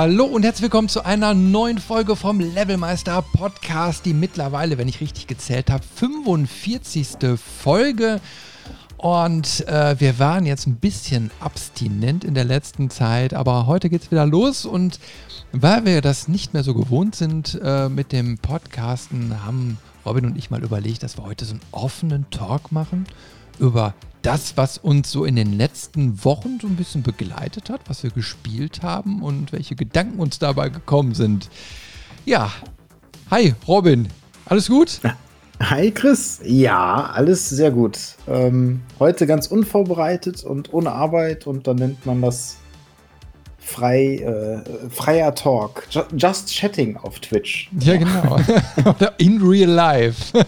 Hallo und herzlich willkommen zu einer neuen Folge vom Levelmeister Podcast, die mittlerweile, wenn ich richtig gezählt habe, 45. Folge. Und äh, wir waren jetzt ein bisschen abstinent in der letzten Zeit, aber heute geht es wieder los und weil wir das nicht mehr so gewohnt sind äh, mit dem Podcasten, haben Robin und ich mal überlegt, dass wir heute so einen offenen Talk machen über das, was uns so in den letzten Wochen so ein bisschen begleitet hat, was wir gespielt haben und welche Gedanken uns dabei gekommen sind. Ja, hi Robin, alles gut? Hi Chris, ja, alles sehr gut. Ähm, heute ganz unvorbereitet und ohne Arbeit und dann nennt man das frei, äh, freier Talk. Just Chatting auf Twitch. Ja, genau. Oder in real life.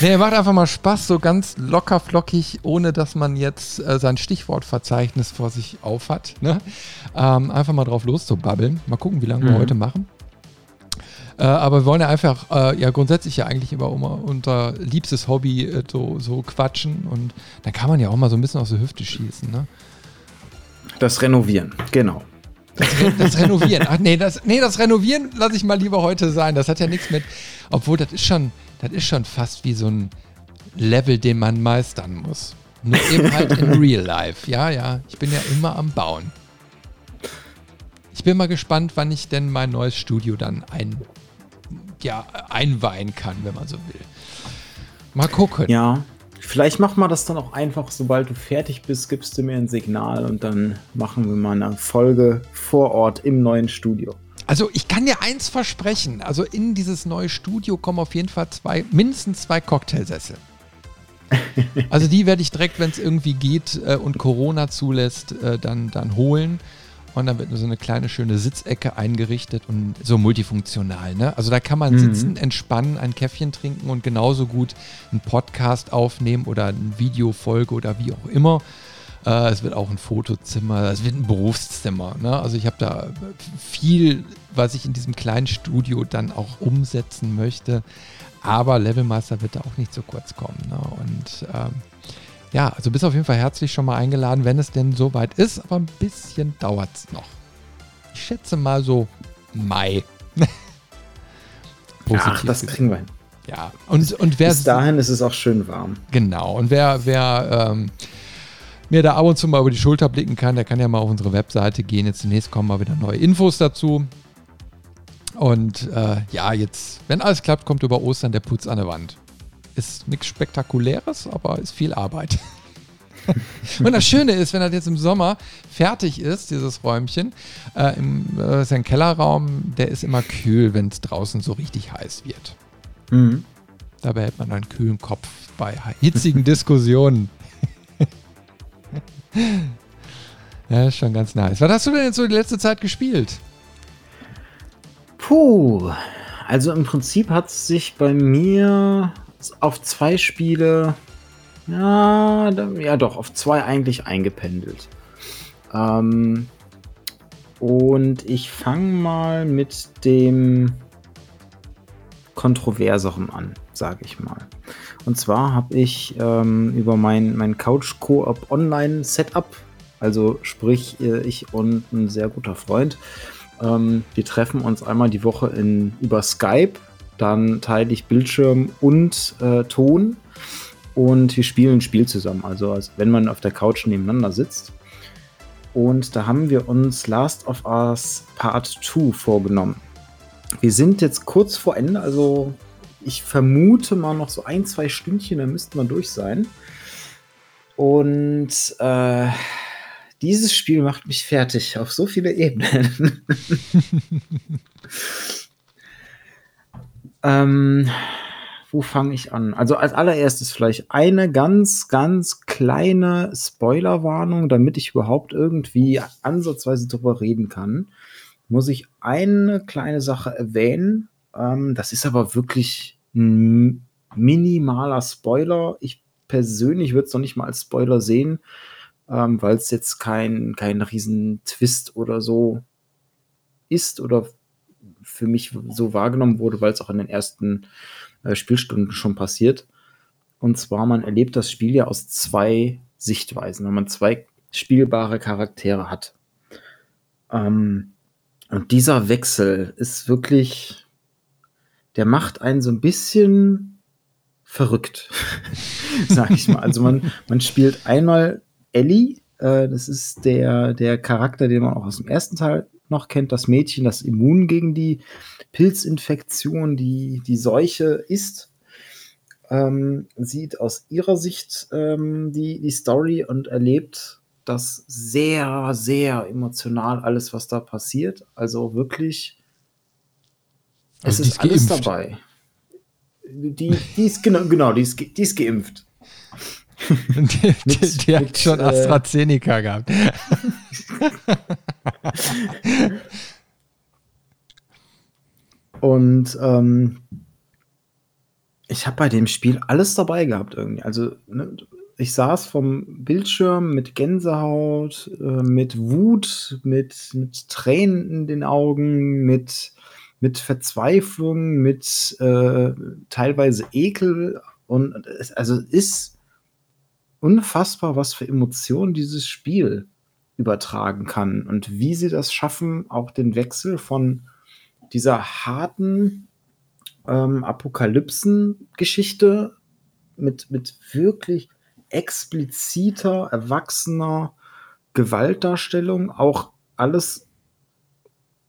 nee, macht einfach mal Spaß, so ganz locker flockig, ohne dass man jetzt äh, sein Stichwortverzeichnis vor sich auf hat. Ne? Ähm, einfach mal drauf loszubabbeln. Mal gucken, wie lange mhm. wir heute machen. Äh, aber wir wollen ja einfach, äh, ja grundsätzlich ja eigentlich immer, immer unser liebstes Hobby äh, so, so quatschen und dann kann man ja auch mal so ein bisschen aus der Hüfte schießen. Ne? Das Renovieren, genau. Das, das, Renovieren. Ach nee, das, nee, das Renovieren lasse ich mal lieber heute sein. Das hat ja nichts mit. Obwohl, das ist schon, das ist schon fast wie so ein Level, den man meistern muss. Nur eben halt in Real Life. Ja, ja. Ich bin ja immer am Bauen. Ich bin mal gespannt, wann ich denn mein neues Studio dann ein, ja, einweihen kann, wenn man so will. Mal gucken. Ja. Vielleicht machen wir das dann auch einfach, sobald du fertig bist, gibst du mir ein Signal und dann machen wir mal eine Folge vor Ort im neuen Studio. Also ich kann dir eins versprechen. Also in dieses neue Studio kommen auf jeden Fall zwei, mindestens zwei Cocktailsessel. Also die werde ich direkt, wenn es irgendwie geht äh, und Corona zulässt, äh, dann, dann holen. Und dann wird nur so eine kleine schöne Sitzecke eingerichtet und so multifunktional. Ne? Also da kann man mhm. sitzen, entspannen, ein Käffchen trinken und genauso gut einen Podcast aufnehmen oder eine Videofolge oder wie auch immer. Äh, es wird auch ein Fotozimmer, es wird ein Berufszimmer. Ne? Also ich habe da viel, was ich in diesem kleinen Studio dann auch umsetzen möchte. Aber Levelmaster wird da auch nicht so kurz kommen. Ne? Und ähm, ja, also bist auf jeden Fall herzlich schon mal eingeladen, wenn es denn soweit ist, aber ein bisschen dauert es noch. Ich schätze mal so Mai. Ach, das kriegen wir hin. Ja, und, und wer. Bis dahin ist es auch schön warm. Genau, und wer, wer ähm, mir da ab und zu mal über die Schulter blicken kann, der kann ja mal auf unsere Webseite gehen. Jetzt demnächst kommen mal wieder neue Infos dazu. Und äh, ja, jetzt, wenn alles klappt, kommt über Ostern der Putz an der Wand. Ist nichts Spektakuläres, aber ist viel Arbeit. und das Schöne ist, wenn das jetzt im Sommer fertig ist, dieses Räumchen, äh, im, äh, ist ein Kellerraum, der ist immer kühl, wenn es draußen so richtig heiß wird. Mhm. Da behält man einen kühlen Kopf bei hitzigen Diskussionen. ja, ist schon ganz nice. Was hast du denn jetzt so die letzte Zeit gespielt? Puh, also im Prinzip hat es sich bei mir auf zwei Spiele, ja, ja doch, auf zwei eigentlich eingependelt. Ähm, und ich fange mal mit dem kontroverseren an, sage ich mal. Und zwar habe ich ähm, über mein, mein Couch Coop Online Setup, also sprich äh, ich und ein sehr guter Freund, ähm, wir treffen uns einmal die Woche in, über Skype dann teile ich Bildschirm und äh, Ton und wir spielen ein Spiel zusammen. Also als wenn man auf der Couch nebeneinander sitzt. Und da haben wir uns Last of Us Part 2 vorgenommen. Wir sind jetzt kurz vor Ende, also ich vermute mal noch so ein, zwei Stündchen, dann müssten wir durch sein. Und äh, dieses Spiel macht mich fertig auf so viele Ebenen. Ähm, wo fange ich an? Also als allererstes vielleicht eine ganz, ganz kleine Spoilerwarnung, damit ich überhaupt irgendwie ansatzweise darüber reden kann. Muss ich eine kleine Sache erwähnen. Ähm, das ist aber wirklich ein minimaler Spoiler. Ich persönlich würde es noch nicht mal als Spoiler sehen, ähm, weil es jetzt kein, kein riesen Twist oder so ist oder für mich so wahrgenommen wurde, weil es auch in den ersten äh, Spielstunden schon passiert. Und zwar, man erlebt das Spiel ja aus zwei Sichtweisen, wenn man zwei spielbare Charaktere hat. Ähm, und dieser Wechsel ist wirklich, der macht einen so ein bisschen verrückt, sag ich mal. Also man, man spielt einmal Ellie, äh, das ist der, der Charakter, den man auch aus dem ersten Teil noch kennt, das Mädchen, das immun gegen die Pilzinfektion, die, die Seuche ist. Ähm, sieht aus ihrer Sicht ähm, die, die Story und erlebt das sehr, sehr emotional, alles, was da passiert. Also wirklich, also es ist, ist alles dabei. Die, die ist genau, genau, die ist, die ist geimpft. die, die, mit, die, hat mit, schon äh, AstraZeneca gehabt. Und ähm, ich habe bei dem Spiel alles dabei gehabt irgendwie. Also ne, ich saß vom Bildschirm mit Gänsehaut, äh, mit Wut, mit, mit Tränen in den Augen, mit, mit Verzweiflung, mit äh, teilweise Ekel. Und es, also ist unfassbar, was für Emotionen dieses Spiel übertragen kann und wie sie das schaffen, auch den Wechsel von dieser harten ähm, Apokalypsen-Geschichte mit, mit wirklich expliziter, erwachsener Gewaltdarstellung, auch alles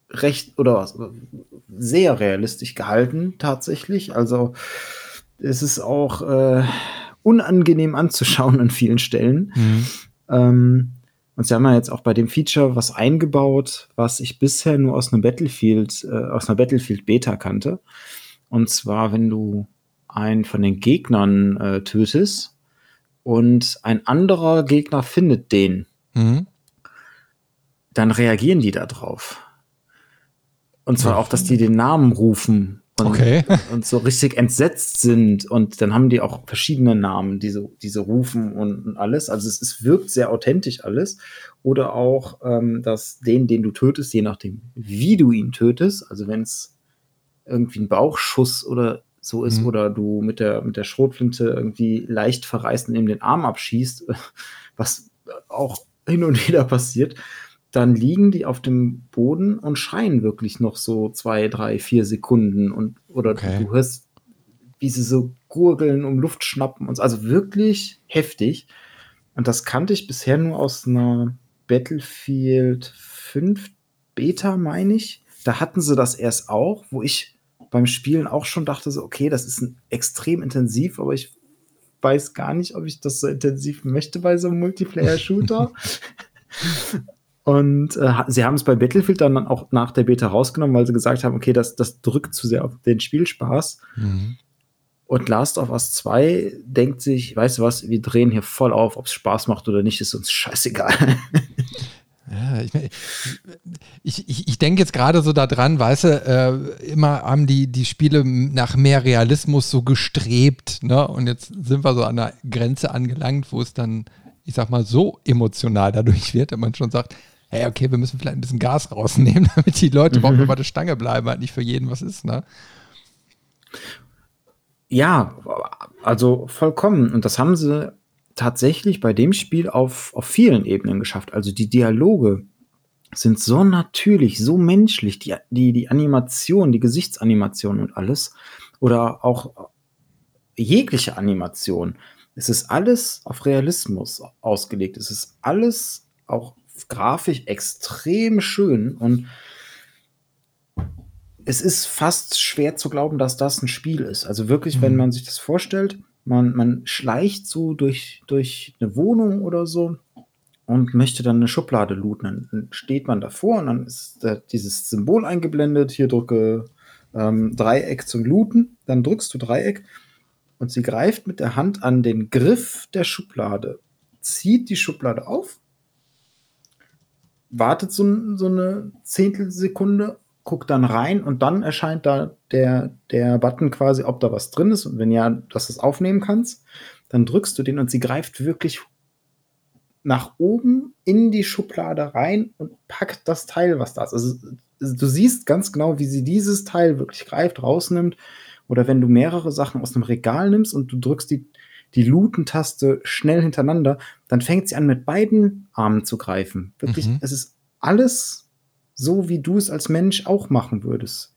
recht oder sehr realistisch gehalten tatsächlich. Also es ist auch äh, unangenehm anzuschauen an vielen Stellen. Mhm. Ähm, und sie haben ja jetzt auch bei dem Feature was eingebaut, was ich bisher nur aus einem Battlefield, äh, aus einer Battlefield Beta kannte. Und zwar, wenn du einen von den Gegnern äh, tötest, und ein anderer Gegner findet den, mhm. dann reagieren die da drauf. Und zwar auch, dass die den Namen rufen und, okay. und so richtig entsetzt sind. Und dann haben die auch verschiedene Namen, diese, diese rufen und, und alles. Also es, es wirkt sehr authentisch alles. Oder auch, ähm, dass den, den du tötest, je nachdem, wie du ihn tötest, also wenn es irgendwie ein Bauchschuss oder so ist mhm. oder du mit der, mit der Schrotflinte irgendwie leicht verreißt und ihm den Arm abschießt, was auch hin und wieder passiert, dann liegen die auf dem Boden und schreien wirklich noch so zwei, drei, vier Sekunden und oder okay. du hörst, wie sie so gurgeln, um Luft schnappen und so. also wirklich heftig. Und das kannte ich bisher nur aus einer Battlefield 5 Beta, meine ich. Da hatten sie das erst auch, wo ich beim Spielen auch schon dachte, so, okay, das ist ein extrem intensiv, aber ich weiß gar nicht, ob ich das so intensiv möchte bei so einem Multiplayer-Shooter. Und äh, sie haben es bei Battlefield dann auch nach der Beta rausgenommen, weil sie gesagt haben, okay, das, das drückt zu sehr auf den Spielspaß. Mhm. Und Last of Us 2 denkt sich, weißt du was, wir drehen hier voll auf, ob es Spaß macht oder nicht, ist uns scheißegal. Ja, ich, ich, ich, ich denke jetzt gerade so daran, weißt du, äh, immer haben die, die Spiele nach mehr Realismus so gestrebt, ne? Und jetzt sind wir so an der Grenze angelangt, wo es dann, ich sag mal, so emotional dadurch wird, dass man schon sagt, hey, okay, wir müssen vielleicht ein bisschen Gas rausnehmen, damit die Leute überhaupt mhm. über der Stange bleiben, halt nicht für jeden was ist, ne? Ja, also vollkommen. Und das haben sie tatsächlich bei dem Spiel auf, auf vielen Ebenen geschafft. Also die Dialoge sind so natürlich, so menschlich, die, die, die Animation, die Gesichtsanimation und alles. Oder auch jegliche Animation. Es ist alles auf Realismus ausgelegt. Es ist alles auch grafisch extrem schön und es ist fast schwer zu glauben, dass das ein Spiel ist. Also wirklich, mhm. wenn man sich das vorstellt, man, man schleicht so durch, durch eine Wohnung oder so und möchte dann eine Schublade looten. Dann steht man davor und dann ist da dieses Symbol eingeblendet. Hier drücke ähm, Dreieck zum Looten. Dann drückst du Dreieck und sie greift mit der Hand an den Griff der Schublade, zieht die Schublade auf, wartet so, so eine Zehntelsekunde guckt dann rein und dann erscheint da der, der Button quasi, ob da was drin ist und wenn ja, dass du es aufnehmen kannst. Dann drückst du den und sie greift wirklich nach oben in die Schublade rein und packt das Teil, was da ist. Also, du siehst ganz genau, wie sie dieses Teil wirklich greift, rausnimmt. Oder wenn du mehrere Sachen aus einem Regal nimmst und du drückst die, die Looten-Taste schnell hintereinander, dann fängt sie an, mit beiden Armen zu greifen. Wirklich, mhm. es ist alles so, wie du es als Mensch auch machen würdest.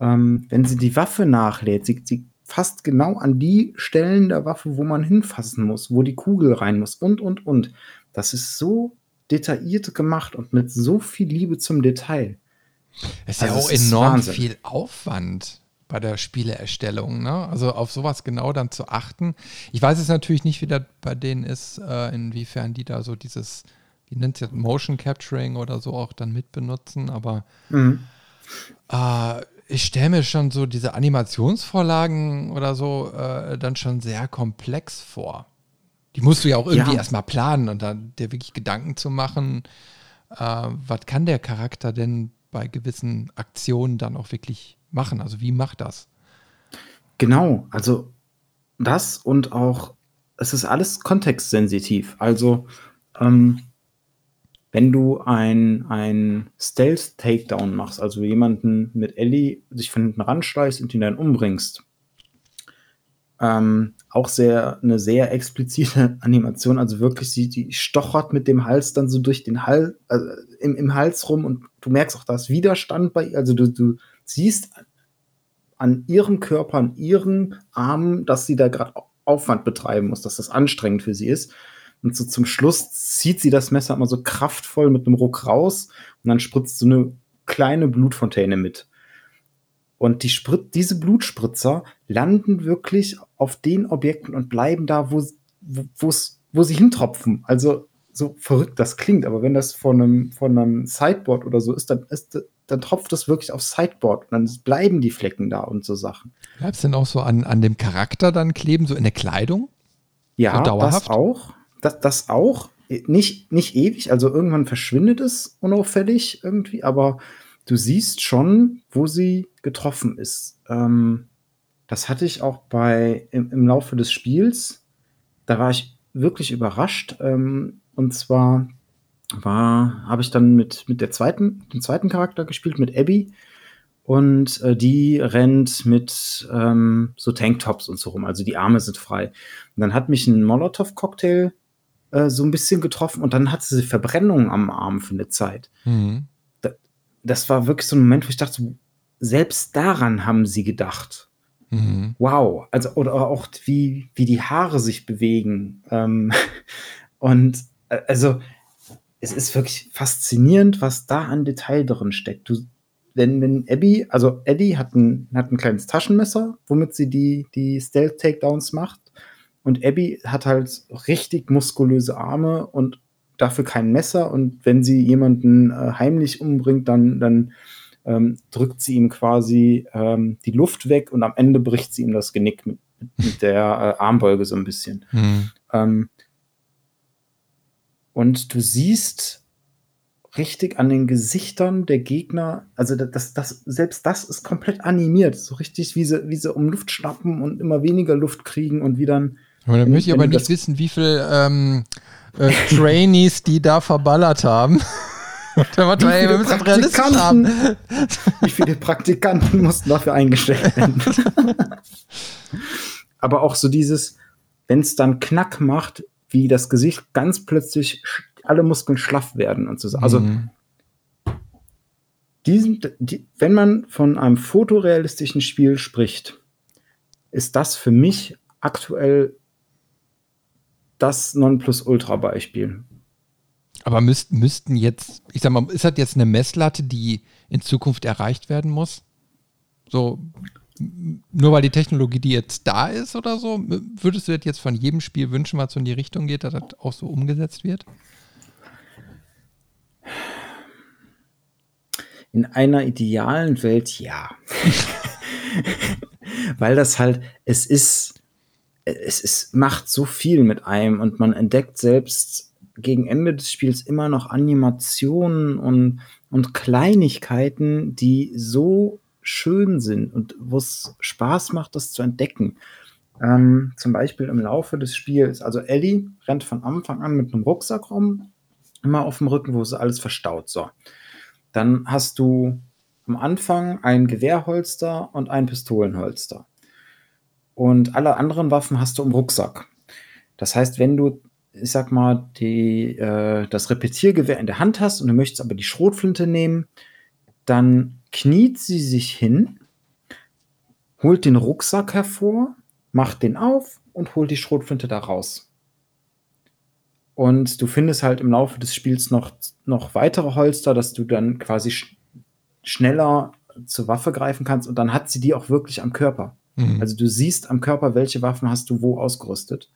Ähm, wenn sie die Waffe nachlädt, sie, sie fasst genau an die Stellen der Waffe, wo man hinfassen muss, wo die Kugel rein muss und, und, und. Das ist so detailliert gemacht und mit so viel Liebe zum Detail. Es ist also ja auch enorm ist viel Aufwand bei der Spieleerstellung, ne? Also auf sowas genau dann zu achten. Ich weiß es natürlich nicht, wie das bei denen ist, äh, inwiefern die da so dieses, wie nennt es jetzt, Motion Capturing oder so auch dann mitbenutzen, aber mhm. äh, ich stelle mir schon so diese Animationsvorlagen oder so äh, dann schon sehr komplex vor. Die musst du ja auch irgendwie ja. erstmal planen und dann dir wirklich Gedanken zu machen, äh, was kann der Charakter denn bei gewissen Aktionen dann auch wirklich machen? Also wie macht das? Genau, also das und auch, es ist alles kontextsensitiv. Also ähm, wenn du ein, ein Stealth-Takedown machst, also jemanden mit Ellie sich von hinten ranschleißt und ihn dann umbringst, ähm, auch sehr eine sehr explizite Animation, also wirklich sie die stochert mit dem Hals dann so durch den Hals also im, im Hals rum und du merkst auch, da ist Widerstand bei ihr, also du, du siehst an ihrem Körper, an ihren Armen, dass sie da gerade Aufwand betreiben muss, dass das anstrengend für sie ist. Und so zum Schluss zieht sie das Messer immer so kraftvoll mit einem Ruck raus und dann spritzt so eine kleine Blutfontäne mit. Und die Sprit diese Blutspritzer landen wirklich auf den Objekten und bleiben da, wo, wo, wo sie hintropfen. Also so verrückt das klingt, aber wenn das von einem, von einem Sideboard oder so ist, dann, ist, dann tropft das wirklich aufs Sideboard und dann bleiben die Flecken da und so Sachen. Bleibt es denn auch so an, an dem Charakter dann kleben, so in der Kleidung? Ja, so das auch. Das, das auch. Nicht, nicht ewig, also irgendwann verschwindet es unauffällig irgendwie, aber du siehst schon, wo sie getroffen ist. Ähm, das hatte ich auch bei im, im, Laufe des Spiels. Da war ich wirklich überrascht. Ähm, und zwar war, habe ich dann mit, mit der zweiten, dem zweiten Charakter gespielt, mit Abby. Und äh, die rennt mit ähm, so Tanktops und so rum. Also die Arme sind frei. Und dann hat mich ein Molotow-Cocktail äh, so ein bisschen getroffen und dann hat sie Verbrennungen am Arm für eine Zeit. Mhm. Da, das war wirklich so ein Moment, wo ich dachte, selbst daran haben sie gedacht. Mhm. Wow. Also, oder auch wie, wie die Haare sich bewegen. Ähm, und äh, also, es ist wirklich faszinierend, was da an Detail drin steckt. Du, wenn, wenn Abby, also Eddie hat ein, hat ein kleines Taschenmesser, womit sie die, die Stealth-Takedowns macht. Und Abby hat halt richtig muskulöse Arme und dafür kein Messer. Und wenn sie jemanden äh, heimlich umbringt, dann, dann ähm, drückt sie ihm quasi ähm, die Luft weg und am Ende bricht sie ihm das Genick mit, mit der äh, Armbeuge so ein bisschen. Mhm. Ähm, und du siehst richtig an den Gesichtern der Gegner, also das, das, selbst das ist komplett animiert, so richtig, wie sie, wie sie um Luft schnappen und immer weniger Luft kriegen und wie dann aber dann möchte ich aber nicht wissen, wie viele ähm, äh, Trainees die da verballert haben. Warte, wie, viele Praktikanten, wie viele Praktikanten mussten dafür eingestellt werden? aber auch so dieses, wenn es dann Knack macht, wie das Gesicht ganz plötzlich alle Muskeln schlaff werden und so. Also mhm. diesen, die, wenn man von einem fotorealistischen Spiel spricht, ist das für mich aktuell das Nonplusultra-Beispiel. Aber müsst, müssten jetzt, ich sag mal, ist das jetzt eine Messlatte, die in Zukunft erreicht werden muss? So, nur weil die Technologie, die jetzt da ist oder so, würdest du das jetzt von jedem Spiel wünschen, was so in die Richtung geht, dass das auch so umgesetzt wird? In einer idealen Welt ja. weil das halt, es ist, es, es macht so viel mit einem und man entdeckt selbst gegen Ende des Spiels immer noch Animationen und, und Kleinigkeiten, die so schön sind und wo es Spaß macht, das zu entdecken. Ähm, zum Beispiel im Laufe des Spiels, also Ellie rennt von Anfang an mit einem Rucksack rum, immer auf dem Rücken, wo sie alles verstaut. So. Dann hast du am Anfang ein Gewehrholster und ein Pistolenholster und alle anderen Waffen hast du im Rucksack. Das heißt, wenn du ich sag mal, die, äh, das Repetiergewehr in der Hand hast und du möchtest aber die Schrotflinte nehmen, dann kniet sie sich hin, holt den Rucksack hervor, macht den auf und holt die Schrotflinte da raus. Und du findest halt im Laufe des Spiels noch, noch weitere Holster, dass du dann quasi sch schneller zur Waffe greifen kannst und dann hat sie die auch wirklich am Körper. Mhm. Also du siehst am Körper, welche Waffen hast du wo ausgerüstet.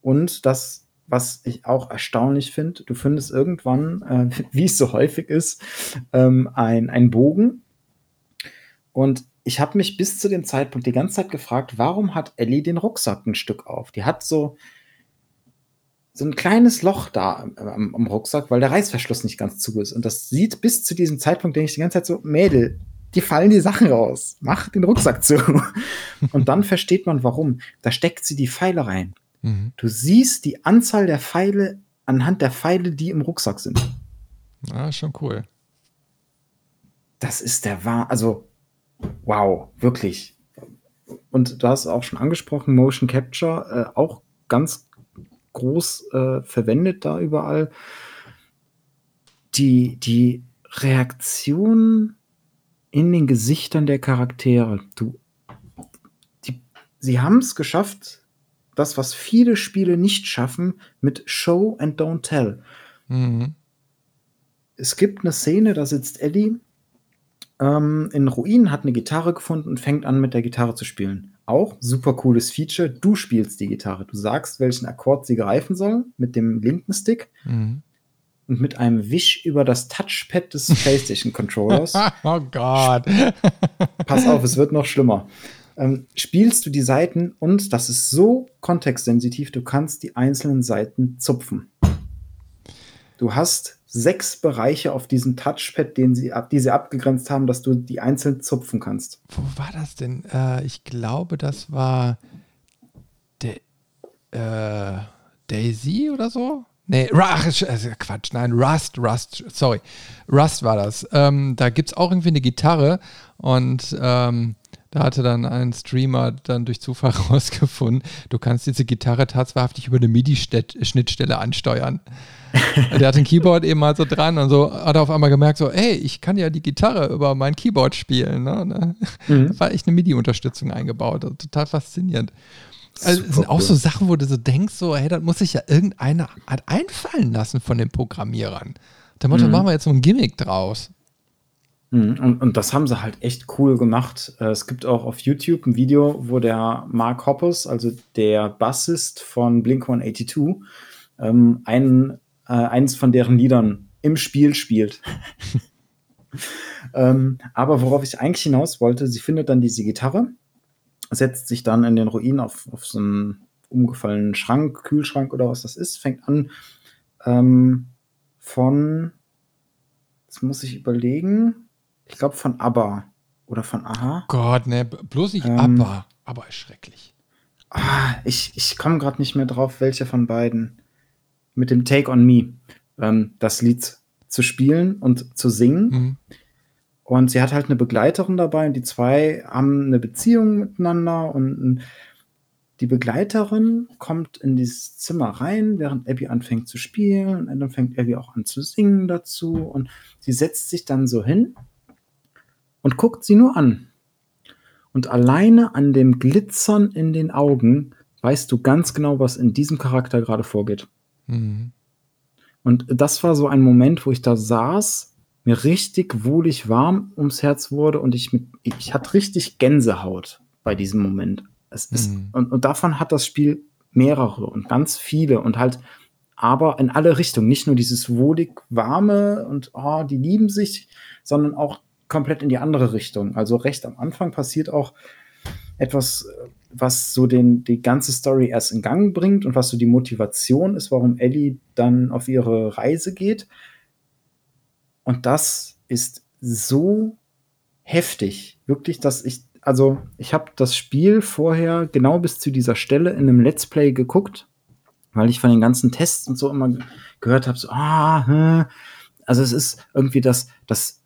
Und das, was ich auch erstaunlich finde, du findest irgendwann, äh, wie es so häufig ist, ähm, ein, ein Bogen. Und ich habe mich bis zu dem Zeitpunkt die ganze Zeit gefragt, warum hat Ellie den Rucksack ein Stück auf? Die hat so, so ein kleines Loch da am, am, Rucksack, weil der Reißverschluss nicht ganz zu ist. Und das sieht bis zu diesem Zeitpunkt, denke ich die ganze Zeit so, Mädel, die fallen die Sachen raus. Mach den Rucksack zu. Und dann versteht man warum. Da steckt sie die Pfeile rein. Mhm. Du siehst die Anzahl der Pfeile anhand der Pfeile, die im Rucksack sind. Ah, schon cool. Das ist der wahr, also wow, wirklich. Und du hast auch schon angesprochen, Motion Capture, äh, auch ganz groß äh, verwendet da überall. Die, die Reaktion in den Gesichtern der Charaktere. Du, die, sie haben es geschafft, das, was viele Spiele nicht schaffen, mit Show and Don't Tell. Mhm. Es gibt eine Szene, da sitzt Eddie ähm, in Ruinen, hat eine Gitarre gefunden und fängt an, mit der Gitarre zu spielen. Auch super cooles Feature. Du spielst die Gitarre. Du sagst, welchen Akkord sie greifen soll mit dem linken Stick. Mhm und mit einem Wisch über das Touchpad des PlayStation Controllers. oh Gott. Pass auf, es wird noch schlimmer. Ähm, spielst du die Seiten und das ist so kontextsensitiv, du kannst die einzelnen Seiten zupfen. Du hast sechs Bereiche auf diesem Touchpad, den sie die sie abgegrenzt haben, dass du die einzeln zupfen kannst. Wo war das denn? Äh, ich glaube, das war De äh, Daisy oder so. Nee, ach, also Quatsch, nein, Rust, Rust, sorry. Rust war das. Ähm, da gibt es auch irgendwie eine Gitarre und ähm, da hatte dann ein Streamer dann durch Zufall rausgefunden, du kannst diese Gitarre tatsächlich über eine MIDI-Schnittstelle ansteuern. Der hat ein Keyboard eben mal so dran und so hat er auf einmal gemerkt, so, ey, ich kann ja die Gitarre über mein Keyboard spielen. Ne? Mhm. Da war echt eine MIDI-Unterstützung eingebaut. Total faszinierend. Also, das sind auch so Sachen, wo du so denkst, so, hey, das muss sich ja irgendeiner hat einfallen lassen von den Programmierern. Der Motto, mhm. machen wir jetzt so ein Gimmick draus. Mhm. Und, und, das haben sie halt echt cool gemacht. Äh, es gibt auch auf YouTube ein Video, wo der Mark Hoppus, also der Bassist von Blink 182, ähm, ein, äh, eins von deren Liedern im Spiel spielt. ähm, aber worauf ich eigentlich hinaus wollte, sie findet dann diese Gitarre setzt sich dann in den Ruinen auf, auf so einen umgefallenen Schrank, Kühlschrank oder was das ist, fängt an ähm, von, jetzt muss ich überlegen, ich glaube von ABBA oder von Aha. Gott, ne, bloß nicht ähm, ABBA. ABBA ist schrecklich. Ah, ich, ich komme gerade nicht mehr drauf, welcher von beiden. Mit dem Take on Me, ähm, das Lied zu spielen und zu singen. Mhm. Und sie hat halt eine Begleiterin dabei und die zwei haben eine Beziehung miteinander und die Begleiterin kommt in dieses Zimmer rein, während Abby anfängt zu spielen und dann fängt Abby auch an zu singen dazu und sie setzt sich dann so hin und guckt sie nur an. Und alleine an dem Glitzern in den Augen weißt du ganz genau, was in diesem Charakter gerade vorgeht. Mhm. Und das war so ein Moment, wo ich da saß mir richtig wohlig warm ums Herz wurde und ich, mit, ich hatte richtig Gänsehaut bei diesem Moment. Es ist, mhm. und, und davon hat das Spiel mehrere und ganz viele und halt aber in alle Richtungen. Nicht nur dieses wohlig warme und oh, die lieben sich, sondern auch komplett in die andere Richtung. Also recht am Anfang passiert auch etwas, was so den, die ganze Story erst in Gang bringt und was so die Motivation ist, warum Ellie dann auf ihre Reise geht. Und das ist so heftig, wirklich, dass ich, also ich habe das Spiel vorher genau bis zu dieser Stelle in einem Let's Play geguckt, weil ich von den ganzen Tests und so immer gehört habe, so, ah, hm. also es ist irgendwie das, das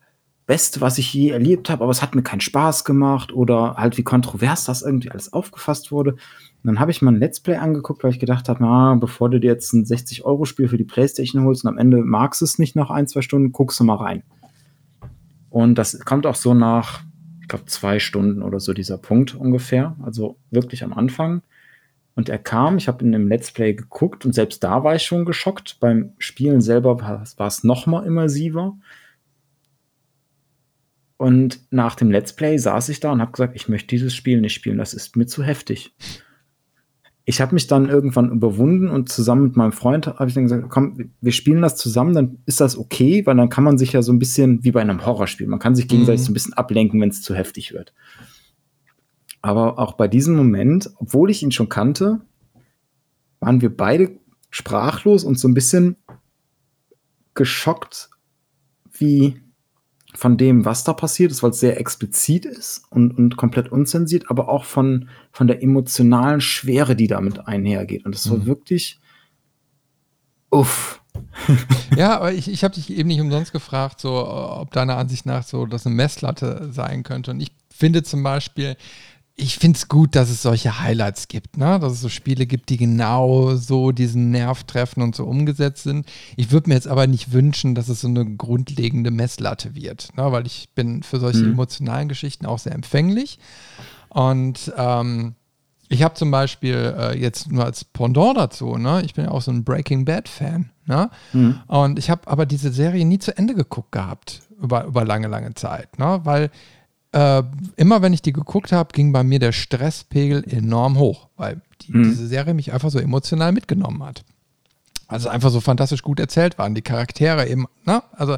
Beste, was ich je erlebt habe, aber es hat mir keinen Spaß gemacht oder halt wie kontrovers das irgendwie alles aufgefasst wurde. Und dann habe ich mal ein Let's Play angeguckt, weil ich gedacht habe, na, bevor du dir jetzt ein 60-Euro-Spiel für die Playstation holst und am Ende magst du es nicht nach ein, zwei Stunden, guckst du mal rein. Und das kommt auch so nach, ich glaube, zwei Stunden oder so dieser Punkt ungefähr. Also wirklich am Anfang. Und er kam, ich habe in einem Let's Play geguckt und selbst da war ich schon geschockt. Beim Spielen selber war es noch mal immersiver. Und nach dem Let's Play saß ich da und habe gesagt, ich möchte dieses Spiel nicht spielen, das ist mir zu heftig. Ich habe mich dann irgendwann überwunden und zusammen mit meinem Freund habe ich dann gesagt, komm, wir spielen das zusammen, dann ist das okay, weil dann kann man sich ja so ein bisschen wie bei einem Horrorspiel, man kann sich gegenseitig mhm. so ein bisschen ablenken, wenn es zu heftig wird. Aber auch bei diesem Moment, obwohl ich ihn schon kannte, waren wir beide sprachlos und so ein bisschen geschockt, wie von dem, was da passiert ist, weil es sehr explizit ist und, und komplett unzensiert, aber auch von, von der emotionalen Schwere, die damit einhergeht. Und das war mhm. wirklich uff. ja, aber ich, ich habe dich eben nicht umsonst gefragt, so, ob deiner Ansicht nach so das eine Messlatte sein könnte. Und ich finde zum Beispiel, ich finde es gut, dass es solche Highlights gibt, ne? dass es so Spiele gibt, die genau so diesen Nerv treffen und so umgesetzt sind. Ich würde mir jetzt aber nicht wünschen, dass es so eine grundlegende Messlatte wird, ne? weil ich bin für solche mhm. emotionalen Geschichten auch sehr empfänglich. Und ähm, ich habe zum Beispiel äh, jetzt nur als Pendant dazu, ne? ich bin ja auch so ein Breaking Bad-Fan. Ne? Mhm. Und ich habe aber diese Serie nie zu Ende geguckt gehabt, über, über lange, lange Zeit, ne? weil äh, immer wenn ich die geguckt habe, ging bei mir der Stresspegel enorm hoch, weil die, mhm. diese Serie mich einfach so emotional mitgenommen hat. Also einfach so fantastisch gut erzählt waren, die Charaktere eben, ne? Also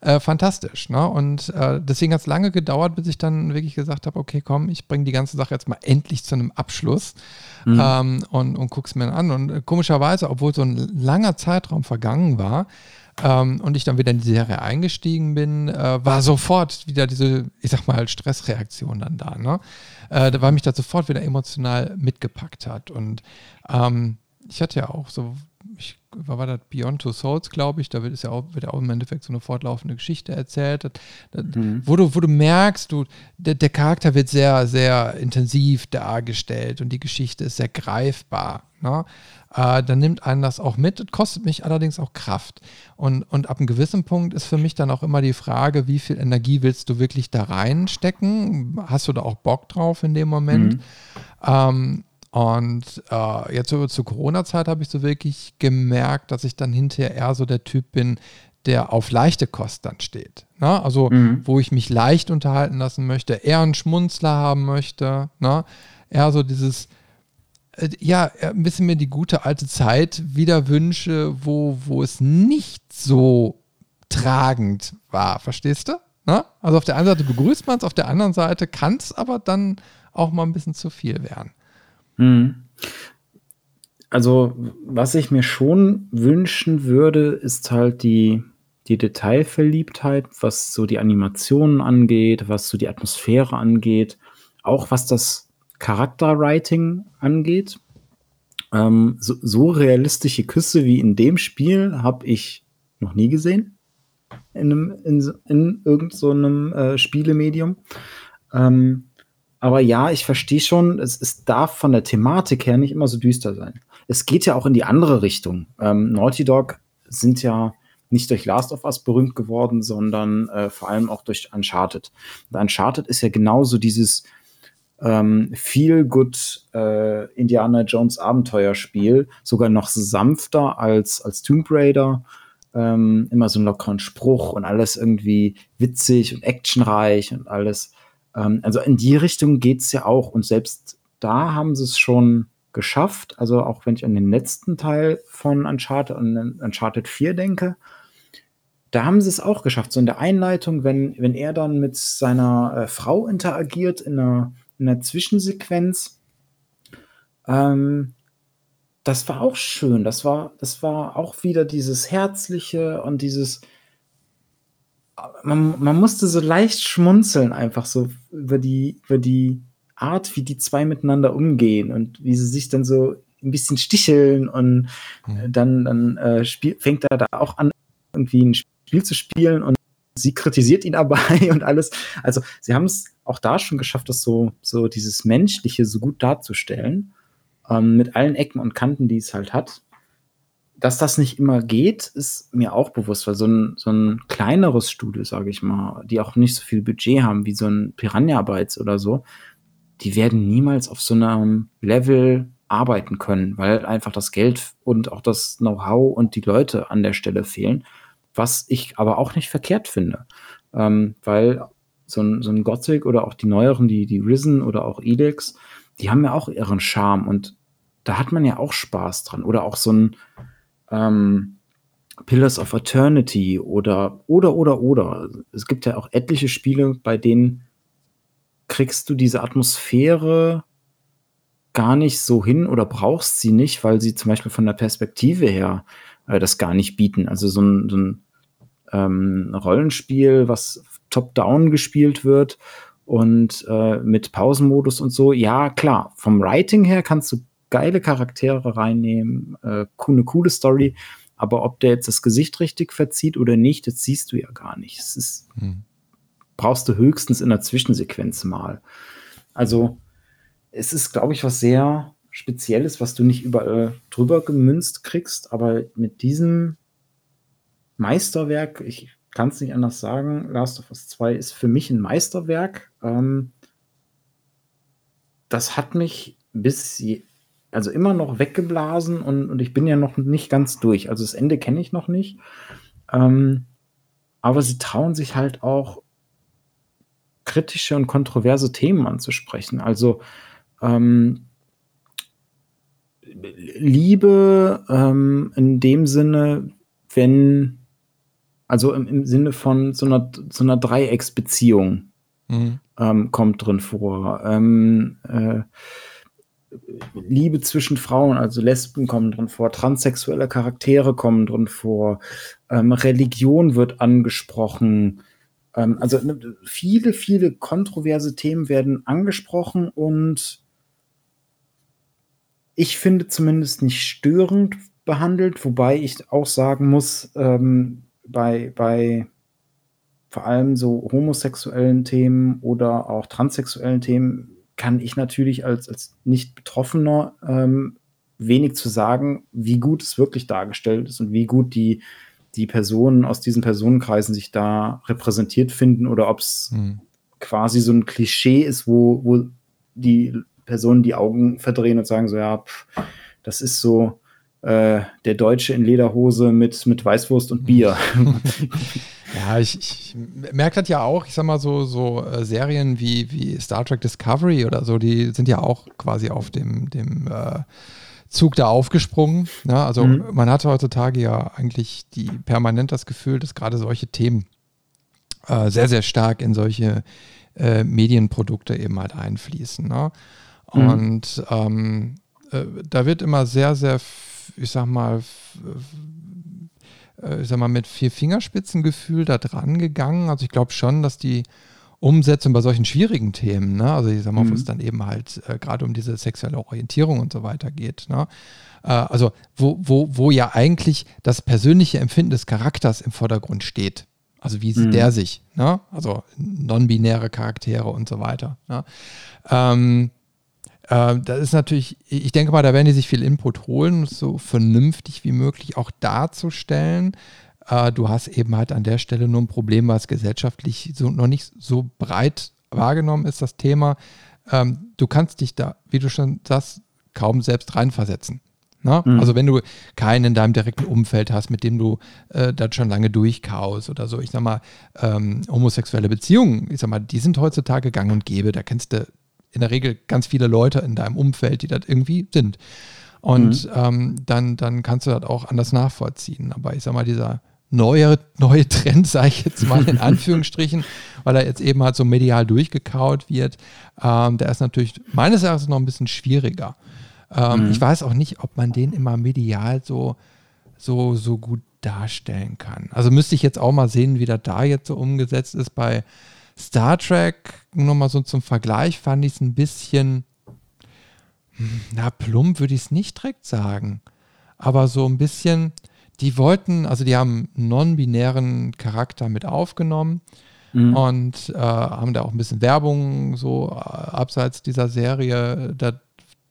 äh, fantastisch. Ne? Und äh, deswegen hat es lange gedauert, bis ich dann wirklich gesagt habe, okay, komm, ich bringe die ganze Sache jetzt mal endlich zu einem Abschluss mhm. ähm, und, und guck's mir an. Und äh, komischerweise, obwohl so ein langer Zeitraum vergangen war, ähm, und ich dann wieder in die Serie eingestiegen bin, äh, war sofort wieder diese, ich sag mal, Stressreaktion dann da, ne? Äh, weil mich das sofort wieder emotional mitgepackt hat. Und ähm, ich hatte ja auch so, ich war das Beyond Two Souls, glaube ich, da wird, ja auch, wird ja auch im Endeffekt so eine fortlaufende Geschichte erzählt, das, das, mhm. wo, du, wo du merkst, du, der, der Charakter wird sehr, sehr intensiv dargestellt und die Geschichte ist sehr greifbar. Ne? Äh, dann nimmt einen das auch mit. Das kostet mich allerdings auch Kraft. Und, und ab einem gewissen Punkt ist für mich dann auch immer die Frage, wie viel Energie willst du wirklich da reinstecken? Hast du da auch Bock drauf in dem Moment? Mhm. Ähm, und äh, jetzt so zur Corona-Zeit habe ich so wirklich gemerkt, dass ich dann hinterher eher so der Typ bin, der auf leichte Kost dann steht. Ne? Also, mhm. wo ich mich leicht unterhalten lassen möchte, eher einen Schmunzler haben möchte. Ne? Eher so dieses, ja, ein bisschen mir die gute alte Zeit wieder wünsche, wo, wo es nicht so tragend war. Verstehst du? Na? Also auf der einen Seite begrüßt man es, auf der anderen Seite kann es aber dann auch mal ein bisschen zu viel werden. Mhm. Also, was ich mir schon wünschen würde, ist halt die, die Detailverliebtheit, was so die Animationen angeht, was so die Atmosphäre angeht, auch was das Charakterwriting angeht. Ähm, so, so, realistische Küsse wie in dem Spiel habe ich noch nie gesehen. In, einem, in, in irgendeinem so äh, Spielemedium. Ähm, aber ja, ich verstehe schon, es, es darf von der Thematik her nicht immer so düster sein. Es geht ja auch in die andere Richtung. Ähm, Naughty Dog sind ja nicht durch Last of Us berühmt geworden, sondern äh, vor allem auch durch Uncharted. Und Uncharted ist ja genauso dieses ähm, viel good äh, Indiana Jones Abenteuerspiel, sogar noch sanfter als, als Tomb Raider. Ähm, immer so einen lockeren Spruch und alles irgendwie witzig und actionreich und alles. Ähm, also in die Richtung geht's ja auch. Und selbst da haben sie es schon geschafft. Also auch wenn ich an den letzten Teil von Uncharted, Uncharted 4 denke, da haben sie es auch geschafft. So in der Einleitung, wenn, wenn er dann mit seiner äh, Frau interagiert in einer in der Zwischensequenz. Ähm, das war auch schön. Das war, das war auch wieder dieses Herzliche und dieses. Man, man musste so leicht schmunzeln, einfach so über die, über die Art, wie die zwei miteinander umgehen und wie sie sich dann so ein bisschen sticheln und mhm. dann, dann äh, spiel, fängt er da auch an, irgendwie ein Spiel zu spielen und sie kritisiert ihn aber und alles. Also sie haben es auch da schon geschafft, das so, so dieses Menschliche so gut darzustellen, ähm, mit allen Ecken und Kanten, die es halt hat. Dass das nicht immer geht, ist mir auch bewusst, weil so ein, so ein kleineres Studio, sage ich mal, die auch nicht so viel Budget haben wie so ein Piranha Bytes oder so, die werden niemals auf so einem Level arbeiten können, weil einfach das Geld und auch das Know-how und die Leute an der Stelle fehlen, was ich aber auch nicht verkehrt finde, ähm, weil so ein, so ein Gothic oder auch die neueren, die, die Risen oder auch Edex, die haben ja auch ihren Charme und da hat man ja auch Spaß dran. Oder auch so ein ähm, Pillars of Eternity oder, oder, oder, oder. Es gibt ja auch etliche Spiele, bei denen kriegst du diese Atmosphäre gar nicht so hin oder brauchst sie nicht, weil sie zum Beispiel von der Perspektive her äh, das gar nicht bieten. Also so ein, so ein ähm, Rollenspiel, was top-down gespielt wird und äh, mit Pausenmodus und so. Ja, klar, vom Writing her kannst du geile Charaktere reinnehmen, äh, eine coole Story, aber ob der jetzt das Gesicht richtig verzieht oder nicht, das siehst du ja gar nicht. Es ist, hm. brauchst du höchstens in der Zwischensequenz mal. Also, es ist, glaube ich, was sehr Spezielles, was du nicht überall drüber gemünzt kriegst, aber mit diesem Meisterwerk, ich kann es nicht anders sagen, Last of Us 2 ist für mich ein Meisterwerk. Ähm, das hat mich bis, je, also immer noch weggeblasen und, und ich bin ja noch nicht ganz durch. Also das Ende kenne ich noch nicht. Ähm, aber sie trauen sich halt auch kritische und kontroverse Themen anzusprechen. Also ähm, Liebe ähm, in dem Sinne, wenn, also im, im Sinne von so einer, so einer Dreiecksbeziehung mhm. ähm, kommt drin vor. Ähm, äh, Liebe zwischen Frauen, also Lesben kommen drin vor, transsexuelle Charaktere kommen drin vor, ähm, Religion wird angesprochen. Ähm, also ne, viele, viele kontroverse Themen werden angesprochen und ich finde zumindest nicht störend behandelt, wobei ich auch sagen muss, ähm, bei, bei vor allem so homosexuellen Themen oder auch transsexuellen Themen kann ich natürlich als, als Nicht-Betroffener ähm, wenig zu sagen, wie gut es wirklich dargestellt ist und wie gut die, die Personen aus diesen Personenkreisen sich da repräsentiert finden oder ob es hm. quasi so ein Klischee ist, wo, wo die Personen die Augen verdrehen und sagen so, ja, pff, das ist so äh, der Deutsche in Lederhose mit, mit Weißwurst und Bier. ja, ich, ich merke das ja auch, ich sag mal so, so äh, Serien wie, wie Star Trek Discovery oder so, die sind ja auch quasi auf dem, dem äh, Zug da aufgesprungen. Ne? Also mhm. man hat heutzutage ja eigentlich die permanent das Gefühl, dass gerade solche Themen äh, sehr, sehr stark in solche äh, Medienprodukte eben halt einfließen. Ne? Mhm. Und ähm, äh, da wird immer sehr, sehr, ich sag mal, äh, ich sag mal, mit vier Fingerspitzengefühl da dran gegangen. Also ich glaube schon, dass die Umsetzung bei solchen schwierigen Themen, ne? also ich sag mal, mhm. wo es dann eben halt äh, gerade um diese sexuelle Orientierung und so weiter geht, ne? äh, also wo, wo, wo ja eigentlich das persönliche Empfinden des Charakters im Vordergrund steht. Also wie sieht mhm. der sich? Ne? Also non-binäre Charaktere und so weiter. Ne? Ähm, äh, das ist natürlich, ich denke mal, da werden die sich viel Input holen, so vernünftig wie möglich auch darzustellen. Äh, du hast eben halt an der Stelle nur ein Problem, was gesellschaftlich so, noch nicht so breit wahrgenommen ist, das Thema. Ähm, du kannst dich da, wie du schon sagst, kaum selbst reinversetzen. Ne? Mhm. Also wenn du keinen in deinem direkten Umfeld hast, mit dem du äh, das schon lange durchkaust oder so, ich sag mal, ähm, homosexuelle Beziehungen, ich sag mal, die sind heutzutage gang und gäbe, da kennst du in der Regel ganz viele Leute in deinem Umfeld, die das irgendwie sind. Und mhm. ähm, dann, dann kannst du das auch anders nachvollziehen. Aber ich sag mal, dieser neue, neue Trend, sage ich jetzt mal in Anführungsstrichen, weil er jetzt eben halt so medial durchgekaut wird, ähm, der ist natürlich meines Erachtens noch ein bisschen schwieriger. Ähm, mhm. Ich weiß auch nicht, ob man den immer medial so, so, so gut darstellen kann. Also müsste ich jetzt auch mal sehen, wie das da jetzt so umgesetzt ist bei Star Trek, nur mal so zum Vergleich, fand ich es ein bisschen, hm, na, plump würde ich es nicht direkt sagen, aber so ein bisschen die wollten, also die haben einen non-binären Charakter mit aufgenommen mhm. und äh, haben da auch ein bisschen Werbung so äh, abseits dieser Serie da,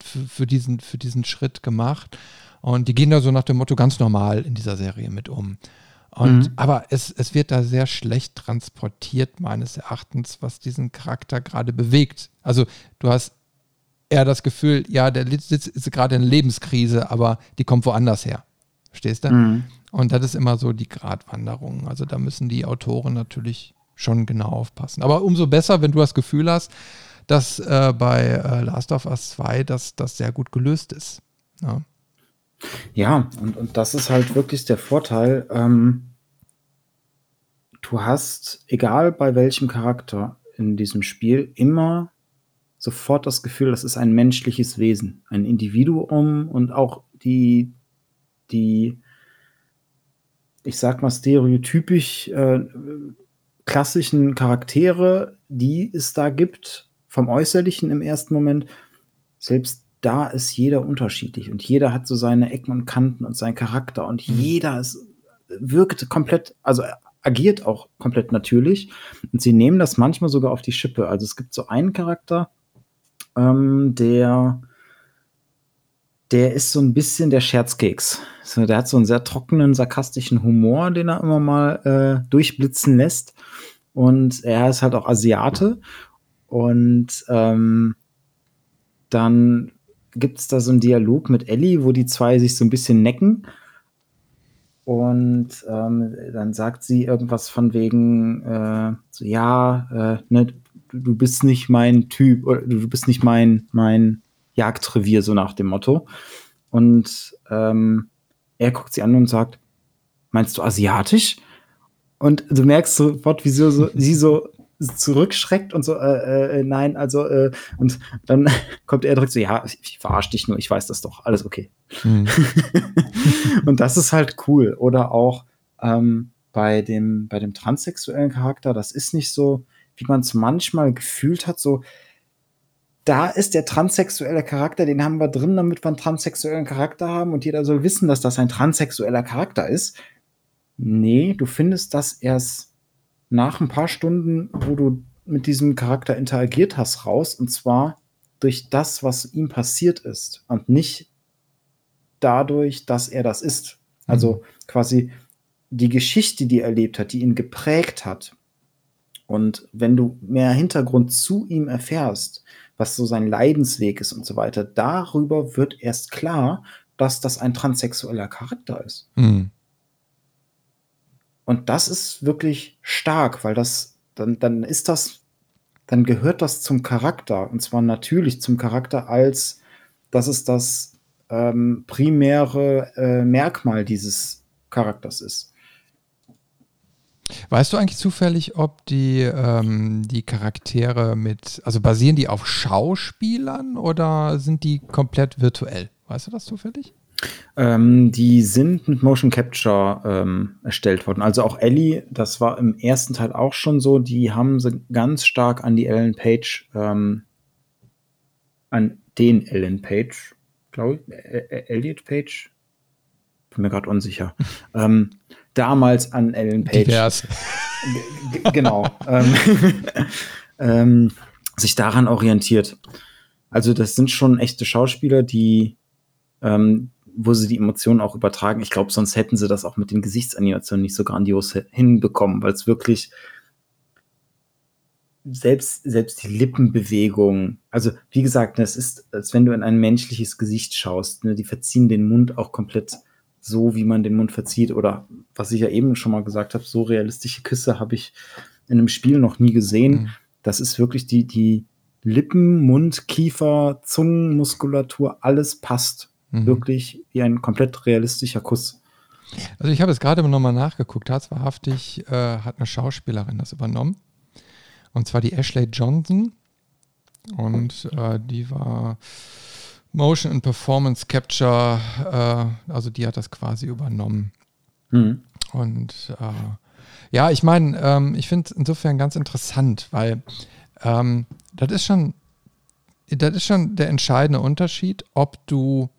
für, diesen, für diesen Schritt gemacht. Und die gehen da so nach dem Motto ganz normal in dieser Serie mit um. Und, mhm. Aber es, es wird da sehr schlecht transportiert, meines Erachtens, was diesen Charakter gerade bewegt. Also du hast eher das Gefühl, ja, der sitzt ist gerade in Lebenskrise, aber die kommt woanders her. Verstehst du? Mhm. Und das ist immer so die Gratwanderung. Also da müssen die Autoren natürlich schon genau aufpassen. Aber umso besser, wenn du das Gefühl hast, dass äh, bei äh, Last of Us 2 das, das sehr gut gelöst ist. Ja, ja und, und das ist halt wirklich der Vorteil. Ähm, du hast, egal bei welchem Charakter in diesem Spiel, immer sofort das Gefühl, das ist ein menschliches Wesen, ein Individuum und auch die, die, ich sag mal, stereotypisch äh, klassischen Charaktere, die es da gibt, vom Äußerlichen im ersten Moment, selbst da ist jeder unterschiedlich und jeder hat so seine Ecken und Kanten und seinen Charakter und mhm. jeder ist, wirkt komplett, also agiert auch komplett natürlich und sie nehmen das manchmal sogar auf die Schippe. Also es gibt so einen Charakter, ähm, der der ist so ein bisschen der Scherzkeks. So, der hat so einen sehr trockenen, sarkastischen Humor, den er immer mal äh, durchblitzen lässt. Und er ist halt auch Asiate. Und ähm, dann gibt es da so einen Dialog mit Ellie, wo die zwei sich so ein bisschen necken. Und ähm, dann sagt sie irgendwas von wegen, äh, so, ja, äh, ne, du bist nicht mein Typ, oder du bist nicht mein, mein Jagdrevier, so nach dem Motto. Und ähm, er guckt sie an und sagt, meinst du asiatisch? Und du merkst sofort, wie sie so, sie so zurückschreckt und so, äh, äh, nein, also, äh, und dann kommt er direkt so, ja, ich, ich verarsche dich nur, ich weiß das doch, alles okay. Mhm. und das ist halt cool. Oder auch ähm, bei, dem, bei dem transsexuellen Charakter, das ist nicht so, wie man es manchmal gefühlt hat, so, da ist der transsexuelle Charakter, den haben wir drin, damit wir einen transsexuellen Charakter haben und jeder soll wissen, dass das ein transsexueller Charakter ist. Nee, du findest das erst nach ein paar Stunden, wo du mit diesem Charakter interagiert hast, raus und zwar durch das, was ihm passiert ist und nicht dadurch, dass er das ist. Also mhm. quasi die Geschichte, die er erlebt hat, die ihn geprägt hat. Und wenn du mehr Hintergrund zu ihm erfährst, was so sein Leidensweg ist und so weiter, darüber wird erst klar, dass das ein transsexueller Charakter ist. Mhm. Und das ist wirklich stark, weil das, dann, dann ist das, dann gehört das zum Charakter. Und zwar natürlich zum Charakter, als dass es das ähm, primäre äh, Merkmal dieses Charakters ist. Weißt du eigentlich zufällig, ob die, ähm, die Charaktere mit, also basieren die auf Schauspielern oder sind die komplett virtuell? Weißt du das zufällig? Ähm, die sind mit Motion Capture ähm, erstellt worden. Also auch Ellie, das war im ersten Teil auch schon so, die haben sie ganz stark an die Ellen Page, ähm, an den Ellen Page, glaube ich, Elliot Page, bin mir gerade unsicher. ähm, damals an Ellen Page. Divers. genau. ähm, ähm, sich daran orientiert. Also, das sind schon echte Schauspieler, die, ähm, wo sie die Emotionen auch übertragen. Ich glaube, sonst hätten sie das auch mit den Gesichtsanimationen nicht so grandios hinbekommen, weil es wirklich selbst, selbst die Lippenbewegung, also wie gesagt, es ist, als wenn du in ein menschliches Gesicht schaust, ne, die verziehen den Mund auch komplett so, wie man den Mund verzieht. Oder was ich ja eben schon mal gesagt habe, so realistische Küsse habe ich in einem Spiel noch nie gesehen. Mhm. Das ist wirklich die, die Lippen, Mund, Kiefer, Zungenmuskulatur, alles passt. Mhm. Wirklich wie ein komplett realistischer Kuss. Also ich habe es gerade nochmal nachgeguckt, tatsächlich äh, hat eine Schauspielerin das übernommen. Und zwar die Ashley Johnson. Und äh, die war Motion and Performance Capture, äh, also die hat das quasi übernommen. Mhm. Und äh, ja, ich meine, ähm, ich finde es insofern ganz interessant, weil ähm, das ist schon, das ist schon der entscheidende Unterschied, ob du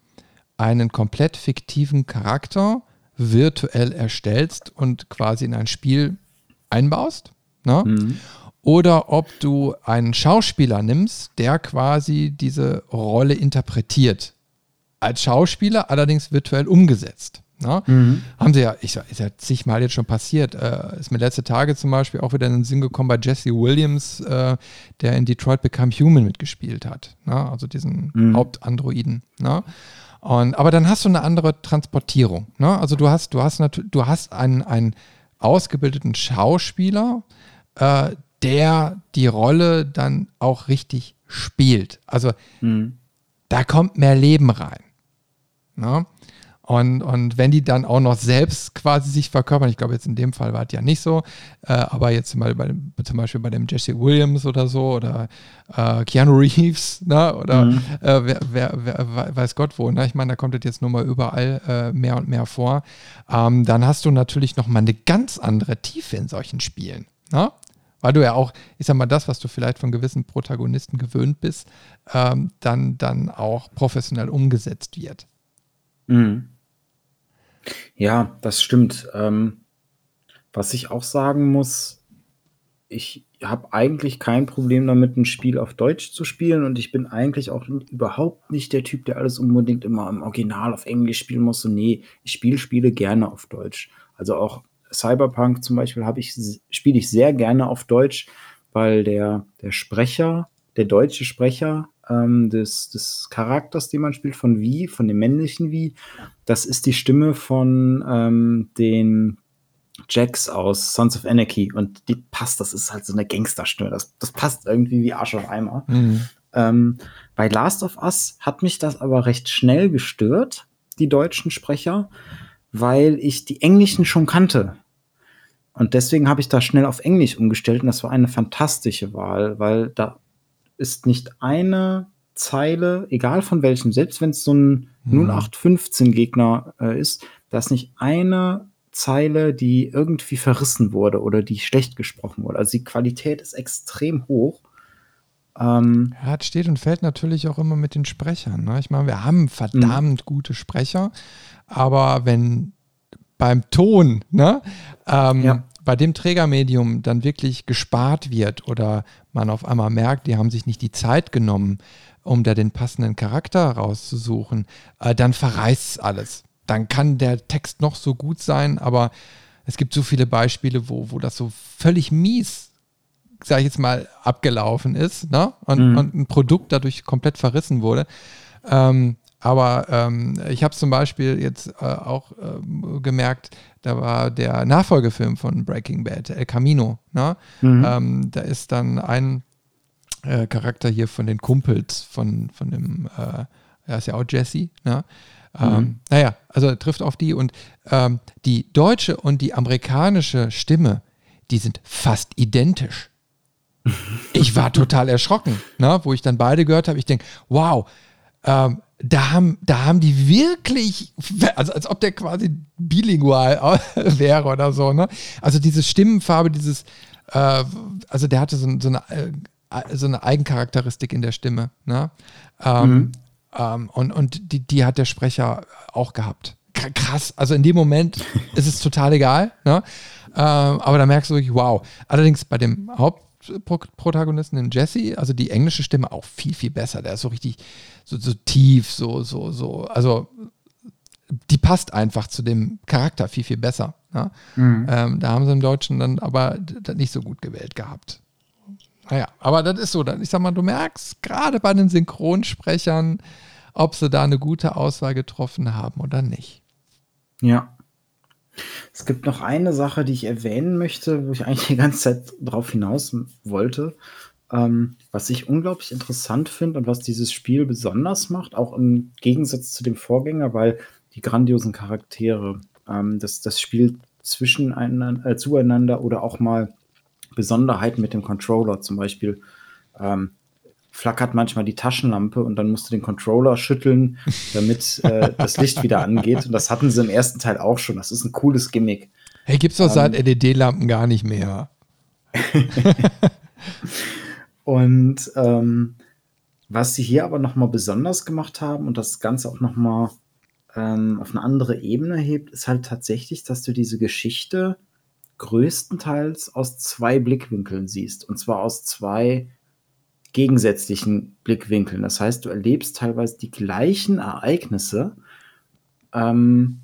einen komplett fiktiven Charakter virtuell erstellst und quasi in ein Spiel einbaust. Ne? Mhm. Oder ob du einen Schauspieler nimmst, der quasi diese Rolle interpretiert. Als Schauspieler allerdings virtuell umgesetzt. Ne? Mhm. Haben sie ja, ich sag, ist ja zigmal jetzt schon passiert. Äh, ist mir letzte Tage zum Beispiel auch wieder in den Sinn gekommen bei Jesse Williams, äh, der in Detroit Become Human mitgespielt hat. Ne? Also diesen mhm. Hauptandroiden. Ne? Und, aber dann hast du eine andere Transportierung. Ne? Also du hast, du hast natürlich, du hast einen, einen ausgebildeten Schauspieler, äh, der die Rolle dann auch richtig spielt. Also mhm. da kommt mehr Leben rein. Ne? Und, und wenn die dann auch noch selbst quasi sich verkörpern, ich glaube jetzt in dem Fall war es ja nicht so, äh, aber jetzt mal bei zum Beispiel bei dem Jesse Williams oder so oder äh, Keanu Reeves, ne, oder mhm. äh, wer, wer, wer, weiß Gott wo, ne? ich meine, da kommt das jetzt nur mal überall äh, mehr und mehr vor, ähm, dann hast du natürlich nochmal eine ganz andere Tiefe in solchen Spielen. Ne? Weil du ja auch, ich sag mal, das, was du vielleicht von gewissen Protagonisten gewöhnt bist, ähm, dann, dann auch professionell umgesetzt wird. Mhm. Ja, das stimmt. Ähm, was ich auch sagen muss, ich habe eigentlich kein Problem damit, ein Spiel auf Deutsch zu spielen und ich bin eigentlich auch überhaupt nicht der Typ, der alles unbedingt immer im Original auf Englisch spielen muss. Und nee, ich spiele Spiele gerne auf Deutsch. Also auch Cyberpunk zum Beispiel ich, spiele ich sehr gerne auf Deutsch, weil der, der Sprecher, der deutsche Sprecher ähm, des, des Charakters, den man spielt, von Wie, von dem männlichen Wie. Das ist die Stimme von ähm, den Jax aus Sons of Anarchy und die passt, das ist halt so eine Gangsterstimme. Das, das passt irgendwie wie Arsch auf Eimer. Mhm. Ähm, bei Last of Us hat mich das aber recht schnell gestört, die deutschen Sprecher, weil ich die Englischen schon kannte. Und deswegen habe ich da schnell auf Englisch umgestellt und das war eine fantastische Wahl, weil da ist nicht eine Zeile, egal von welchem, selbst wenn es so ein mhm. 0815-Gegner äh, ist, da ist nicht eine Zeile, die irgendwie verrissen wurde oder die schlecht gesprochen wurde. Also die Qualität ist extrem hoch. Ähm, ja, es steht und fällt natürlich auch immer mit den Sprechern. Ne? Ich meine, wir haben verdammt mhm. gute Sprecher, aber wenn beim Ton, ne, ähm, ja bei dem Trägermedium dann wirklich gespart wird oder man auf einmal merkt, die haben sich nicht die Zeit genommen, um da den passenden Charakter rauszusuchen, äh, dann verreißt es alles. Dann kann der Text noch so gut sein, aber es gibt so viele Beispiele, wo, wo das so völlig mies, sage ich jetzt mal, abgelaufen ist ne? und, mhm. und ein Produkt dadurch komplett verrissen wurde. Ähm, aber ähm, ich habe zum Beispiel jetzt äh, auch äh, gemerkt, da war der Nachfolgefilm von Breaking Bad, El Camino. Ne? Mhm. Ähm, da ist dann ein äh, Charakter hier von den Kumpels von, von dem, äh, er ist ja auch Jesse. Ne? Ähm, mhm. Naja, also er trifft auf die und ähm, die deutsche und die amerikanische Stimme, die sind fast identisch. ich war total erschrocken, ne? wo ich dann beide gehört habe. Ich denke, wow, ähm, da haben, da haben die wirklich, also als ob der quasi bilingual wäre oder so, ne? Also diese Stimmenfarbe, dieses, äh, also der hatte so, so, eine, äh, so eine Eigencharakteristik in der Stimme, ne? Ähm, mhm. ähm, und und die, die hat der Sprecher auch gehabt. Krass, also in dem Moment ist es total egal, ne? Ähm, aber da merkst du wirklich, wow. Allerdings bei dem Haupt Protagonisten, den Jesse, also die englische Stimme auch viel, viel besser. Der ist so richtig so, so tief, so, so, so. Also die passt einfach zu dem Charakter viel, viel besser. Ja? Mhm. Ähm, da haben sie im Deutschen dann aber nicht so gut gewählt gehabt. Naja, aber das ist so. Ich sag mal, du merkst gerade bei den Synchronsprechern, ob sie da eine gute Auswahl getroffen haben oder nicht. Ja. Es gibt noch eine Sache, die ich erwähnen möchte, wo ich eigentlich die ganze Zeit drauf hinaus wollte. Ähm, was ich unglaublich interessant finde und was dieses Spiel besonders macht, auch im Gegensatz zu dem Vorgänger, weil die grandiosen Charaktere, ähm, das, das Spiel zwischeneinander, äh, zueinander oder auch mal Besonderheiten mit dem Controller, zum Beispiel ähm, flackert manchmal die Taschenlampe und dann musst du den Controller schütteln, damit äh, das Licht wieder angeht. Und das hatten sie im ersten Teil auch schon. Das ist ein cooles Gimmick. Hey, gibt's doch ähm, seit LED-Lampen gar nicht mehr. und ähm, was sie hier aber noch mal besonders gemacht haben und das Ganze auch noch mal ähm, auf eine andere Ebene hebt, ist halt tatsächlich, dass du diese Geschichte größtenteils aus zwei Blickwinkeln siehst. Und zwar aus zwei gegensätzlichen Blickwinkeln. Das heißt, du erlebst teilweise die gleichen Ereignisse, ähm,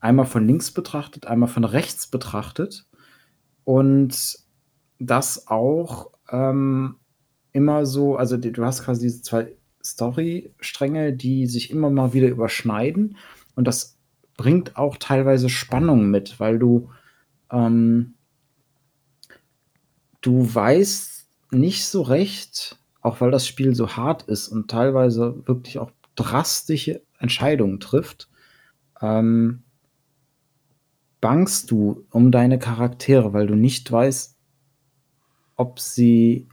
einmal von links betrachtet, einmal von rechts betrachtet. Und das auch ähm, immer so, also du hast quasi diese zwei Story-Stränge, die sich immer mal wieder überschneiden. Und das bringt auch teilweise Spannung mit, weil du, ähm, du weißt nicht so recht, auch weil das Spiel so hart ist und teilweise wirklich auch drastische Entscheidungen trifft, ähm, bangst du um deine Charaktere, weil du nicht weißt, ob sie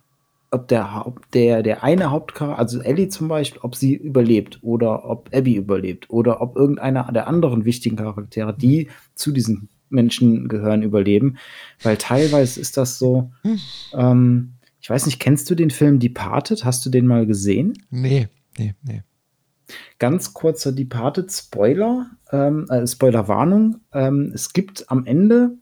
ob der, ob der, der eine Hauptcharakter, also Ellie zum Beispiel, ob sie überlebt oder ob Abby überlebt oder ob irgendeiner der anderen wichtigen Charaktere, die zu diesen Menschen gehören, überleben. Weil teilweise ist das so, ähm, ich weiß nicht, kennst du den Film Departed? Hast du den mal gesehen? Nee, nee, nee. Ganz kurzer Departed Spoiler, ähm, äh, Spoilerwarnung. Ähm, es gibt am Ende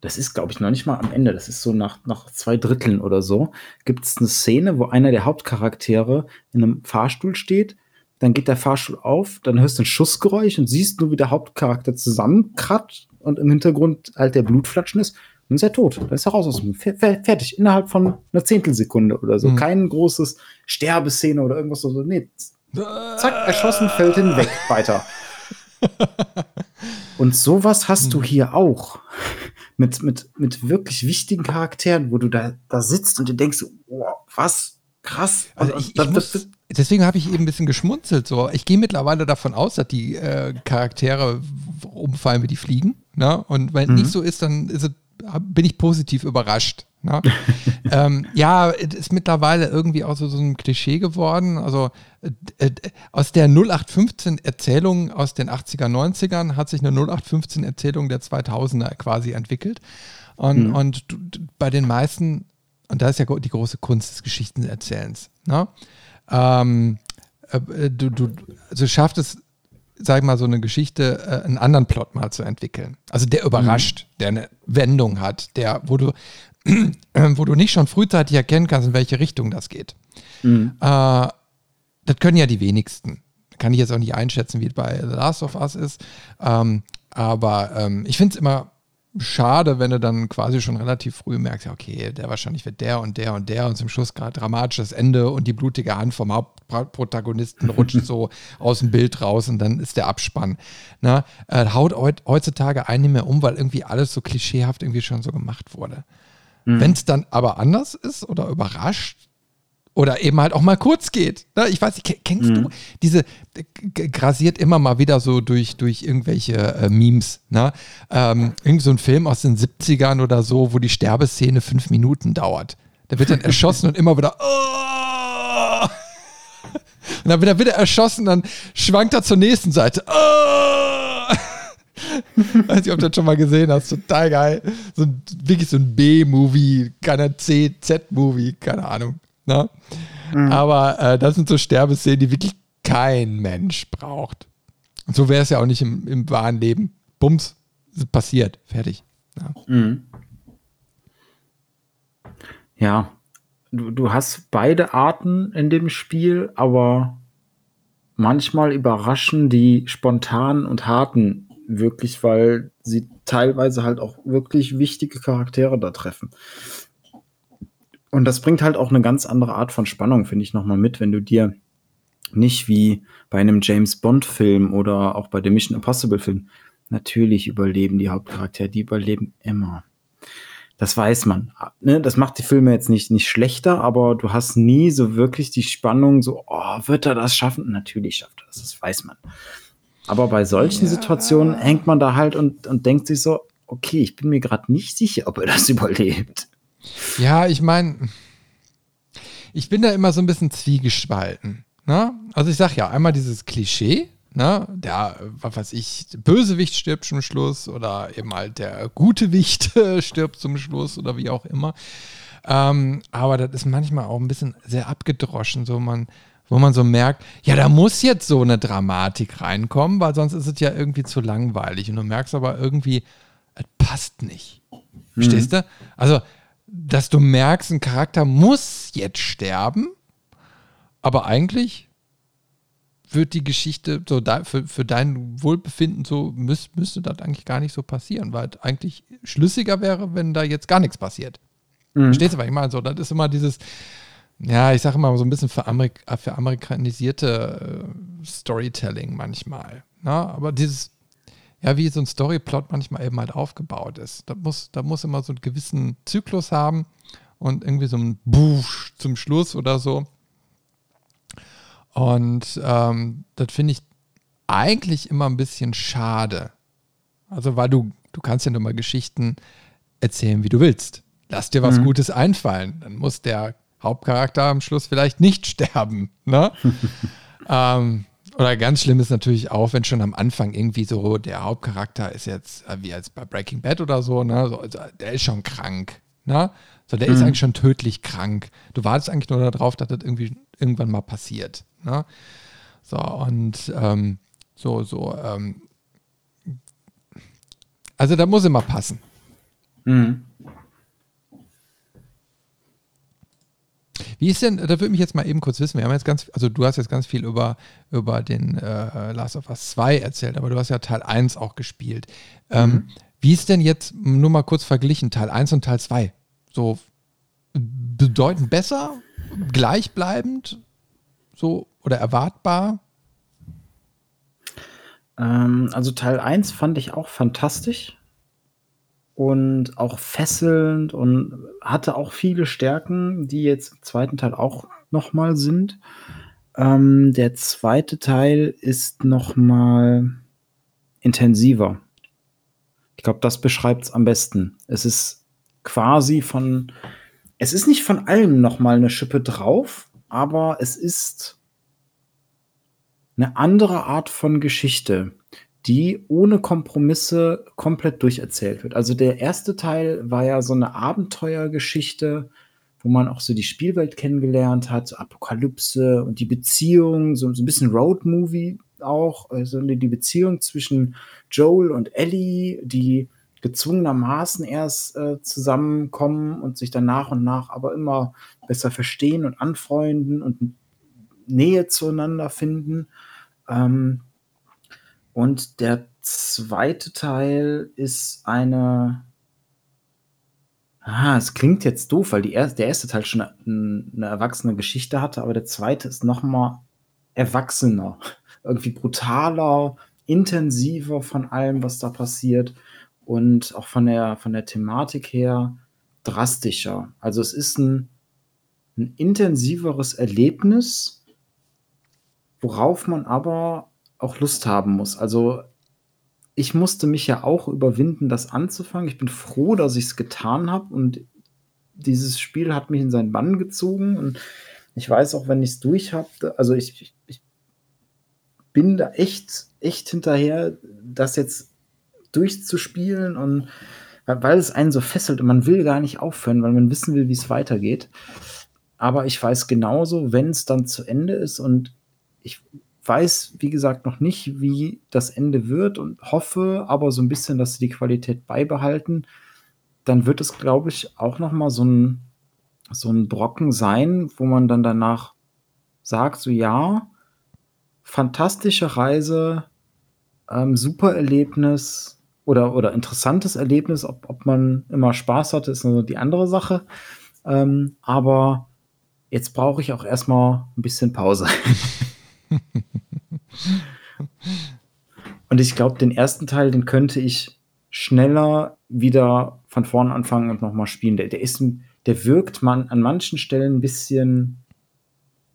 das ist, glaube ich, noch nicht mal am Ende, das ist so nach, nach zwei Dritteln oder so, gibt es eine Szene, wo einer der Hauptcharaktere in einem Fahrstuhl steht, dann geht der Fahrstuhl auf, dann hörst du ein Schussgeräusch und siehst nur, wie der Hauptcharakter zusammenkratzt und im Hintergrund halt der Blutflatschen ist. Dann ist er tot. Dann ist er raus aus dem Fertig. Innerhalb von einer Zehntelsekunde oder so. Mhm. Kein großes Sterbeszene oder irgendwas so. Nee. Zack, erschossen, fällt hinweg. Weiter. Und sowas hast du mhm. hier auch. Mit, mit, mit wirklich wichtigen Charakteren, wo du da, da sitzt und du denkst, oh, was? Krass. Also ich, ich muss, deswegen habe ich eben ein bisschen geschmunzelt. So. Ich gehe mittlerweile davon aus, dass die äh, Charaktere umfallen wie die fliegen. Ne? Und wenn mhm. nicht so ist, dann ist es, bin ich positiv überrascht. Ne? ähm, ja, ist mittlerweile irgendwie auch so, so ein Klischee geworden. Also äh, äh aus der 0815-Erzählung aus den 80er, 90ern hat sich eine 0815-Erzählung der 2000er quasi entwickelt. Und, mhm. und du, bei den meisten, und da ist ja die große Kunst des Geschichtenerzählens, ne? ähm, äh, du, du, also schafft es, sag ich mal, so eine Geschichte, äh, einen anderen Plot mal zu entwickeln. Also der überrascht, mhm. der eine Wendung hat, der, wo du wo du nicht schon frühzeitig erkennen kannst, in welche Richtung das geht. Mhm. Äh, das können ja die wenigsten. Kann ich jetzt auch nicht einschätzen, wie es bei The Last of Us ist. Ähm, aber ähm, ich finde es immer schade, wenn du dann quasi schon relativ früh merkst, ja, okay, der wahrscheinlich wird der und der und der und zum Schluss gerade dramatisches Ende und die blutige Hand vom Hauptprotagonisten rutscht so aus dem Bild raus und dann ist der Abspann. Na, äh, haut heutzutage einen nicht mehr um, weil irgendwie alles so klischeehaft irgendwie schon so gemacht wurde. Mhm. Wenn es dann aber anders ist oder überrascht oder eben halt auch mal kurz geht. Ne? Ich weiß nicht, kennst mhm. du diese, grasiert immer mal wieder so durch, durch irgendwelche äh, Memes. Ne? Ähm, irgend so ein Film aus den 70ern oder so, wo die Sterbeszene fünf Minuten dauert. Da wird dann erschossen und immer wieder. Oh! Und dann wird er wieder erschossen, dann schwankt er zur nächsten Seite. Oh! Weiß nicht, ob du das schon mal gesehen hast. Total geil. So ein, wirklich so ein B-Movie, keiner C, Z-Movie, keine Ahnung. Ne? Mhm. Aber äh, das sind so Sterbeszenen, die wirklich kein Mensch braucht. Und so wäre es ja auch nicht im, im wahren Leben. Bums, passiert, fertig. Ja. Mhm. ja. Du, du hast beide Arten in dem Spiel, aber manchmal überraschen die spontanen und harten wirklich, weil sie teilweise halt auch wirklich wichtige Charaktere da treffen. Und das bringt halt auch eine ganz andere Art von Spannung, finde ich, nochmal mit, wenn du dir nicht wie bei einem James Bond-Film oder auch bei dem Mission Impossible-Film, natürlich überleben die Hauptcharaktere, die überleben immer. Das weiß man. Ne? Das macht die Filme jetzt nicht, nicht schlechter, aber du hast nie so wirklich die Spannung, so, oh, wird er das schaffen? Natürlich schafft er das, das weiß man. Aber bei solchen ja. Situationen hängt man da halt und, und denkt sich so, okay, ich bin mir gerade nicht sicher, ob er das überlebt. Ja, ich meine, ich bin da immer so ein bisschen zwiegespalten. Ne? Also ich sag ja, einmal dieses Klischee, ne? der, was weiß ich, Bösewicht stirbt zum Schluss oder eben halt der gute Wicht stirbt zum Schluss oder wie auch immer. Ähm, aber das ist manchmal auch ein bisschen sehr abgedroschen, so man, wo man so merkt, ja, da muss jetzt so eine Dramatik reinkommen, weil sonst ist es ja irgendwie zu langweilig. Und du merkst aber irgendwie, es passt nicht. Verstehst mhm. du? Also, dass du merkst, ein Charakter muss jetzt sterben, aber eigentlich wird die Geschichte so da, für, für dein Wohlbefinden so müß, müsste das eigentlich gar nicht so passieren, weil es eigentlich schlüssiger wäre, wenn da jetzt gar nichts passiert. Mhm. Verstehst du, was ich meine? So, das ist immer dieses, ja, ich sage immer so ein bisschen für, Amerik für amerikanisierte äh, Storytelling manchmal. Ne? Aber dieses, ja, wie so ein Storyplot manchmal eben halt aufgebaut ist. Da muss, da muss immer so einen gewissen Zyklus haben und irgendwie so ein Buch zum Schluss oder so. Und ähm, das finde ich eigentlich immer ein bisschen schade. Also, weil du, du kannst ja nur mal Geschichten erzählen, wie du willst. Lass dir was mhm. Gutes einfallen. Dann muss der Hauptcharakter am Schluss vielleicht nicht sterben. Ne? ähm, oder ganz schlimm ist natürlich auch, wenn schon am Anfang irgendwie so der Hauptcharakter ist jetzt, äh, wie jetzt bei Breaking Bad oder so, ne? So, also der ist schon krank. Ne? So, der mhm. ist eigentlich schon tödlich krank. Du wartest eigentlich nur darauf, dass das irgendwie irgendwann mal passiert. Ne? So, und ähm, so, so, ähm, also da muss immer passen. Mhm. Wie ist denn, da würde mich jetzt mal eben kurz wissen, wir haben jetzt ganz, also du hast jetzt ganz viel über, über den äh, Last of Us 2 erzählt, aber du hast ja Teil 1 auch gespielt. Ähm, mhm. Wie ist denn jetzt, nur mal kurz verglichen, Teil 1 und Teil 2? So bedeutend besser, gleichbleibend, so oder erwartbar? Ähm, also Teil 1 fand ich auch fantastisch und auch fesselnd und hatte auch viele Stärken, die jetzt im zweiten Teil auch nochmal sind. Ähm, der zweite Teil ist nochmal intensiver. Ich glaube, das beschreibt es am besten. Es ist quasi von, es ist nicht von allem nochmal eine Schippe drauf, aber es ist eine andere Art von Geschichte die ohne Kompromisse komplett durcherzählt wird. Also der erste Teil war ja so eine Abenteuergeschichte, wo man auch so die Spielwelt kennengelernt hat, so Apokalypse und die Beziehung, so, so ein bisschen Roadmovie auch, also die Beziehung zwischen Joel und Ellie, die gezwungenermaßen erst äh, zusammenkommen und sich dann nach und nach aber immer besser verstehen und anfreunden und Nähe zueinander finden. Ähm, und der zweite Teil ist eine. Ah, es klingt jetzt doof, weil er der erste Teil schon eine, eine erwachsene Geschichte hatte, aber der zweite ist noch mal erwachsener, irgendwie brutaler, intensiver von allem, was da passiert und auch von der von der Thematik her drastischer. Also es ist ein, ein intensiveres Erlebnis, worauf man aber auch Lust haben muss. Also ich musste mich ja auch überwinden, das anzufangen. Ich bin froh, dass ich es getan habe und dieses Spiel hat mich in seinen Bann gezogen und ich weiß auch, wenn ich es durch habe, also ich, ich, bin da echt, echt hinterher, das jetzt durchzuspielen und weil es einen so fesselt und man will gar nicht aufhören, weil man wissen will, wie es weitergeht. Aber ich weiß genauso, wenn es dann zu Ende ist und ich weiß, wie gesagt, noch nicht, wie das Ende wird und hoffe aber so ein bisschen, dass sie die Qualität beibehalten. Dann wird es, glaube ich, auch noch mal so ein, so ein Brocken sein, wo man dann danach sagt, so ja, fantastische Reise, ähm, super Erlebnis oder, oder interessantes Erlebnis, ob, ob man immer Spaß hatte, ist nur die andere Sache. Ähm, aber jetzt brauche ich auch erstmal ein bisschen Pause. Und ich glaube, den ersten Teil, den könnte ich schneller wieder von vorne anfangen und nochmal spielen. Der, der ist, der wirkt man an manchen Stellen ein bisschen,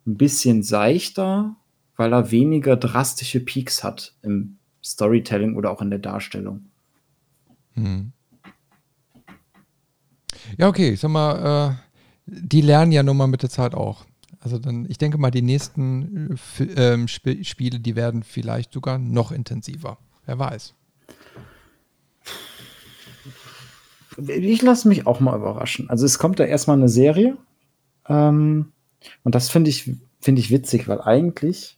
ein bisschen seichter, weil er weniger drastische Peaks hat im Storytelling oder auch in der Darstellung. Hm. Ja, okay, ich sag mal, äh, die lernen ja nun mal mit der Zeit auch. Also dann, ich denke mal, die nächsten äh, ähm, Sp Spiele, die werden vielleicht sogar noch intensiver. Wer weiß. Ich lasse mich auch mal überraschen. Also es kommt da erstmal eine Serie. Ähm, und das finde ich, finde ich witzig, weil eigentlich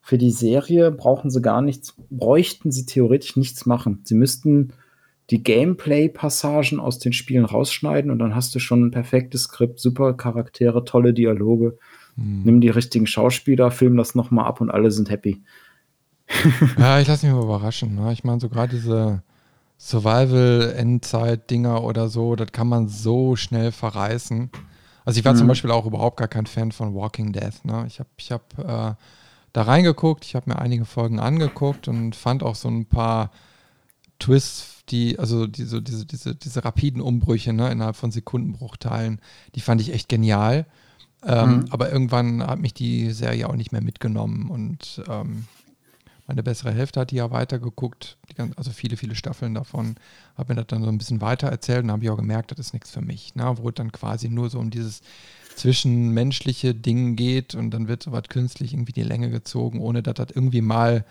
für die Serie brauchen sie gar nichts, bräuchten sie theoretisch nichts machen. Sie müssten die Gameplay-Passagen aus den Spielen rausschneiden und dann hast du schon ein perfektes Skript, super Charaktere, tolle Dialoge. Hm. Nimm die richtigen Schauspieler, film das nochmal ab und alle sind happy. ja, ich lasse mich mal überraschen. Ne? Ich meine, so gerade diese Survival-Endzeit-Dinger oder so, das kann man so schnell verreißen. Also ich war mhm. zum Beispiel auch überhaupt gar kein Fan von Walking Death. Ne? Ich habe ich hab, äh, da reingeguckt, ich habe mir einige Folgen angeguckt und fand auch so ein paar Twists, die, also diese, diese, diese, diese rapiden Umbrüche ne, innerhalb von Sekundenbruchteilen, die fand ich echt genial. Ähm, mhm. Aber irgendwann hat mich die Serie auch nicht mehr mitgenommen und ähm, meine bessere Hälfte hat die ja weitergeguckt, die, also viele, viele Staffeln davon, habe mir das dann so ein bisschen weiter erzählt und habe ich auch gemerkt, das ist nichts für mich. Ne? Wo es dann quasi nur so um dieses zwischenmenschliche Ding geht und dann wird so was künstlich irgendwie die Länge gezogen, ohne dass das irgendwie mal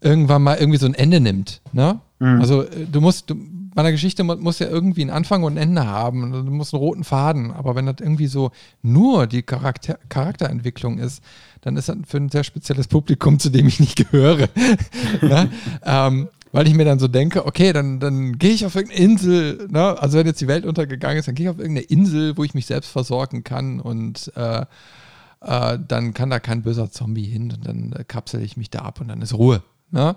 irgendwann mal irgendwie so ein Ende nimmt. Ne? Mhm. Also äh, du musst, du, bei einer Geschichte muss ja irgendwie einen Anfang und ein Ende haben. Du musst einen roten Faden. Aber wenn das irgendwie so nur die Charakter Charakterentwicklung ist, dann ist das für ein sehr spezielles Publikum, zu dem ich nicht gehöre. ne? ähm, weil ich mir dann so denke, okay, dann, dann gehe ich auf irgendeine Insel, ne? also wenn jetzt die Welt untergegangen ist, dann gehe ich auf irgendeine Insel, wo ich mich selbst versorgen kann und äh, äh, dann kann da kein böser Zombie hin und dann äh, kapsel ich mich da ab und dann ist Ruhe. Ne?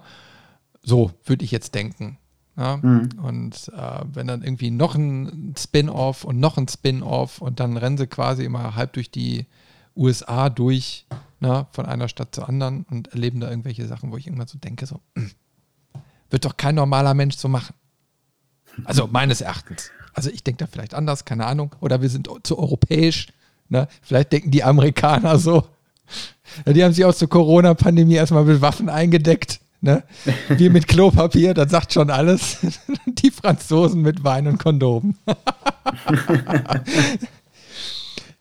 So würde ich jetzt denken. Ja? Mhm. Und äh, wenn dann irgendwie noch ein Spin-off und noch ein Spin-off und dann rennen sie quasi immer halb durch die USA durch, na, von einer Stadt zur anderen und erleben da irgendwelche Sachen, wo ich irgendwann so denke, so, wird doch kein normaler Mensch so machen. Also meines Erachtens. Also ich denke da vielleicht anders, keine Ahnung. Oder wir sind zu europäisch. Ne? Vielleicht denken die Amerikaner so. Die haben sich aus der Corona-Pandemie erstmal mit Waffen eingedeckt. Ne? Wir mit Klopapier, das sagt schon alles. Die Franzosen mit Wein und Kondomen.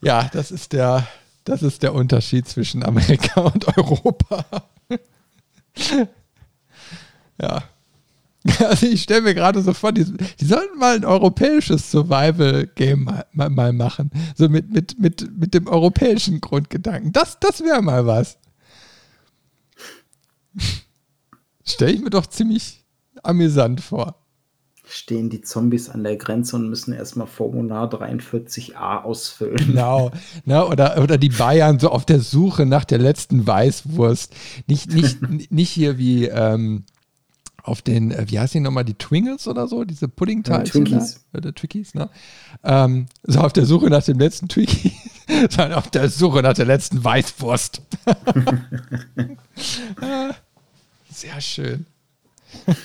ja, das ist der, das ist der Unterschied zwischen Amerika und Europa. ja. Also ich stelle mir gerade so vor, die, die, sollten mal ein europäisches Survival-Game mal, mal, mal, machen. So mit, mit, mit, mit dem europäischen Grundgedanken. Das, das wäre mal was. Stelle ich mir doch ziemlich amüsant vor. Stehen die Zombies an der Grenze und müssen erstmal Formular 43a ausfüllen. Genau. Na, oder, oder die Bayern so auf der Suche nach der letzten Weißwurst. Nicht, nicht, nicht hier wie ähm, auf den, äh, wie heißt die nochmal, die Twingles oder so, diese Puddingteilchen. Ja, Twinkies. Da, oder Twickies, ne? Ähm, so auf der Suche nach dem letzten Twickie, sondern auf der Suche nach der letzten Weißwurst. Sehr schön.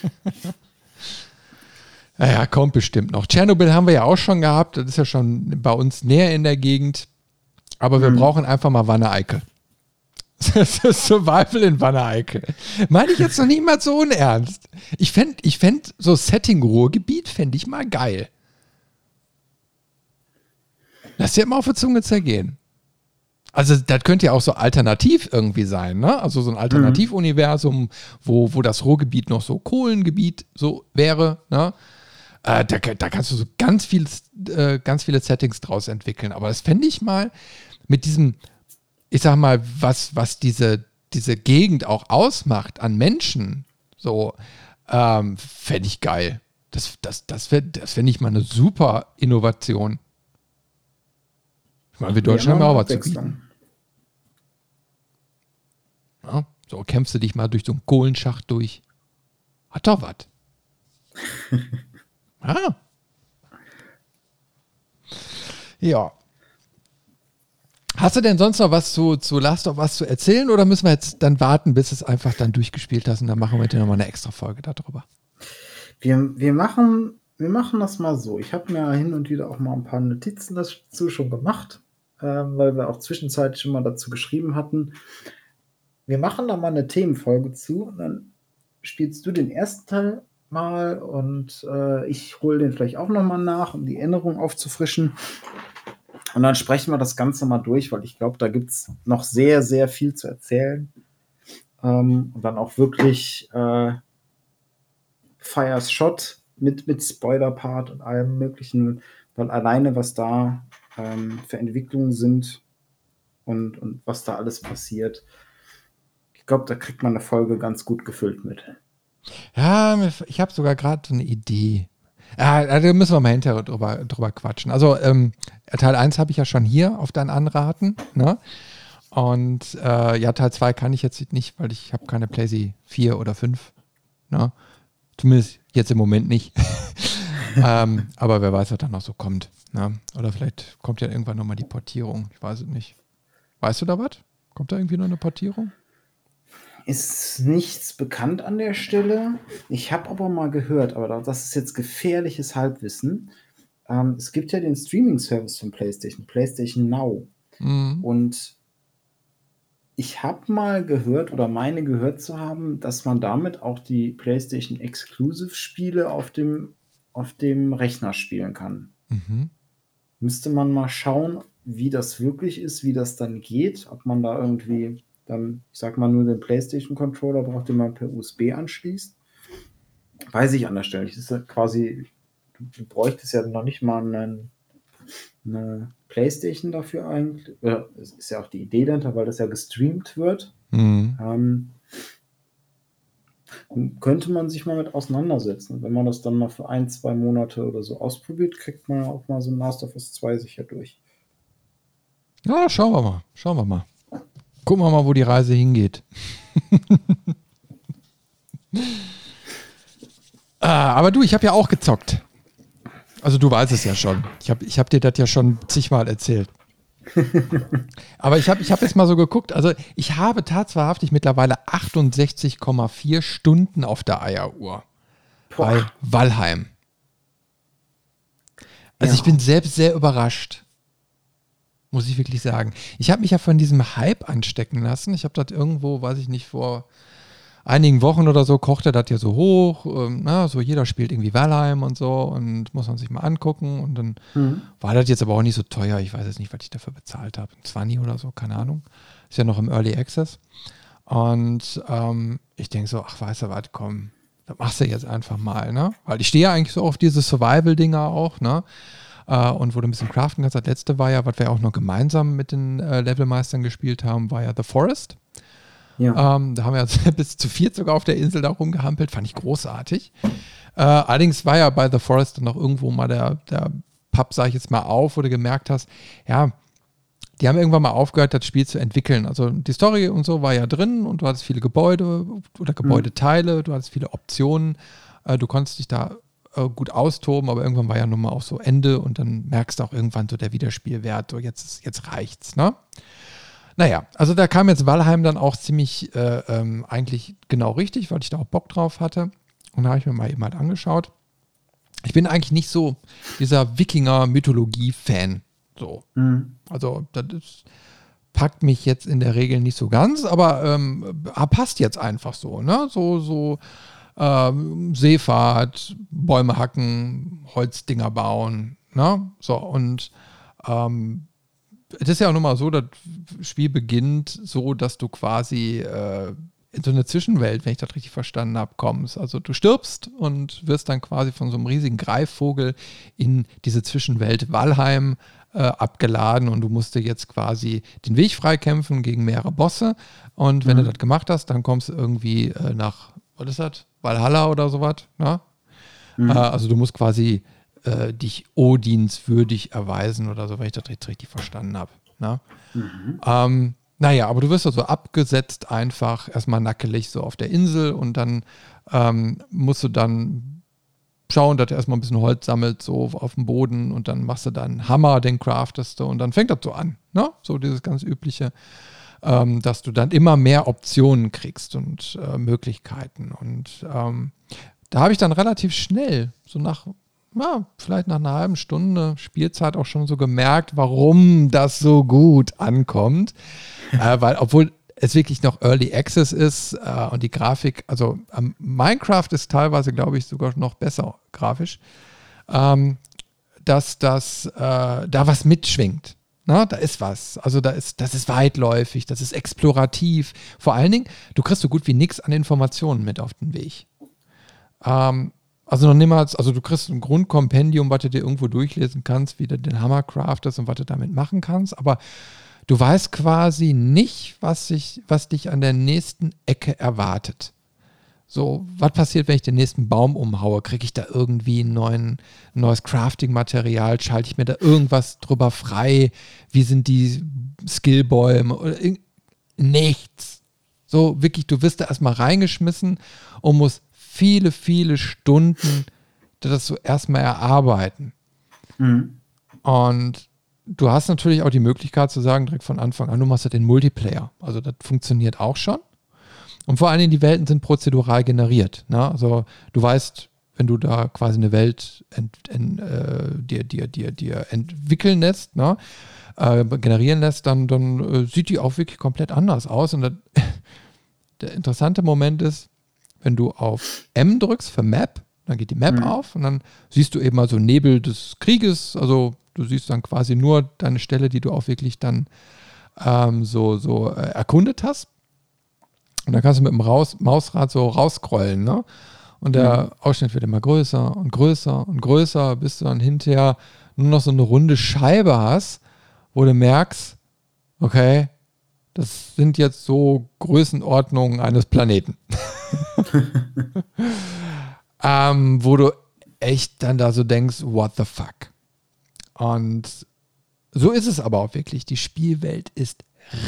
naja, kommt bestimmt noch. Tschernobyl haben wir ja auch schon gehabt. Das ist ja schon bei uns näher in der Gegend. Aber wir mhm. brauchen einfach mal Wanne-Eickel. Survival in Wanne-Eickel. Meine ich jetzt noch nicht mal so unernst. Ich fände ich fänd so Setting-Ruhrgebiet fände ich mal geil. Lass dir mal auf der Zunge zergehen. Also das könnte ja auch so alternativ irgendwie sein, ne? Also so ein Alternativuniversum, wo, wo das Ruhrgebiet noch so Kohlengebiet so wäre, ne? Äh, da, da kannst du so ganz, viel, äh, ganz viele Settings draus entwickeln. Aber das fände ich mal mit diesem, ich sag mal, was, was diese, diese Gegend auch ausmacht an Menschen, so, ähm, fände ich geil. Das, das, das das fänd ich mal eine super Innovation. Ich meine, wir Deutschen haben auch was zu bieten. Ja, so kämpfst du dich mal durch so einen Kohlenschacht durch. Hat doch was. ah. Ja. Hast du denn sonst noch was zu, zu Last of Us zu erzählen oder müssen wir jetzt dann warten, bis es einfach dann durchgespielt hast und dann machen wir dir nochmal eine extra Folge darüber? Wir, wir, machen, wir machen das mal so. Ich habe mir hin und wieder auch mal ein paar Notizen dazu schon gemacht, äh, weil wir auch zwischenzeitlich schon mal dazu geschrieben hatten wir machen da mal eine Themenfolge zu und dann spielst du den ersten Teil mal und äh, ich hole den vielleicht auch nochmal nach, um die Erinnerung aufzufrischen. Und dann sprechen wir das Ganze mal durch, weil ich glaube, da gibt es noch sehr, sehr viel zu erzählen. Ähm, und dann auch wirklich äh, Fires Shot mit, mit Spoiler-Part und allem Möglichen, weil alleine, was da ähm, für Entwicklungen sind, und, und was da alles passiert. Ich glaube, da kriegt man eine Folge ganz gut gefüllt mit. Ja, ich habe sogar gerade eine Idee. Ja, da müssen wir mal hinterher drüber, drüber quatschen. Also ähm, Teil 1 habe ich ja schon hier auf dein Anraten. Ne? Und äh, ja, Teil 2 kann ich jetzt nicht, weil ich habe keine PlayStation 4 oder 5. Ne? Zumindest jetzt im Moment nicht. ähm, aber wer weiß, was dann noch so kommt. Ne? Oder vielleicht kommt ja irgendwann nochmal die Portierung. Ich weiß es nicht. Weißt du da was? Kommt da irgendwie noch eine Portierung? Ist nichts bekannt an der Stelle. Ich habe aber mal gehört, aber das ist jetzt gefährliches Halbwissen. Ähm, es gibt ja den Streaming-Service von PlayStation, PlayStation Now. Mhm. Und ich habe mal gehört oder meine gehört zu haben, dass man damit auch die PlayStation Exclusive Spiele auf dem, auf dem Rechner spielen kann. Mhm. Müsste man mal schauen, wie das wirklich ist, wie das dann geht, ob man da irgendwie dann, ich sag mal, nur den PlayStation Controller braucht, den man per USB anschließt. Weiß ich an der Stelle. Das ist ja quasi, du, du bräuchtest ja noch nicht mal einen, eine PlayStation dafür eigentlich. Oder es ist ja auch die Idee dahinter, weil das ja gestreamt wird. Mhm. Ähm, könnte man sich mal mit auseinandersetzen. wenn man das dann mal für ein, zwei Monate oder so ausprobiert, kriegt man auch mal so ein Last of Us 2 sicher durch. Ja, schauen wir mal. Schauen wir mal. Gucken wir mal, wo die Reise hingeht. ah, aber du, ich habe ja auch gezockt. Also du weißt es ja schon. Ich habe ich hab dir das ja schon zigmal erzählt. Aber ich habe ich hab jetzt mal so geguckt. Also ich habe tatsächlich mittlerweile 68,4 Stunden auf der Eieruhr. Boah. Bei Valheim. Also ja. ich bin selbst sehr überrascht muss ich wirklich sagen. Ich habe mich ja von diesem Hype anstecken lassen. Ich habe das irgendwo, weiß ich nicht, vor einigen Wochen oder so kochte das ja so hoch. Ähm, na, so jeder spielt irgendwie Valheim und so und muss man sich mal angucken. Und dann mhm. war das jetzt aber auch nicht so teuer. Ich weiß jetzt nicht, was ich dafür bezahlt habe. 20 oder so, keine Ahnung. Ist ja noch im Early Access. Und ähm, ich denke so, ach, weißt du was, komm, das machst du jetzt einfach mal, ne? Weil ich stehe ja eigentlich so auf diese Survival-Dinger auch, ne? Äh, und wo du ein bisschen craften kannst. Das letzte war ja, was wir auch noch gemeinsam mit den äh, Levelmeistern gespielt haben, war ja The Forest. Ja. Ähm, da haben wir also bis zu viert sogar auf der Insel da rumgehampelt, fand ich großartig. Äh, allerdings war ja bei The Forest dann noch irgendwo mal der, der Pub, sag ich jetzt mal, auf, wo du gemerkt hast, ja, die haben irgendwann mal aufgehört, das Spiel zu entwickeln. Also die Story und so war ja drin und du hattest viele Gebäude oder mhm. Gebäudeteile, du hattest viele Optionen. Äh, du konntest dich da äh, gut austoben, aber irgendwann war ja nun mal auch so Ende und dann merkst du auch irgendwann so der Wiederspielwert, so jetzt, jetzt reicht's, ne? Naja, also da kam jetzt Valheim dann auch ziemlich äh, ähm, eigentlich genau richtig, weil ich da auch Bock drauf hatte. Und da habe ich mir mal eben halt angeschaut. Ich bin eigentlich nicht so dieser Wikinger-Mythologie-Fan. So. Mhm. Also, das ist, packt mich jetzt in der Regel nicht so ganz, aber ähm, passt jetzt einfach so, ne? So, so ähm, Seefahrt, Bäume hacken, Holzdinger bauen. Ne? So, und ähm, es ist ja auch nochmal so, das Spiel beginnt so, dass du quasi äh, in so eine Zwischenwelt, wenn ich das richtig verstanden habe, kommst. Also du stirbst und wirst dann quasi von so einem riesigen Greifvogel in diese Zwischenwelt Valheim äh, abgeladen und du musst dir jetzt quasi den Weg freikämpfen gegen mehrere Bosse. Und wenn mhm. du das gemacht hast, dann kommst du irgendwie äh, nach, was ist das? Valhalla oder sowas. Ne? Mhm. Äh, also du musst quasi äh, dich Odins würdig erweisen oder so, wenn ich das richtig, richtig verstanden habe. Ne? Mhm. Ähm, naja, aber du wirst also abgesetzt einfach erstmal nackelig so auf der Insel und dann ähm, musst du dann schauen, dass du erstmal ein bisschen Holz sammelt so auf dem Boden und dann machst du dann Hammer, den craftest du und dann fängt das so an. Ne? So dieses ganz übliche ähm, dass du dann immer mehr Optionen kriegst und äh, Möglichkeiten. Und ähm, da habe ich dann relativ schnell, so nach, ja, vielleicht nach einer halben Stunde Spielzeit auch schon so gemerkt, warum das so gut ankommt. äh, weil, obwohl es wirklich noch Early Access ist äh, und die Grafik, also ähm, Minecraft ist teilweise, glaube ich, sogar noch besser grafisch, ähm, dass das äh, da was mitschwingt. Na, da ist was. Also da ist, das ist weitläufig, das ist explorativ. Vor allen Dingen, du kriegst so gut wie nichts an Informationen mit auf den Weg. Ähm, also noch niemals, also du kriegst ein Grundkompendium, was du dir irgendwo durchlesen kannst, wie du den Hammer craftest und was du damit machen kannst, aber Du weißt quasi nicht, was, sich, was dich an der nächsten Ecke erwartet. So, was passiert, wenn ich den nächsten Baum umhaue? Kriege ich da irgendwie ein neuen, neues Crafting-Material? Schalte ich mir da irgendwas drüber frei? Wie sind die Skillbäume? Nichts. So, wirklich, du wirst da erstmal reingeschmissen und musst viele, viele Stunden das so erstmal erarbeiten. Mhm. Und du hast natürlich auch die Möglichkeit zu sagen, direkt von Anfang an, du machst ja den Multiplayer. Also das funktioniert auch schon. Und vor allen Dingen, die Welten sind prozedural generiert. Ne? Also du weißt, wenn du da quasi eine Welt ent, ent, äh, dir, dir, dir, dir entwickeln lässt, ne? äh, generieren lässt, dann, dann äh, sieht die auch wirklich komplett anders aus. Und das, der interessante Moment ist, wenn du auf M drückst für Map, dann geht die Map mhm. auf und dann siehst du eben mal so Nebel des Krieges. Also du siehst dann quasi nur deine Stelle, die du auch wirklich dann ähm, so, so äh, erkundet hast. Und dann kannst du mit dem Raus Mausrad so rausscrollen, ne? Und der mhm. Ausschnitt wird immer größer und größer und größer, bis du dann hinterher nur noch so eine runde Scheibe hast, wo du merkst, okay, das sind jetzt so Größenordnungen eines Planeten. ähm, wo du echt dann da so denkst, what the fuck? Und so ist es aber auch wirklich. Die Spielwelt ist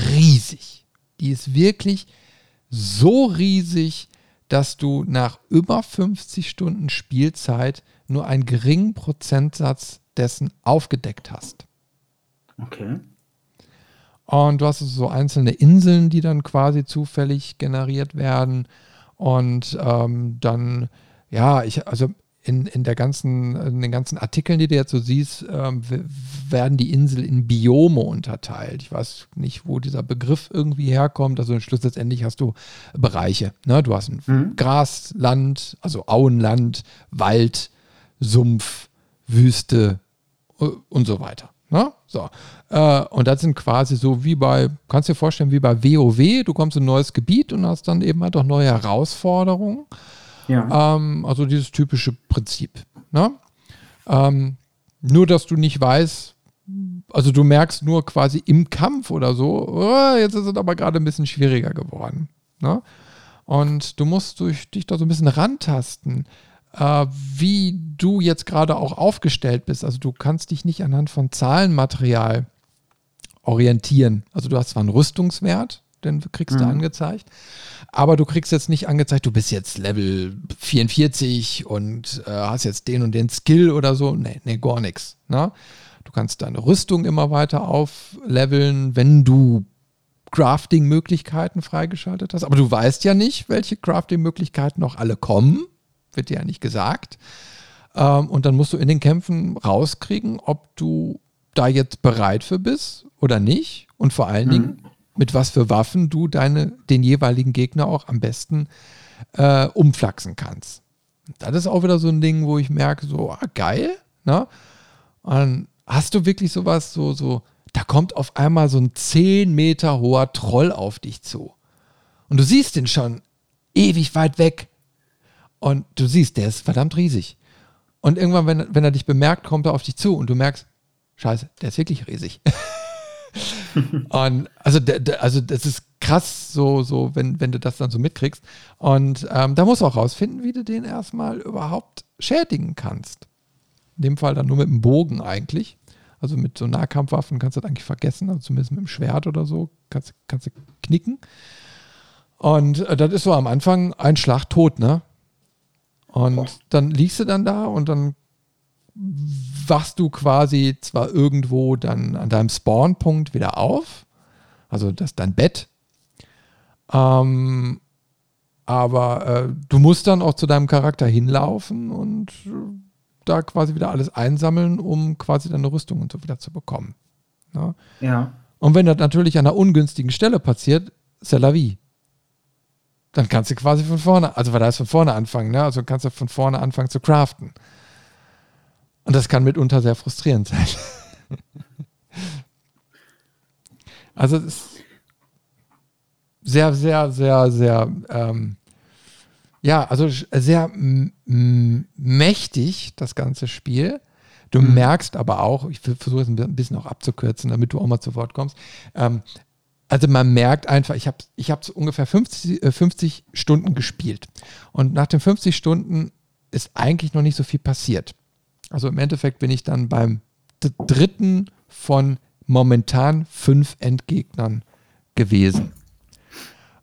riesig. Die ist wirklich riesig so riesig, dass du nach über 50 Stunden Spielzeit nur einen geringen Prozentsatz dessen aufgedeckt hast. Okay. Und du hast so einzelne Inseln, die dann quasi zufällig generiert werden. Und ähm, dann, ja, ich, also in, in, der ganzen, in den ganzen Artikeln, die du jetzt so siehst, ähm, werden die Inseln in Biome unterteilt. Ich weiß nicht, wo dieser Begriff irgendwie herkommt. Also schlussendlich hast du Bereiche. Ne? Du hast ein mhm. Grasland, also Auenland, Wald, Sumpf, Wüste äh, und so weiter. Ne? So. Äh, und das sind quasi so wie bei, kannst du dir vorstellen, wie bei WoW, du kommst in ein neues Gebiet und hast dann eben halt auch neue Herausforderungen. Ja. Ähm, also dieses typische Prinzip. Ne? Ähm, nur, dass du nicht weißt, also du merkst nur quasi im Kampf oder so, oh, jetzt ist es aber gerade ein bisschen schwieriger geworden. Ne? Und du musst durch dich da so ein bisschen rantasten, äh, wie du jetzt gerade auch aufgestellt bist. Also du kannst dich nicht anhand von Zahlenmaterial orientieren. Also du hast zwar einen Rüstungswert, den kriegst mhm. du angezeigt. Aber du kriegst jetzt nicht angezeigt, du bist jetzt Level 44 und äh, hast jetzt den und den Skill oder so. Nee, nee, gar nichts. Ne? Du kannst deine Rüstung immer weiter aufleveln, wenn du Crafting-Möglichkeiten freigeschaltet hast. Aber du weißt ja nicht, welche Crafting-Möglichkeiten noch alle kommen. Wird dir ja nicht gesagt. Ähm, und dann musst du in den Kämpfen rauskriegen, ob du da jetzt bereit für bist oder nicht. Und vor allen mhm. Dingen, mit was für Waffen du deine, den jeweiligen Gegner auch am besten äh, umflaxen kannst. Das ist auch wieder so ein Ding, wo ich merke, so, ah, geil. Ne? Und hast du wirklich sowas, so, so, da kommt auf einmal so ein 10 Meter hoher Troll auf dich zu. Und du siehst den schon ewig weit weg. Und du siehst, der ist verdammt riesig. Und irgendwann, wenn, wenn er dich bemerkt, kommt er auf dich zu und du merkst, scheiße, der ist wirklich riesig. und also, also das ist krass, so, so wenn, wenn du das dann so mitkriegst. Und ähm, da musst du auch rausfinden, wie du den erstmal überhaupt schädigen kannst. In dem Fall dann nur mit dem Bogen eigentlich. Also mit so Nahkampfwaffen kannst du das eigentlich vergessen, also zumindest mit dem Schwert oder so kannst, kannst du knicken. Und äh, das ist so am Anfang ein Schlag tot, ne? Und dann liegst du dann da und dann wachst du quasi zwar irgendwo dann an deinem Spawnpunkt wieder auf, also das ist dein Bett, ähm, aber äh, du musst dann auch zu deinem Charakter hinlaufen und äh, da quasi wieder alles einsammeln, um quasi deine Rüstung und so wieder zu bekommen. Ne? Ja. Und wenn das natürlich an einer ungünstigen Stelle passiert, c'est la vie. Dann kannst du quasi von vorne, also weil da ist von vorne anfangen, ne? Also kannst du von vorne anfangen zu craften. Und das kann mitunter sehr frustrierend sein. also es ist sehr, sehr, sehr, sehr, ähm, ja, also sehr mächtig, das ganze Spiel. Du mhm. merkst aber auch, ich versuche es ein bisschen auch abzukürzen, damit du auch mal zu Wort kommst. Ähm, also man merkt einfach, ich habe ich hab ungefähr 50, äh, 50 Stunden gespielt. Und nach den 50 Stunden ist eigentlich noch nicht so viel passiert. Also im Endeffekt bin ich dann beim dritten von momentan fünf Endgegnern gewesen.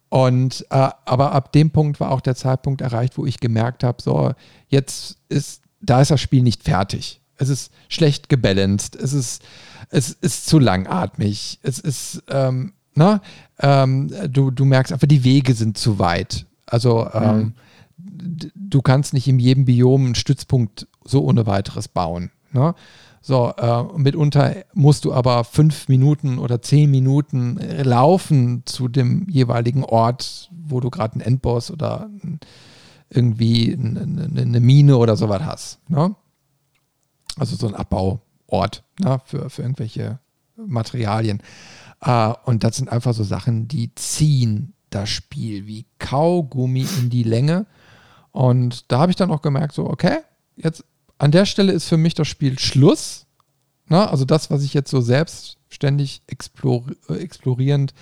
Und äh, aber ab dem Punkt war auch der Zeitpunkt erreicht, wo ich gemerkt habe, so jetzt ist da ist das Spiel nicht fertig. Es ist schlecht gebalanced. Es ist es ist zu langatmig. Es ist ähm, na, ähm, du du merkst einfach die Wege sind zu weit. Also ähm, mhm. du kannst nicht in jedem Biom einen Stützpunkt so ohne weiteres bauen. Ne? So, äh, mitunter musst du aber fünf Minuten oder zehn Minuten laufen zu dem jeweiligen Ort, wo du gerade einen Endboss oder irgendwie eine, eine Mine oder sowas hast. Ne? Also so ein Abbauort ne? für, für irgendwelche Materialien. Äh, und das sind einfach so Sachen, die ziehen das Spiel wie Kaugummi in die Länge. Und da habe ich dann auch gemerkt, so, okay, jetzt an der Stelle ist für mich das Spiel Schluss. Na, also das, was ich jetzt so selbstständig explor explorierend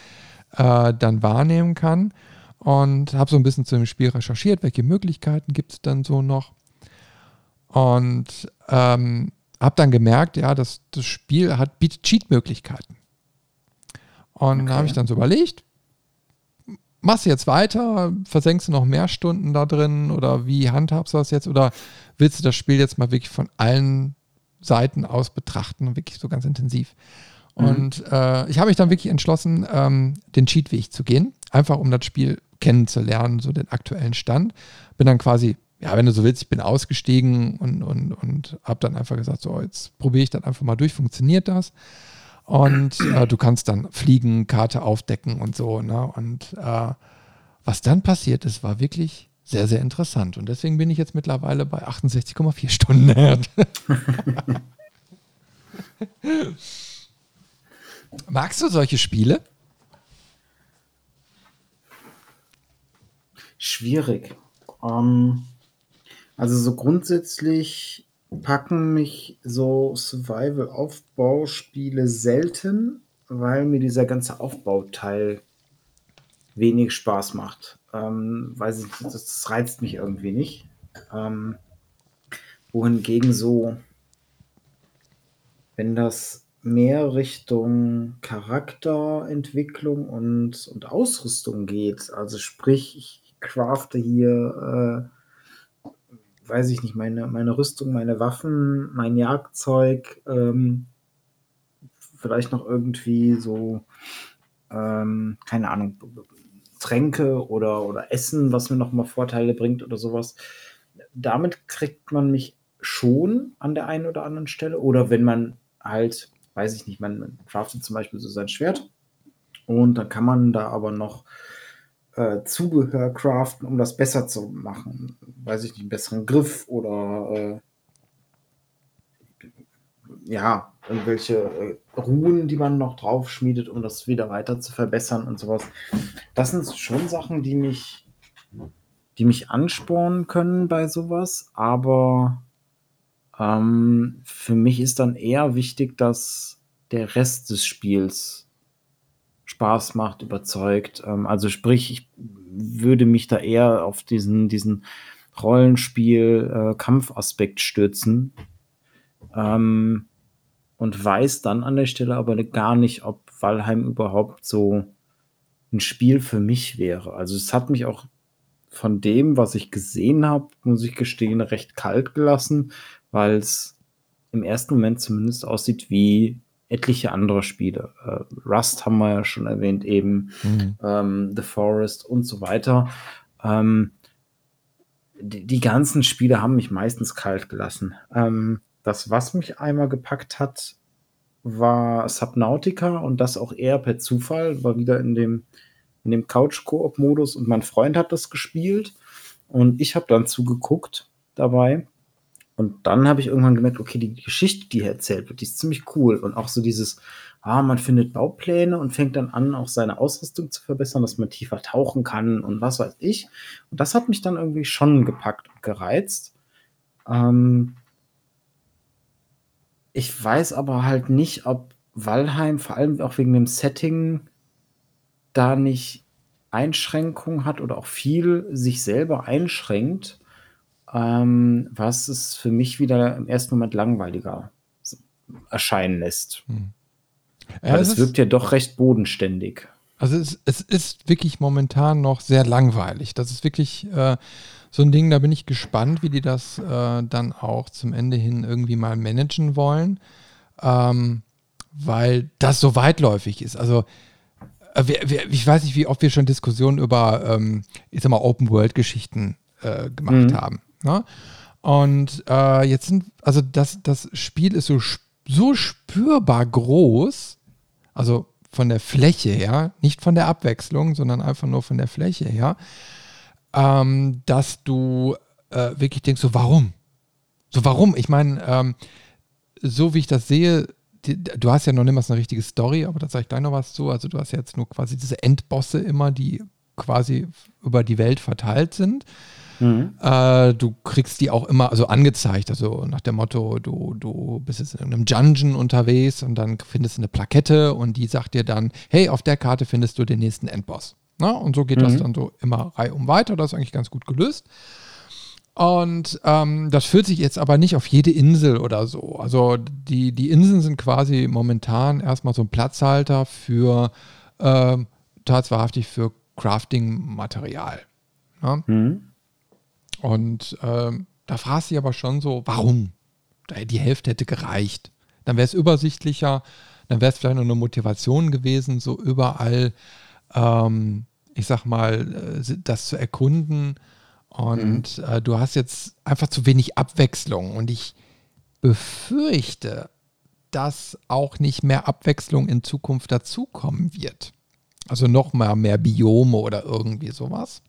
äh, dann wahrnehmen kann. Und habe so ein bisschen zu dem Spiel recherchiert, welche Möglichkeiten gibt es dann so noch. Und ähm, habe dann gemerkt, ja, dass das Spiel hat, bietet Cheat-Möglichkeiten. Und okay. habe ich dann so überlegt, machst du jetzt weiter, versenkst du noch mehr Stunden da drin oder wie handhabst du das jetzt oder willst du das Spiel jetzt mal wirklich von allen Seiten aus betrachten und wirklich so ganz intensiv? Mhm. Und äh, ich habe mich dann wirklich entschlossen, ähm, den Cheatweg zu gehen, einfach um das Spiel kennenzulernen, so den aktuellen Stand. Bin dann quasi, ja, wenn du so willst, ich bin ausgestiegen und, und, und habe dann einfach gesagt, so, jetzt probiere ich das einfach mal durch, funktioniert das? Und äh, du kannst dann fliegen, Karte aufdecken und so. Ne? Und äh, was dann passiert ist, war wirklich sehr, sehr interessant. Und deswegen bin ich jetzt mittlerweile bei 68,4 Stunden. Magst du solche Spiele? Schwierig. Ähm, also so grundsätzlich packen mich so Survival-Aufbauspiele selten, weil mir dieser ganze Aufbauteil wenig Spaß macht. Ähm, ich, das, das reizt mich irgendwie nicht. Ähm, wohingegen so, wenn das mehr Richtung Charakterentwicklung und, und Ausrüstung geht, also sprich, ich crafte hier äh, weiß ich nicht, meine, meine Rüstung, meine Waffen, mein Jagdzeug, ähm, vielleicht noch irgendwie so, ähm, keine Ahnung, Tränke oder, oder Essen, was mir nochmal Vorteile bringt oder sowas. Damit kriegt man mich schon an der einen oder anderen Stelle. Oder wenn man halt, weiß ich nicht, man, man craftet zum Beispiel so sein Schwert und dann kann man da aber noch äh, Zubehör craften, um das besser zu machen. Weiß ich nicht, einen besseren Griff oder äh, ja, irgendwelche äh, Ruhen, die man noch drauf schmiedet, um das wieder weiter zu verbessern und sowas. Das sind schon Sachen, die mich, die mich anspornen können bei sowas, aber ähm, für mich ist dann eher wichtig, dass der Rest des Spiels Spaß macht, überzeugt. Ähm, also sprich, ich würde mich da eher auf diesen, diesen Rollenspiel-Kampfaspekt äh, stürzen. Ähm, und weiß dann an der Stelle aber gar nicht, ob Valheim überhaupt so ein Spiel für mich wäre. Also es hat mich auch von dem, was ich gesehen habe, muss ich gestehen, recht kalt gelassen, weil es im ersten Moment zumindest aussieht wie etliche andere Spiele. Äh, Rust haben wir ja schon erwähnt, eben mhm. ähm, The Forest und so weiter. Ähm, die, die, ganzen Spiele haben mich meistens kalt gelassen. Ähm, das, was mich einmal gepackt hat, war Subnautica und das auch eher per Zufall, war wieder in dem, in dem Couch-Koop-Modus und mein Freund hat das gespielt und ich habe dann zugeguckt dabei und dann habe ich irgendwann gemerkt, okay, die Geschichte, die hier erzählt wird, die ist ziemlich cool. Und auch so dieses, ah, man findet Baupläne und fängt dann an, auch seine Ausrüstung zu verbessern, dass man tiefer tauchen kann und was weiß ich. Und das hat mich dann irgendwie schon gepackt und gereizt. Ähm, Ich weiß aber halt nicht, ob Valheim, vor allem auch wegen dem Setting, da nicht Einschränkungen hat oder auch viel sich selber einschränkt, ähm, was es für mich wieder im ersten Moment langweiliger erscheinen lässt. Hm. Ja, es wirkt ja doch recht bodenständig. Also es, es, ist wirklich momentan noch sehr langweilig. Das ist wirklich äh, so ein Ding, da bin ich gespannt, wie die das äh, dann auch zum Ende hin irgendwie mal managen wollen, ähm, weil das so weitläufig ist. Also äh, wir, wir, ich weiß nicht, wie oft wir schon Diskussionen über, ähm, ich sag mal, Open-World-Geschichten äh, gemacht mhm. haben. Ne? Und äh, jetzt sind, also das, das Spiel ist so, so spürbar groß, also von der Fläche her, nicht von der Abwechslung, sondern einfach nur von der Fläche her, ähm, dass du äh, wirklich denkst, so warum? So warum? Ich meine, ähm, so wie ich das sehe, die, du hast ja noch nicht mal eine richtige Story, aber da sage ich gleich noch was zu. Also du hast jetzt nur quasi diese Endbosse immer, die quasi über die Welt verteilt sind. Mhm. Äh, du kriegst die auch immer also angezeigt, also nach dem Motto, du, du bist jetzt in einem Dungeon unterwegs und dann findest du eine Plakette und die sagt dir dann, hey, auf der Karte findest du den nächsten Endboss. Na, und so geht mhm. das dann so immer reihum weiter. Das ist eigentlich ganz gut gelöst. Und ähm, das führt sich jetzt aber nicht auf jede Insel oder so. Also die, die Inseln sind quasi momentan erstmal so ein Platzhalter für äh, tatsächlich für Crafting-Material. Ja? Mhm. Und ähm, da fragst du dich aber schon so, warum? Die Hälfte hätte gereicht. Dann wäre es übersichtlicher, dann wäre es vielleicht noch eine Motivation gewesen, so überall, ähm, ich sag mal, äh, das zu erkunden. Und mhm. äh, du hast jetzt einfach zu wenig Abwechslung. Und ich befürchte, dass auch nicht mehr Abwechslung in Zukunft dazukommen wird. Also noch mal mehr Biome oder irgendwie sowas.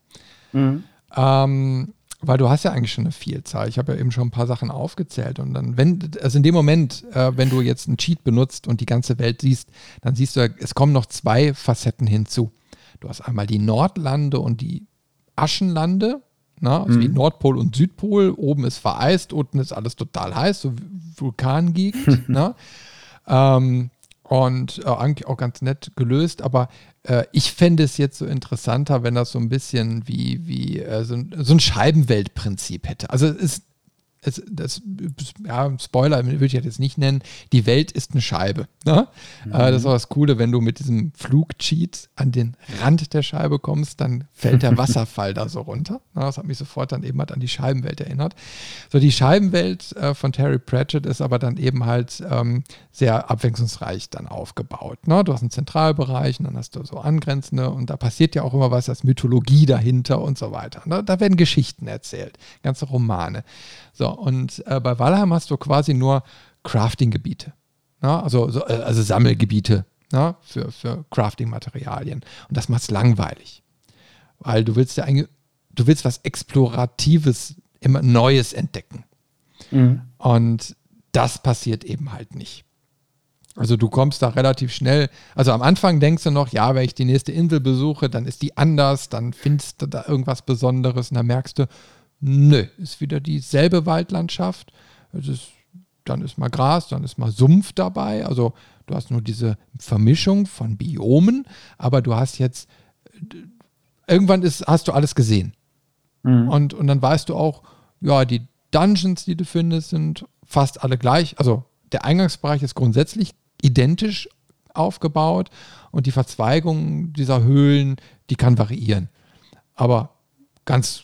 Mhm. Ähm, weil du hast ja eigentlich schon eine Vielzahl. Ich habe ja eben schon ein paar Sachen aufgezählt und dann, wenn, also in dem Moment, äh, wenn du jetzt einen Cheat benutzt und die ganze Welt siehst, dann siehst du, es kommen noch zwei Facetten hinzu. Du hast einmal die Nordlande und die Aschenlande, na, ne? also mhm. wie Nordpol und Südpol. Oben ist vereist, unten ist alles total heiß, so Vulkangegend. ne? ähm, und äh, eigentlich auch ganz nett gelöst, aber äh, ich fände es jetzt so interessanter, wenn das so ein bisschen wie, wie äh, so, ein, so ein Scheibenweltprinzip hätte. Also es ist es, das, ja, Spoiler würde ich jetzt nicht nennen, die Welt ist eine Scheibe. Ne? Mhm. Das ist auch das Coole, wenn du mit diesem Flugcheat an den Rand der Scheibe kommst, dann fällt der Wasserfall da so runter. Ne? Das hat mich sofort dann eben halt an die Scheibenwelt erinnert. So, die Scheibenwelt äh, von Terry Pratchett ist aber dann eben halt ähm, sehr abwechslungsreich dann aufgebaut. Ne? Du hast einen Zentralbereich und dann hast du so angrenzende und da passiert ja auch immer was, das Mythologie dahinter und so weiter. Ne? Da werden Geschichten erzählt, ganze Romane. So, und äh, bei Valheim hast du quasi nur Crafting-Gebiete. Ne? Also, so, äh, also Sammelgebiete ne? für, für Crafting-Materialien. Und das macht es langweilig. Weil du willst ja eigentlich, du willst was Exploratives, immer Neues entdecken. Mhm. Und das passiert eben halt nicht. Also du kommst da relativ schnell, also am Anfang denkst du noch, ja, wenn ich die nächste Insel besuche, dann ist die anders, dann findest du da irgendwas Besonderes und dann merkst du, Nö, ist wieder dieselbe Waldlandschaft. Es ist, dann ist mal Gras, dann ist mal Sumpf dabei. Also du hast nur diese Vermischung von Biomen, aber du hast jetzt, irgendwann ist, hast du alles gesehen. Mhm. Und, und dann weißt du auch, ja, die Dungeons, die du findest, sind fast alle gleich. Also der Eingangsbereich ist grundsätzlich identisch aufgebaut und die Verzweigung dieser Höhlen, die kann variieren. Aber ganz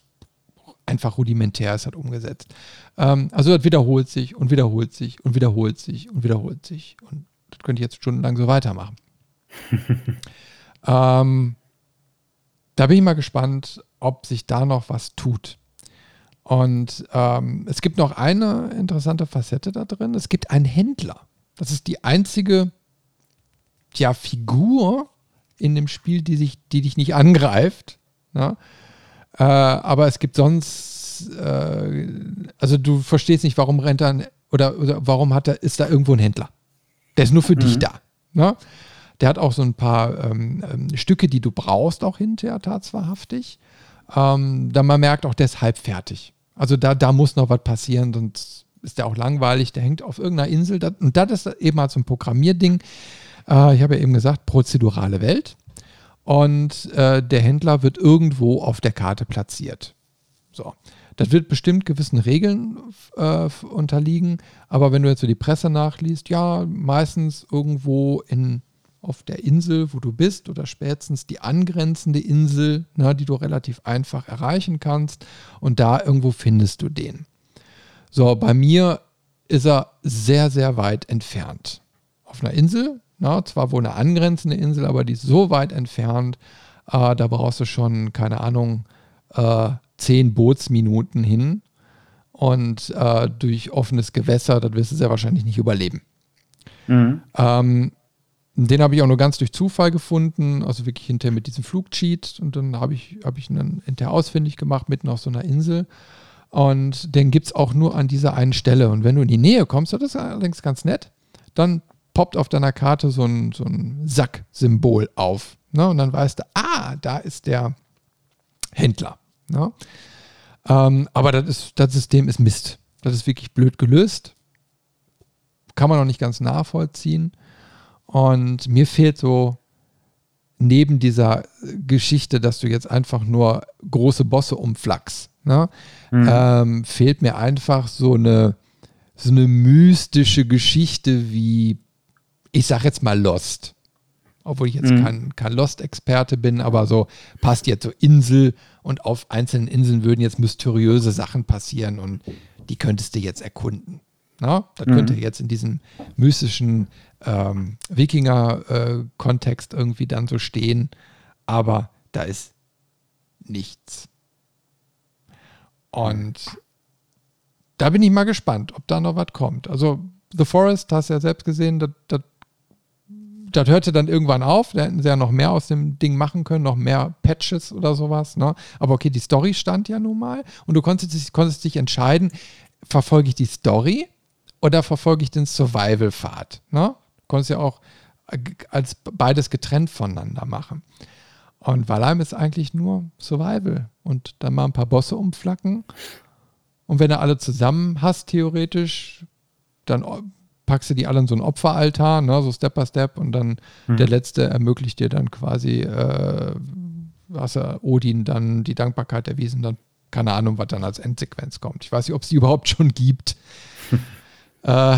einfach rudimentär ist halt umgesetzt. Ähm, also das wiederholt sich und wiederholt sich und wiederholt sich und wiederholt sich. Und das könnte ich jetzt stundenlang so weitermachen. ähm, da bin ich mal gespannt, ob sich da noch was tut. Und ähm, es gibt noch eine interessante Facette da drin. Es gibt einen Händler. Das ist die einzige ja, Figur in dem Spiel, die, sich, die dich nicht angreift. Ne? Äh, aber es gibt sonst, äh, also du verstehst nicht, warum rennt dann oder, oder warum hat er, ist da irgendwo ein Händler? Der ist nur für mhm. dich da. Ne? Der hat auch so ein paar ähm, ähm, Stücke, die du brauchst, auch hinterher tatsächlich. Ähm, da man merkt auch, der ist halb fertig. Also da, da muss noch was passieren, sonst ist der auch langweilig, der hängt auf irgendeiner Insel. Und das ist eben halt so ein Programmierding. Äh, ich habe ja eben gesagt, prozedurale Welt. Und äh, der Händler wird irgendwo auf der Karte platziert. So. Das wird bestimmt gewissen Regeln äh, unterliegen, aber wenn du jetzt so die Presse nachliest, ja, meistens irgendwo in, auf der Insel, wo du bist, oder spätestens die angrenzende Insel, ne, die du relativ einfach erreichen kannst, und da irgendwo findest du den. So, bei mir ist er sehr, sehr weit entfernt. Auf einer Insel, na, zwar wohl eine angrenzende Insel, aber die ist so weit entfernt, äh, da brauchst du schon, keine Ahnung, äh, zehn Bootsminuten hin. Und äh, durch offenes Gewässer, das wirst du sehr wahrscheinlich nicht überleben. Mhm. Ähm, den habe ich auch nur ganz durch Zufall gefunden, also wirklich hinterher mit diesem Flugcheat. Und dann habe ich, hab ich ihn dann hinterher ausfindig gemacht, mitten auf so einer Insel. Und den gibt es auch nur an dieser einen Stelle. Und wenn du in die Nähe kommst, das ist allerdings ganz nett, dann poppt auf deiner Karte so ein, so ein Sack-Symbol auf. Ne? Und dann weißt du, ah, da ist der Händler. Ne? Ähm, aber das, ist, das System ist Mist. Das ist wirklich blöd gelöst. Kann man noch nicht ganz nachvollziehen. Und mir fehlt so neben dieser Geschichte, dass du jetzt einfach nur große Bosse umflachst, ne? Mhm. Ähm, fehlt mir einfach so eine, so eine mystische Geschichte wie, ich sag jetzt mal Lost obwohl ich jetzt mhm. kein, kein Lost-Experte bin, aber so passt jetzt so Insel und auf einzelnen Inseln würden jetzt mysteriöse Sachen passieren und die könntest du jetzt erkunden. Na? Das mhm. könnte jetzt in diesem mystischen ähm, Wikinger-Kontext äh, irgendwie dann so stehen, aber da ist nichts. Und da bin ich mal gespannt, ob da noch was kommt. Also The Forest, hast du ja selbst gesehen, das, das das hörte dann irgendwann auf. Da hätten sie ja noch mehr aus dem Ding machen können, noch mehr Patches oder sowas. Ne? Aber okay, die Story stand ja nun mal und du konntest, konntest dich entscheiden, verfolge ich die Story oder verfolge ich den Survival-Pfad. Ne? Du konntest ja auch als beides getrennt voneinander machen. Und Valheim ist eigentlich nur Survival und dann mal ein paar Bosse umflacken. Und wenn du alle zusammen hast, theoretisch, dann packst du die alle in so einen Opferaltar, ne, so Step by Step und dann mhm. der letzte ermöglicht dir dann quasi, äh, was er Odin dann die Dankbarkeit erwiesen, dann keine Ahnung, was dann als Endsequenz kommt. Ich weiß nicht, ob es die überhaupt schon gibt. äh,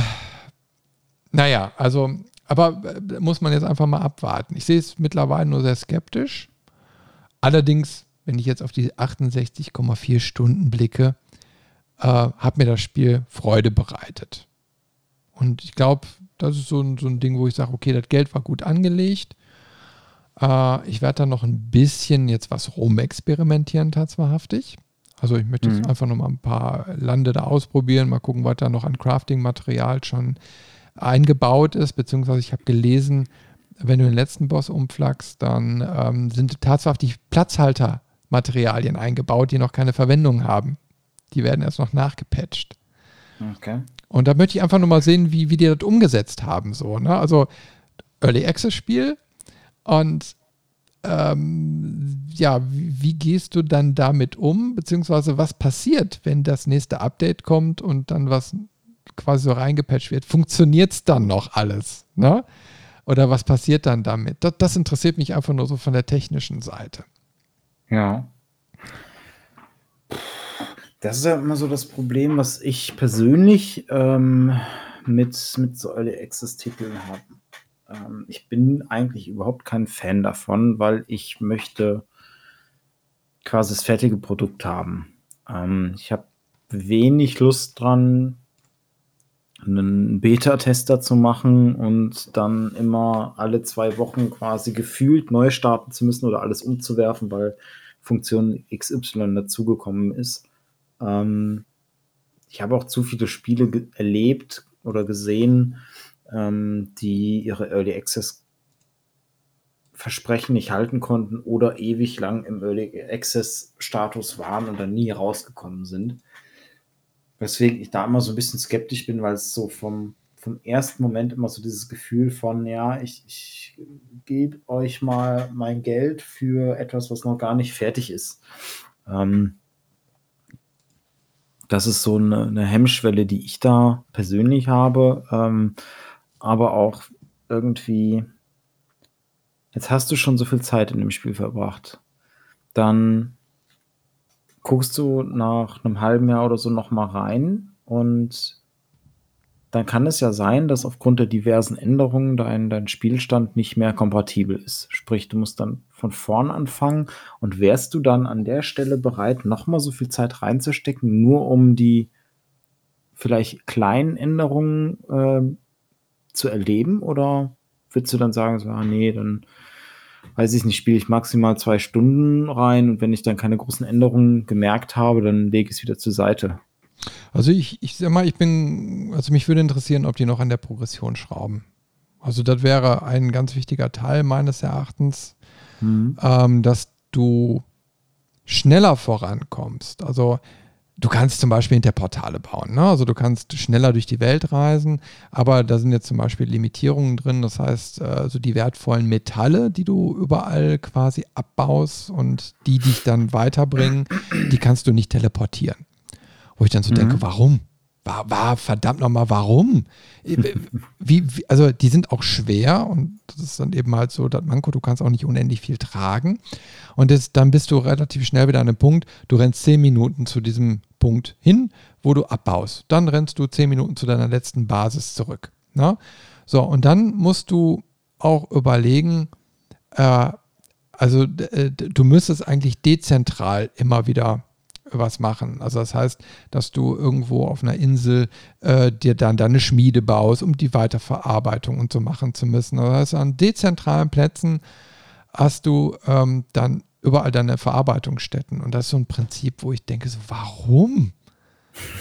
naja, also, aber äh, muss man jetzt einfach mal abwarten. Ich sehe es mittlerweile nur sehr skeptisch. Allerdings, wenn ich jetzt auf die 68,4 Stunden blicke, äh, hat mir das Spiel Freude bereitet. Und ich glaube, das ist so ein, so ein Ding, wo ich sage, okay, das Geld war gut angelegt. Äh, ich werde da noch ein bisschen jetzt was rumexperimentieren, tatsächlich. Also ich möchte mhm. jetzt einfach noch mal ein paar Lande da ausprobieren, mal gucken, was da noch an Crafting-Material schon eingebaut ist, beziehungsweise ich habe gelesen, wenn du den letzten Boss umflagst, dann ähm, sind tatsächlich Platzhalter-Materialien eingebaut, die noch keine Verwendung haben. Die werden erst noch nachgepatcht. Okay. Und da möchte ich einfach nur mal sehen, wie, wie die das umgesetzt haben. So, ne? Also Early Access Spiel und ähm, ja, wie, wie, gehst du dann damit um? Beziehungsweise was passiert, wenn das nächste Update kommt und dann was quasi so reingepatcht wird? Funktioniert es dann noch alles? Ne? Oder was passiert dann damit? Das, das interessiert mich einfach nur so von der technischen Seite. Ja. Das ist ja immer so das Problem, was ich persönlich ähm, mit, mit so Early Access-Titeln habe. Ähm, ich bin eigentlich überhaupt kein Fan davon, weil ich möchte quasi das fertige Produkt haben. Ähm, ich habe wenig Lust dran, einen Beta-Tester zu machen und dann immer alle zwei Wochen quasi gefühlt neu starten zu müssen oder alles umzuwerfen, weil Funktion XY dazugekommen ist. Ähm, ich habe auch zu viele Spiele erlebt oder gesehen, ähm, die ihre Early Access Versprechen nicht halten konnten oder ewig lang im Early Access Status waren und dann nie rausgekommen sind. Weswegen ich da immer so ein bisschen skeptisch bin, weil es so vom, vom ersten Moment immer so dieses Gefühl von, ja, ich, ich gebe euch mal mein Geld für etwas, was noch gar nicht fertig ist. Ähm, Das ist so eine, eine Hemmschwelle, die ich da persönlich habe. Ähm, aber auch irgendwie, jetzt hast du schon so viel Zeit in dem Spiel verbracht. Dann guckst du nach einem halben Jahr oder so noch mal rein und dann kann es ja sein, dass aufgrund der diversen Änderungen dein, dein Spielstand nicht mehr kompatibel ist. Sprich, du musst dann von vorn anfangen und wärst du dann an der Stelle bereit, nochmal so viel Zeit reinzustecken, nur um die vielleicht kleinen Änderungen äh, zu erleben? Oder würdest du dann sagen, so, ah, nee, dann weiß ich nicht, spiele ich maximal zwei Stunden rein und wenn ich dann keine großen Änderungen gemerkt habe, dann lege ich es wieder zur Seite? Also ich, ich sag mal, ich bin, also mich würde interessieren, ob die noch an der Progression schrauben. Also das wäre ein ganz wichtiger Teil meines Erachtens, mhm. ähm, dass du schneller vorankommst. Also du kannst zum Beispiel Interportale bauen. Ne? Also du kannst schneller durch die Welt reisen, aber da sind jetzt zum Beispiel Limitierungen drin. Das heißt, also die wertvollen Metalle, die du überall quasi abbaust und die dich dann weiterbringen, die kannst du nicht teleportieren. Wo ich dann so mhm. denke, warum? War, war verdammt nochmal, warum? Wie, wie, also die sind auch schwer und das ist dann eben halt so, das Manko, du kannst auch nicht unendlich viel tragen. Und das, dann bist du relativ schnell wieder an einem Punkt, du rennst zehn Minuten zu diesem Punkt hin, wo du abbaust. Dann rennst du zehn Minuten zu deiner letzten Basis zurück. Na? Ne? So, und dann musst du auch überlegen, äh, also äh, du müsstest eigentlich dezentral immer wieder was machen. Also das heißt, dass du irgendwo auf einer Insel äh, dir dann deine Schmiede baust, um die Weiterverarbeitung und so machen zu müssen. Also das heißt, an dezentralen Plätzen hast du ähm, dann überall deine Verarbeitungsstätten. Und das ist so ein Prinzip, wo ich denke, so, warum?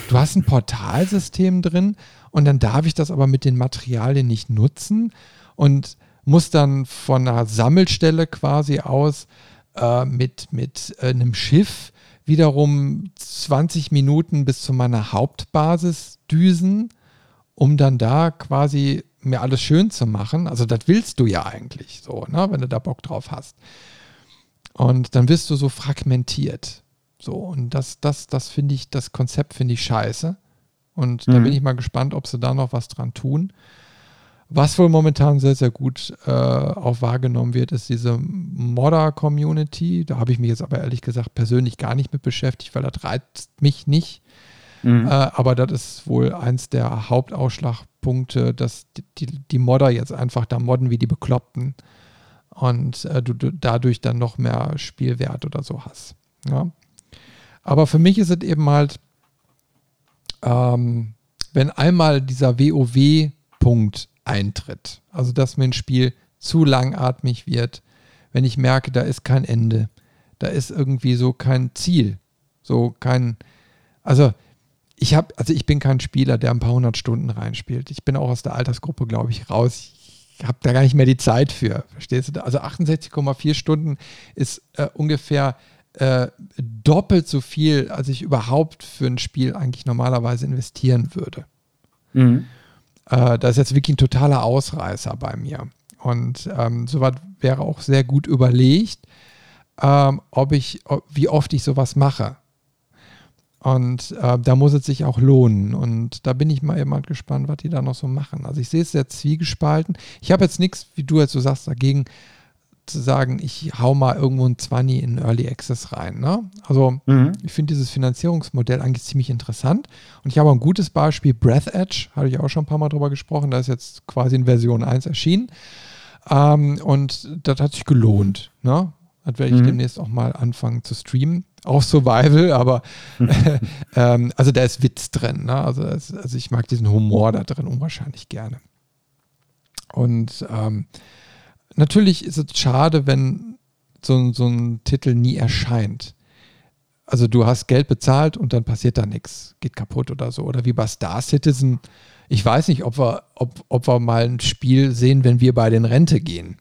Du hast ein Portalsystem drin und dann darf ich das aber mit den Materialien nicht nutzen und muss dann von einer Sammelstelle quasi aus äh, mit, mit äh, einem Schiff wiederum 20 Minuten bis zu meiner Hauptbasis düsen, um dann da quasi mir alles schön zu machen. Also das willst du ja eigentlich so, ne, wenn du da Bock drauf hast. Und dann wirst du so fragmentiert. So, und das, das, das finde ich, das Konzept finde ich scheiße. Und mhm. da bin ich mal gespannt, ob sie da noch was dran tun. Was wohl momentan sehr, sehr gut äh, auch wahrgenommen wird, ist diese Modder-Community. Da habe ich mich jetzt aber ehrlich gesagt persönlich gar nicht mit beschäftigt, weil das reizt mich nicht. Mhm. Äh, aber das ist wohl eins der Hauptausschlagpunkte, dass die, die, die, Modder jetzt einfach da modden wie die Bekloppten und äh, du, du, dadurch dann noch mehr Spielwert oder so hast. Ja? Aber für mich ist es eben halt, ähm, wenn einmal dieser WoW-Punkt eintritt. Also, dass mir ein Spiel zu langatmig wird, wenn ich merke, da ist kein Ende, da ist irgendwie so kein Ziel, so kein, also ich habe, also ich bin kein Spieler, der ein paar hundert Stunden reinspielt. Ich bin auch aus der Altersgruppe, glaube ich, raus. Ich habe da gar nicht mehr die Zeit für, verstehst du? Also 68,4 Stunden ist äh, ungefähr äh, doppelt so viel, als ich überhaupt für ein Spiel eigentlich normalerweise investieren würde. Mhm. Äh, das ist jetzt wirklich ein totaler Ausreißer bei mir. Und ähm, sowas wäre auch sehr gut überlegt, ähm, ob ich, ob, wie oft ich sowas mache. Und äh, da muss es sich auch lohnen. Und da bin ich mal immer gespannt, was die da noch so machen. Also ich sehe es sehr zwiegespalten. Ich habe jetzt nichts, wie du jetzt so sagst, dagegen, zu sagen, ich hau mal irgendwo ein 20 in Early Access rein. Ne? Also mhm. ich finde dieses Finanzierungsmodell eigentlich ziemlich interessant. Und ich habe ein gutes Beispiel, Breath Edge, hatte ich auch schon ein paar Mal drüber gesprochen, da ist jetzt quasi in Version 1 erschienen. Ähm, und das hat sich gelohnt. Ne? Das werde ich mhm. demnächst auch mal anfangen zu streamen. Auch Survival, aber ähm, also da ist Witz drin. Ne? Also, also ich mag diesen Humor da drin unwahrscheinlich gerne. Und ähm, natürlich ist es schade, wenn so, so ein Titel nie erscheint. Also du hast Geld bezahlt und dann passiert da nichts, geht kaputt oder so. Oder wie bei Star Citizen. Ich weiß nicht, ob wir, ob, ob wir mal ein Spiel sehen, wenn wir bei den Rente gehen.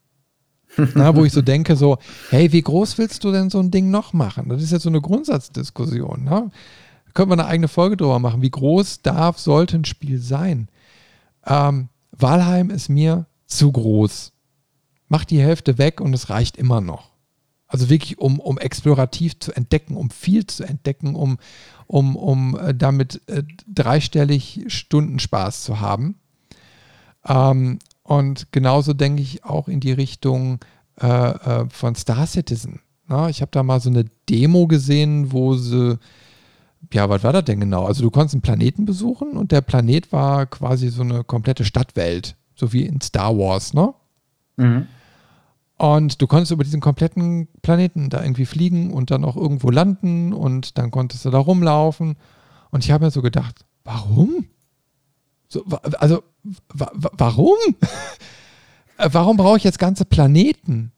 Na, wo ich so denke, so, hey, wie groß willst du denn so ein Ding noch machen? Das ist jetzt so eine Grundsatzdiskussion. Ne? Da können wir eine eigene Folge drüber machen. Wie groß darf, sollte ein Spiel sein? Ähm, Walheim ist mir zu groß mach die Hälfte weg und es reicht immer noch. Also wirklich, um, um explorativ zu entdecken, um viel zu entdecken, um, um, um äh, damit äh, dreistellig Stunden Spaß zu haben. Ähm, und genauso denke ich auch in die Richtung äh, äh von Star Citizen. Na, ich habe da mal so eine Demo gesehen, wo sie, ja, was war das denn genau? Also du konntest einen Planeten besuchen und der Planet war quasi so eine komplette Stadtwelt, so wie in Star Wars, ne? Mhm. Und du konntest über diesen kompletten Planeten da irgendwie fliegen und dann auch irgendwo landen und dann konntest du da rumlaufen. Und ich habe mir so gedacht, warum? So, also, wa warum? warum brauche ich jetzt ganze Planeten?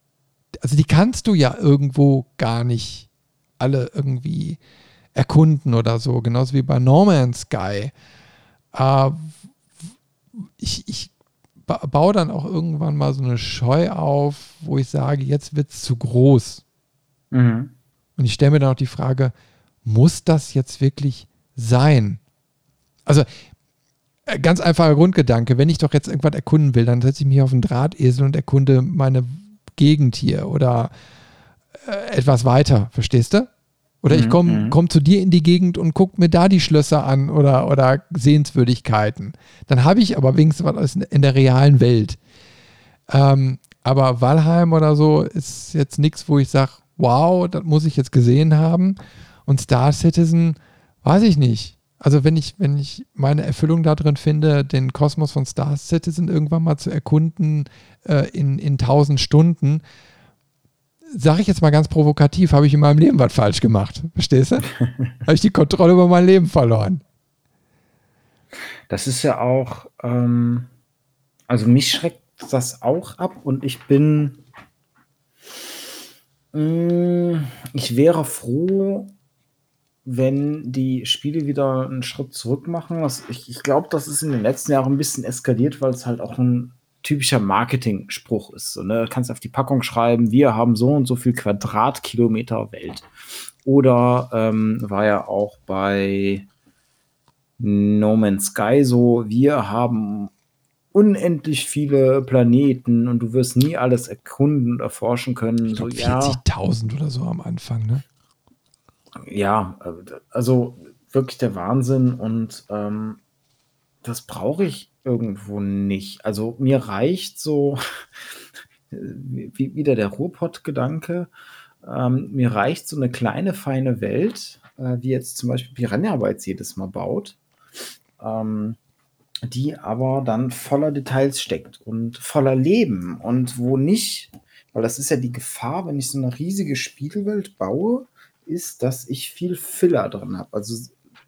Also, die kannst du ja irgendwo gar nicht alle irgendwie erkunden oder so. Genauso wie bei No Man's Sky. Äh, ich, ich baue dann auch irgendwann mal so eine Scheu auf, wo ich sage, jetzt wird es zu groß. Mhm. Und ich stelle mir dann auch die Frage, muss das jetzt wirklich sein? Also äh, ganz einfacher Grundgedanke, wenn ich doch jetzt irgendwas erkunden will, dann setze ich mich auf einen Drahtesel und erkunde meine Gegend hier oder äh, etwas weiter, verstehst du? Oder ich komme mhm, mhm. komm zu dir in die Gegend und gucke mir da die Schlösser an oder, oder Sehenswürdigkeiten. Dann habe ich aber wenigstens was in der realen Welt. Ähm, aber Valheim oder so ist jetzt nichts, wo ich sage, wow, das muss ich jetzt gesehen haben. Und Star Citizen, weiß ich nicht. Also wenn ich, wenn ich meine Erfüllung darin finde, den Kosmos von Star Citizen irgendwann mal zu erkunden äh, in, in tausend Stunden, sage ich jetzt mal ganz provokativ, habe ich in meinem Leben was falsch gemacht. Verstehst du? habe ich die Kontrolle über mein Leben verloren. Das ist ja auch, ähm, also mich schreckt das auch ab und ich bin, mh, mm, ich wäre froh, wenn die Spiele wieder einen Schritt zurück machen. Ich, ich glaube, das ist in den letzten Jahren ein bisschen eskaliert, weil es halt auch ein typischer Marketing-Spruch ist. So, ne? Du kannst auf die Packung schreiben, wir haben so und so viel Quadratkilometer Welt. Oder ähm, war ja auch bei No Man's Sky so, wir haben unendlich viele Planeten und du wirst nie alles erkunden und erforschen können. Ich glaub, so, 40.000 ja. oder so am Anfang, ne? Ja, also wirklich der Wahnsinn und ähm, das brauche ich irgendwo nicht. Also mir reicht so wie, wieder der Ruhrpott-Gedanke. Ähm, mir reicht so eine kleine, feine Welt, äh, wie jetzt zum Beispiel Piranha Bytes jedes Mal baut, ähm, die aber dann voller Details steckt und voller Leben und wo nicht, weil das ist ja die Gefahr, wenn ich so eine riesige Spielwelt baue, ist, dass ich viel Filler drin habe. Also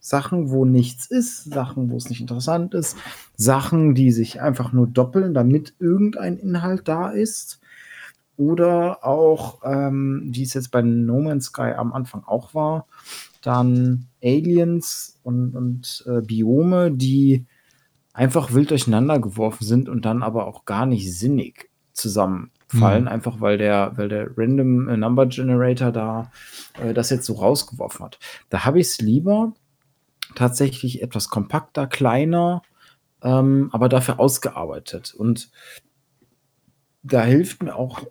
Sachen, wo nichts ist, Sachen, wo es nicht interessant ist, Sachen, die sich einfach nur doppeln, damit irgendein Inhalt da ist. Oder auch, ähm, wie es jetzt bei No Man's Sky am Anfang auch war, dann Aliens und, und äh, Biome, die einfach wild durcheinander geworfen sind und dann aber auch gar nicht sinnig zusammenfallen, mhm. einfach weil der, weil der Random Number Generator da äh, das jetzt so rausgeworfen hat. Da habe ich es lieber, tatsächlich etwas kompakter, kleiner, ähm, aber dafür ausgearbeitet. Und da hilft mir auch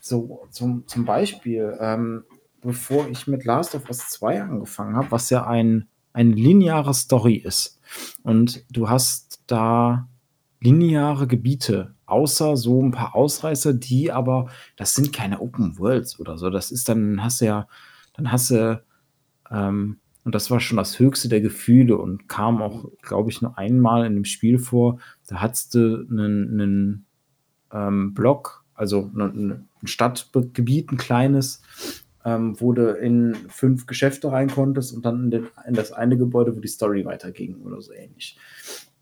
so zum, zum Beispiel, ähm, bevor ich mit Last of Us 2 angefangen habe, was ja ein, eine lineare Story ist. Und du hast da lineare Gebiete, außer so ein paar Ausreißer, die aber, das sind keine Open Worlds oder so. Das ist dann, hast du ja, dann hast du ähm, und das war schon das höchste der Gefühle und kam auch, glaube ich, nur einmal in dem Spiel vor. Da hattest du einen, einen ähm, Block, also ein Stadtgebiet, ein kleines, ähm, wo du in fünf Geschäfte rein konntest und dann in, den, in das eine Gebäude, wo die Story weiterging oder so ähnlich.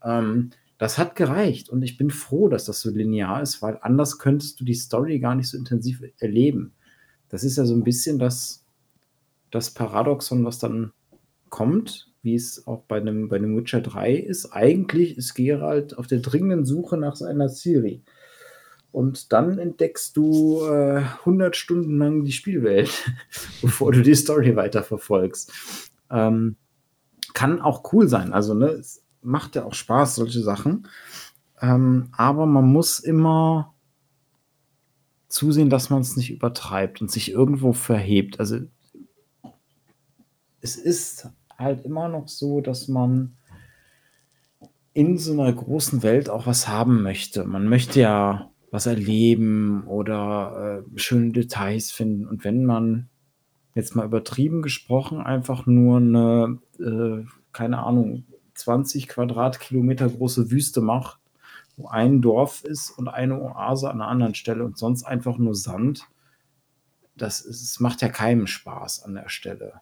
Ähm, das hat gereicht und ich bin froh, dass das so linear ist, weil anders könntest du die Story gar nicht so intensiv erleben. Das ist ja so ein bisschen das, das Paradoxon, was dann kommt, wie es auch bei einem, bei einem Witcher 3 ist. Eigentlich ist Geralt auf der dringenden Suche nach seiner Ciri. Und dann entdeckst du äh, 100 Stunden lang die Spielwelt, bevor du die Story weiterverfolgst. Ähm, kann auch cool sein. Also, ne, es macht ja auch Spaß, solche Sachen. Ähm, aber man muss immer zusehen, dass man es nicht übertreibt und sich irgendwo verhebt. Also es ist halt immer noch so, dass man in so einer großen Welt auch was haben möchte. Man möchte ja was erleben oder äh, schöne Details finden. Und wenn man jetzt mal übertrieben gesprochen einfach nur eine, äh, keine Ahnung, 20 Quadratkilometer große Wüste macht, wo ein Dorf ist und eine Oase an einer anderen Stelle und sonst einfach nur Sand, das, ist, macht ja keinem Spaß an der Stelle.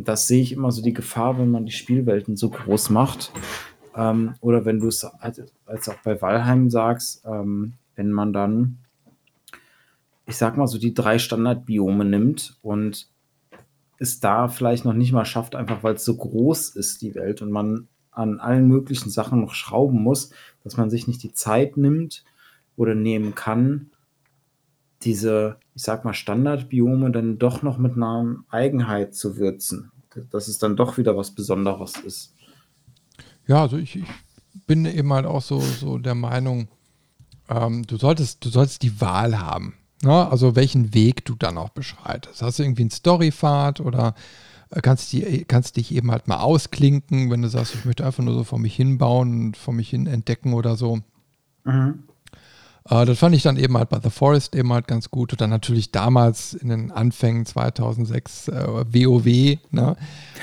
Und das sehe ich immer so die Gefahr, wenn man die Spielwelten so groß macht. Ähm, oder wenn du es als, auch bei Valheim sagst, ähm, wenn man dann, ich sag mal so, die drei Standardbiome nimmt und es da vielleicht noch nicht mal schafft, einfach weil es so groß ist, die Welt, und man an allen möglichen Sachen noch schrauben muss, dass man sich nicht die Zeit nimmt oder nehmen kann, diese, ich sag mal, Standardbiome dann doch noch mit einer Eigenheit zu würzen. Dass es dann doch wieder was Besonderes ist. Ja, also ich, ich bin eben halt auch so, so der Meinung, ähm, du, solltest, du solltest die Wahl haben. Ne? Also welchen Weg du dann auch beschreitest. Hast du irgendwie einen Storypfad oder äh, kannst, die, kannst dich eben halt mal ausklinken, wenn du sagst, ich möchte einfach nur so vor mich hinbauen und vor mich hin entdecken oder so. Mhm. Äh, das fand ich dann eben halt bei The Forest eben halt ganz gut. Und dann natürlich damals in den Anfängen 2006 äh, WoW. Ne?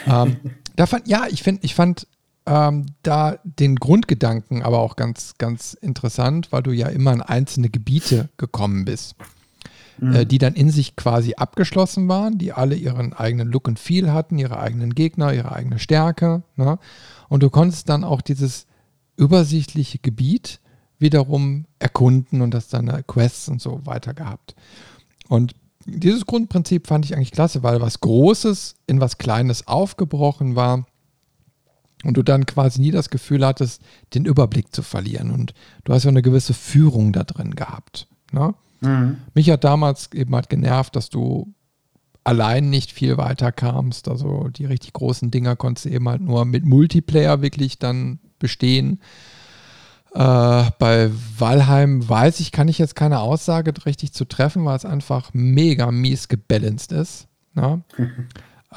ähm, da fand, ja, ich, find, ich fand ähm, da den Grundgedanken aber auch ganz, ganz interessant, weil du ja immer in einzelne Gebiete gekommen bist. Mhm. Äh, die dann in sich quasi abgeschlossen waren, die alle ihren eigenen Look und Feel hatten, ihre eigenen Gegner, ihre eigene Stärke. Ne? Und du konntest dann auch dieses übersichtliche Gebiet wiederum erkunden und das dann Quests und so weiter gehabt. Und dieses Grundprinzip fand ich eigentlich klasse, weil was Großes in was Kleines aufgebrochen war und du dann quasi nie das Gefühl hattest, den Überblick zu verlieren. Und du hast ja eine gewisse Führung da drin gehabt. Ne? Mhm. Mich hat damals eben halt genervt, dass du allein nicht viel weiter kamst. Also die richtig großen Dinger konntest du eben halt nur mit Multiplayer wirklich dann bestehen. Äh, bei Valheim weiß ich, kann ich jetzt keine Aussage richtig zu treffen, weil es einfach mega mies gebalanced ist. Ne?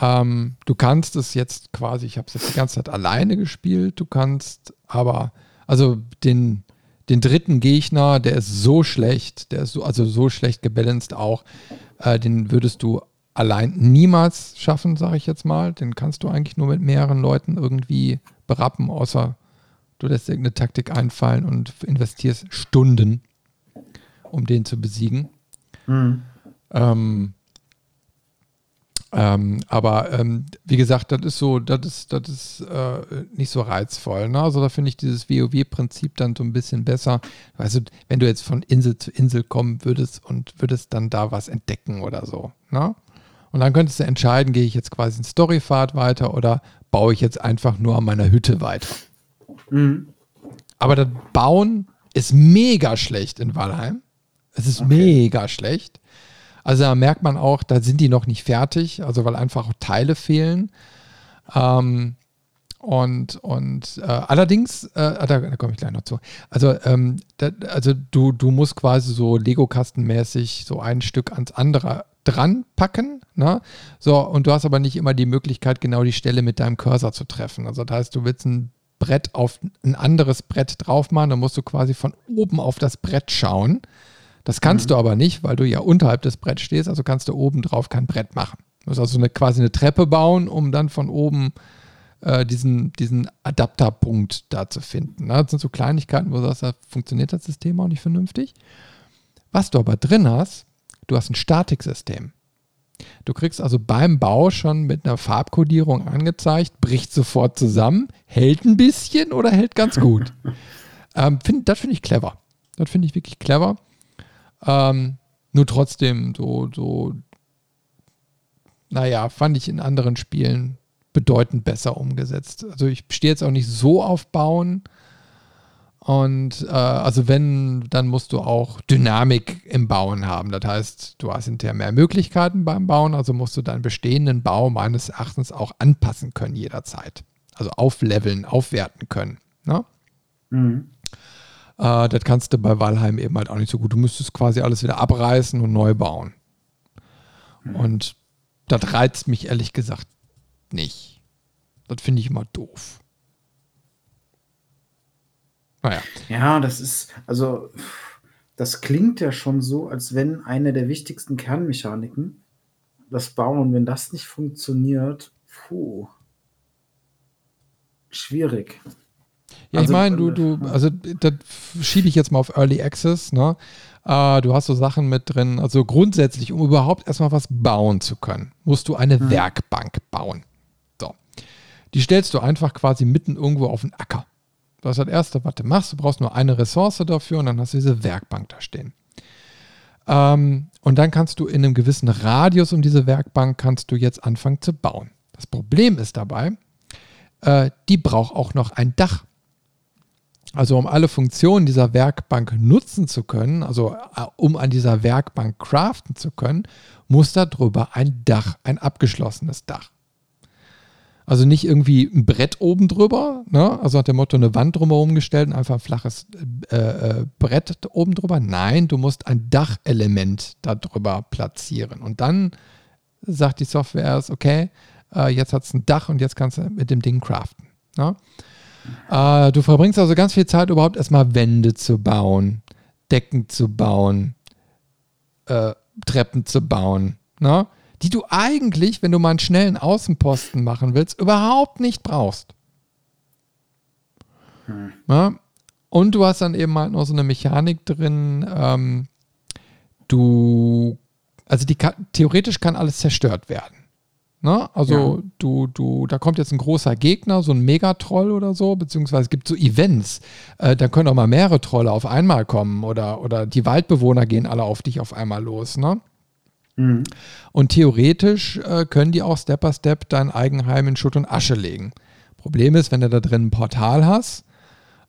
Ähm, du kannst es jetzt quasi, ich habe es jetzt die ganze Zeit alleine gespielt, du kannst aber, also den, den dritten Gegner, der ist so schlecht, der ist so, also so schlecht gebalanced auch, äh, den würdest du allein niemals schaffen, sage ich jetzt mal. Den kannst du eigentlich nur mit mehreren Leuten irgendwie berappen, außer du lässt irgendeine Taktik einfallen und investierst Stunden, um den zu besiegen. Mhm. Ähm, ähm, aber ähm, wie gesagt, das ist so, das ist, das ist äh, nicht so reizvoll. Ne? Also da finde ich dieses WoW-Prinzip dann so ein bisschen besser. Also wenn du jetzt von Insel zu Insel kommen würdest und würdest dann da was entdecken oder so. Ne? Und dann könntest du entscheiden, gehe ich jetzt quasi in Storyfahrt weiter oder baue ich jetzt einfach nur an meiner Hütte weiter. Mhm. Aber das Bauen ist mega schlecht in Valheim. Es ist okay. mega schlecht. Also da merkt man auch, da sind die noch nicht fertig, also weil einfach auch Teile fehlen. Ähm, und, und äh, allerdings, äh, ah, da, da komme ich gleich noch zu. Also, ähm, da, also du, du musst quasi so Lego-Kastenmäßig so ein Stück ans andere dran packen. Ne? So, und du hast aber nicht immer die Möglichkeit, genau die Stelle mit deinem Cursor zu treffen. Also das heißt, du willst ein Brett auf ein anderes Brett drauf machen, dann musst du quasi von oben auf das Brett schauen. Das kannst mhm. du aber nicht, weil du ja unterhalb des Bretts stehst, also kannst du oben drauf kein Brett machen. Du musst also eine, quasi eine Treppe bauen, um dann von oben äh, diesen, diesen Adapterpunkt da zu finden. Ne? Das sind so Kleinigkeiten, wo du sagst, da funktioniert das System auch nicht vernünftig. Was du aber drin hast, du hast ein Statiksystem. Du kriegst also beim Bau schon mit einer Farbkodierung angezeigt, bricht sofort zusammen, hält ein bisschen oder hält ganz gut. ähm, find, das finde ich clever. Das finde ich wirklich clever. Ähm, nur trotzdem, so, so, naja, fand ich in anderen Spielen bedeutend besser umgesetzt. Also ich stehe jetzt auch nicht so auf Bauen. Und äh, also wenn, dann musst du auch Dynamik im Bauen haben. Das heißt, du hast hinterher mehr Möglichkeiten beim Bauen, also musst du deinen bestehenden Bau meines Erachtens auch anpassen können jederzeit. Also aufleveln, aufwerten können. Ne? Mhm. Äh, das kannst du bei Valheim eben halt auch nicht so gut. Du müsstest quasi alles wieder abreißen und neu bauen. Mhm. Und das reizt mich ehrlich gesagt nicht. Das finde ich immer doof. Naja. Ja, das ist, also, das klingt ja schon so, als wenn eine der wichtigsten Kernmechaniken, das Bauen, wenn das nicht funktioniert, puh, schwierig. Ja, also, ich meine, du, du, also das schiebe ich jetzt mal auf Early Access, ne? Äh, du hast so Sachen mit drin. Also grundsätzlich, um überhaupt erstmal was bauen zu können, musst du eine mhm. Werkbank bauen. So. Die stellst du einfach quasi mitten irgendwo auf den Acker. Das ist das Erste, was du machst. Du brauchst nur eine Ressource dafür und dann hast du diese Werkbank da stehen. Ähm, und dann kannst du in einem gewissen Radius um diese Werkbank kannst du jetzt anfangen zu bauen. Das Problem ist dabei, äh, die braucht auch noch ein Dach. Also um alle Funktionen dieser Werkbank nutzen zu können, also äh, um an dieser Werkbank craften zu können, muss darüber ein Dach, ein abgeschlossenes Dach. Also nicht irgendwie ein Brett oben drüber, ne? also nach dem Motto eine Wand drumherum gestellt und einfach ein flaches äh, äh, Brett oben drüber. Nein, du musst ein Dachelement darüber platzieren. Und dann sagt die Software, okay, äh, jetzt hat es ein Dach und jetzt kannst du mit dem Ding craften. Ne? Äh, du verbringst also ganz viel Zeit, überhaupt erstmal Wände zu bauen, Decken zu bauen, äh, Treppen zu bauen, ne? Die du eigentlich, wenn du mal einen schnellen Außenposten machen willst, überhaupt nicht brauchst. Hm. Ne? Und du hast dann eben halt noch so eine Mechanik drin, ähm, du, also die theoretisch kann alles zerstört werden. Ne? Also ja. du, du, da kommt jetzt ein großer Gegner, so ein Megatroll oder so, beziehungsweise es gibt so Events, äh, da können auch mal mehrere Trolle auf einmal kommen oder, oder die Waldbewohner gehen alle auf dich auf einmal los, ne? Mhm. Und theoretisch äh, können die auch Step by Step dein Eigenheim in Schutt und Asche legen. Problem ist, wenn du da drin ein Portal hast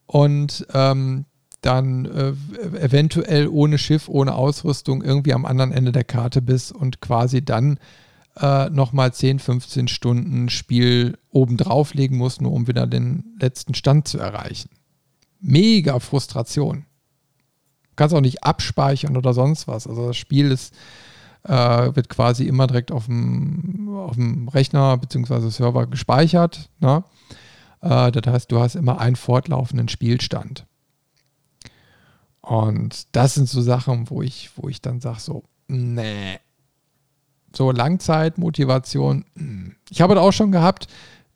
und ähm, dann äh, eventuell ohne Schiff, ohne Ausrüstung irgendwie am anderen Ende der Karte bist und quasi dann äh, nochmal 10, 15 Stunden Spiel obendrauf legen muss, nur um wieder den letzten Stand zu erreichen. Mega Frustration. Du kannst auch nicht abspeichern oder sonst was. Also das Spiel ist, äh, wird quasi immer direkt auf dem, auf dem Rechner bzw. Server gespeichert. Ne? Äh, das heißt, du hast immer einen fortlaufenden Spielstand. Und das sind so Sachen, wo ich, wo ich dann sage so, nee, so Langzeitmotivation. Ich habe das auch schon gehabt.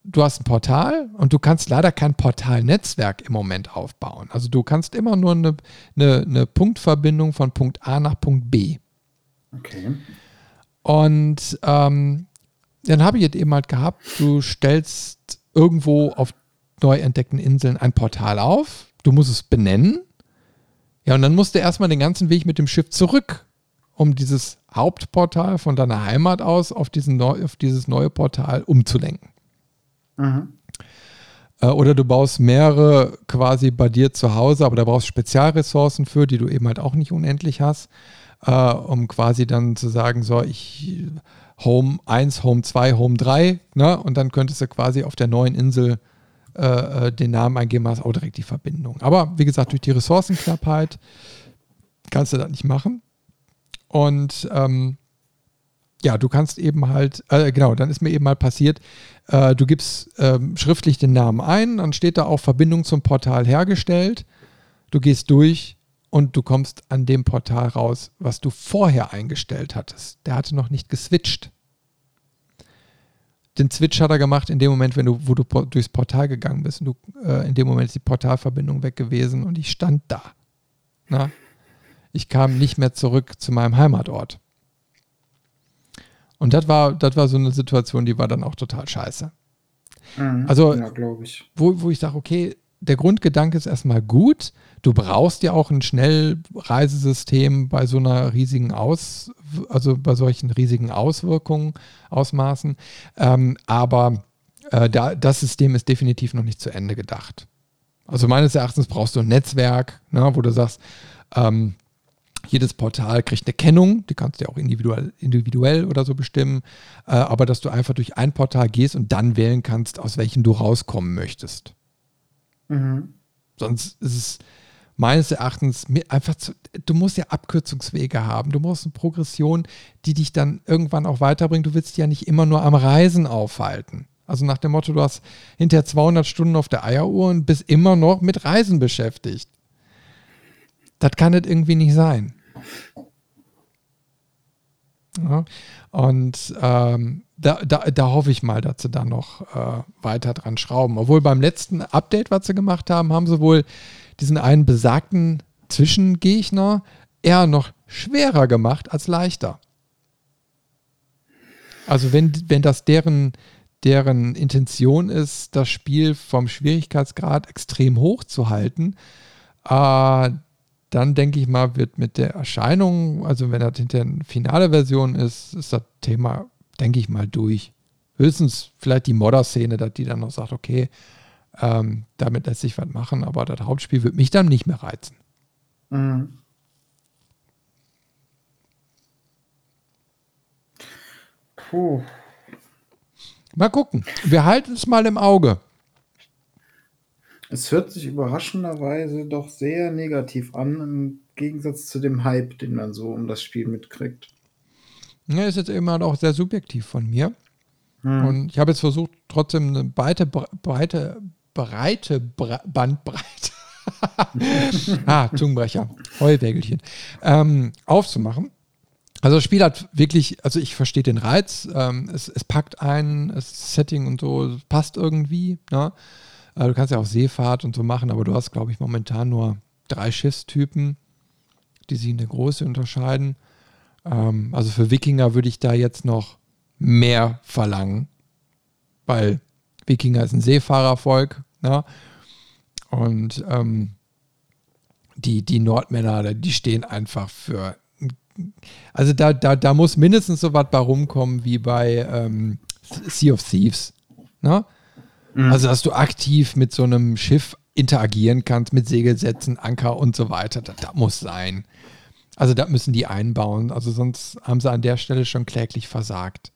Du hast ein Portal und du kannst leider kein Portalnetzwerk im Moment aufbauen. Also du kannst immer nur eine, eine, eine Punktverbindung von Punkt A nach Punkt B. Okay. Und ähm, dann habe ich jetzt eben halt gehabt, du stellst irgendwo auf neu entdeckten Inseln ein Portal auf, du musst es benennen. Ja, und dann musst du erstmal den ganzen Weg mit dem Schiff zurück, um dieses Hauptportal von deiner Heimat aus auf, diesen neu, auf dieses neue Portal umzulenken. Mhm. Äh, oder du baust mehrere quasi bei dir zu Hause, aber da brauchst du Spezialressourcen für, die du eben halt auch nicht unendlich hast, äh, um quasi dann zu sagen, so, ich Home 1, Home 2, Home 3, ne? Und dann könntest du quasi auf der neuen Insel äh, äh, den Namen eingeben, hast auch direkt die Verbindung. Aber wie gesagt, durch die Ressourcenknappheit kannst du das nicht machen. Und ähm, ja, du kannst eben halt, äh, genau, dann ist mir eben mal passiert, äh, du gibst ähm, schriftlich den Namen ein, dann steht da auch Verbindung zum Portal hergestellt. Du gehst durch und du kommst an dem Portal raus, was du vorher eingestellt hattest. Der hatte noch nicht geswitcht. Den Switch hat er gemacht in dem Moment, wenn du, wo du durchs Portal gegangen bist. Und du, äh, in dem Moment ist die Portalverbindung weg gewesen und ich stand da. Na? ich kam nicht mehr zurück zu meinem Heimatort. Und das war, das war so eine Situation, die war dann auch total scheiße. Mhm, also, ja, ich. Wo, wo ich sage, okay, der Grundgedanke ist erstmal gut. Du brauchst ja auch ein Schnellreisesystem bei so einer riesigen Aus, also bei solchen riesigen Auswirkungen, Ausmaßen. Ähm, aber äh, da, das System ist definitiv noch nicht zu Ende gedacht. Also meines Erachtens brauchst du ein Netzwerk, ne, wo du sagst, ähm, jedes Portal kriegt eine Kennung, die kannst du ja auch individuell, individuell oder so bestimmen, äh, aber dass du einfach durch ein Portal gehst und dann wählen kannst, aus welchem du rauskommen möchtest. Mhm. Sonst ist es meines Erachtens einfach zu, du musst ja Abkürzungswege haben. Du musst eine Progression, die dich dann irgendwann auch weiterbringt. Du willst ja nicht immer nur am Reisen aufhalten. Also nach dem Motto, du hast hinterher 200 Stunden auf der Eieruhr und bist immer noch mit Reisen beschäftigt. Das kann es irgendwie nicht sein. Ja, und ähm, da, da, da hoffe ich mal, dass sie da noch äh, weiter dran schrauben. Obwohl beim letzten Update, was sie gemacht haben, haben sie wohl diesen einen besagten Zwischengegner eher noch schwerer gemacht als leichter. Also wenn, wenn das deren, deren Intention ist, das Spiel vom Schwierigkeitsgrad extrem hoch zu halten, äh, dann denke ich mal, wird mit der Erscheinung, also wenn das hinter eine finale Version ist, ist das Thema, denke ich mal, durch. Höchstens vielleicht die Modder-Szene, die dann noch sagt, okay, ähm, damit lässt sich was machen, aber das Hauptspiel wird mich dann nicht mehr reizen. Mhm. Puh. Mal gucken. Wir halten es mal im Auge. Es hört sich überraschenderweise doch sehr negativ an, im Gegensatz zu dem Hype, den man so um das Spiel mitkriegt. Ja, ist jetzt immer auch sehr subjektiv von mir. Hm. Und ich habe jetzt versucht, trotzdem eine breite, breite, breite Bandbreite ah, Zungenbrecher, Heulwägelchen, ähm, aufzumachen. Also das Spiel hat wirklich, also ich verstehe den Reiz, ähm, es, es, packt ein, das Setting und so passt irgendwie. Ne? Äh, du kannst ja auch Seefahrt und so machen, aber du hast, glaube ich, momentan nur drei Schiffstypen, die sich in der Größe unterscheiden. Ähm, also für Wikinger würde ich da jetzt noch mehr verlangen, weil Wikinger ist ein Seefahrervolk. Ne? Und ähm, die, die Nordmänner, die stehen einfach für. Also da, da, da muss mindestens so was bei rumkommen wie bei ähm, Sea of Thieves. Ne? Mhm. Also, dass du aktiv mit so einem Schiff interagieren kannst, mit Segelsätzen, Anker und so weiter. Das, das muss sein. Also, da müssen die einbauen. Also, sonst haben sie an der Stelle schon kläglich versagt.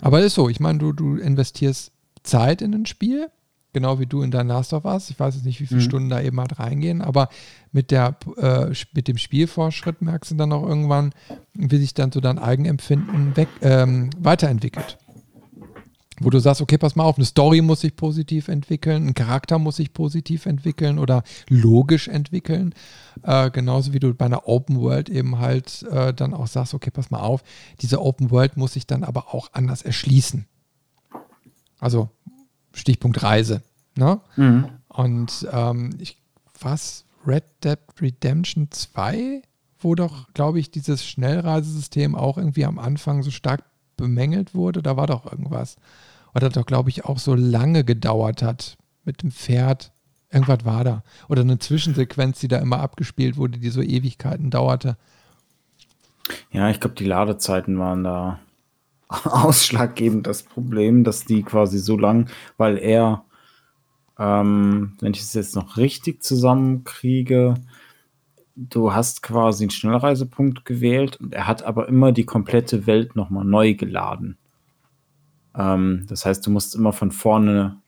Aber ist so, ich meine, du, du investierst Zeit in ein Spiel genau wie du in dein Last of Us. Ich weiß jetzt nicht, wie viele mhm. Stunden da eben halt reingehen, aber mit, der, äh, mit dem Spielfortschritt merkst du dann auch irgendwann, wie sich dann so dein Eigenempfinden weg, ähm, weiterentwickelt. Wo du sagst, okay, pass mal auf, eine Story muss sich positiv entwickeln, ein Charakter muss sich positiv entwickeln oder logisch entwickeln. Äh, genauso wie du bei einer Open World eben halt äh, dann auch sagst, okay, pass mal auf, diese Open World muss sich dann aber auch anders erschließen. Also Stichpunkt Reise. Ne? Mhm. Und ähm, ich, was? Red Dead Redemption 2, wo doch, glaube ich, dieses Schnellreisesystem auch irgendwie am Anfang so stark bemängelt wurde. Da war doch irgendwas. Oder doch, glaube ich, auch so lange gedauert hat mit dem Pferd. Irgendwas war da. Oder eine Zwischensequenz, die da immer abgespielt wurde, die so Ewigkeiten dauerte. Ja, ich glaube, die Ladezeiten waren da ausschlaggebend das Problem, dass die quasi so lang, weil er, ähm, wenn ich es jetzt noch richtig zusammenkriege, du hast quasi einen Schnellreisepunkt gewählt und er hat aber immer die komplette Welt nochmal neu geladen. Ähm, das heißt, du musst immer von vorne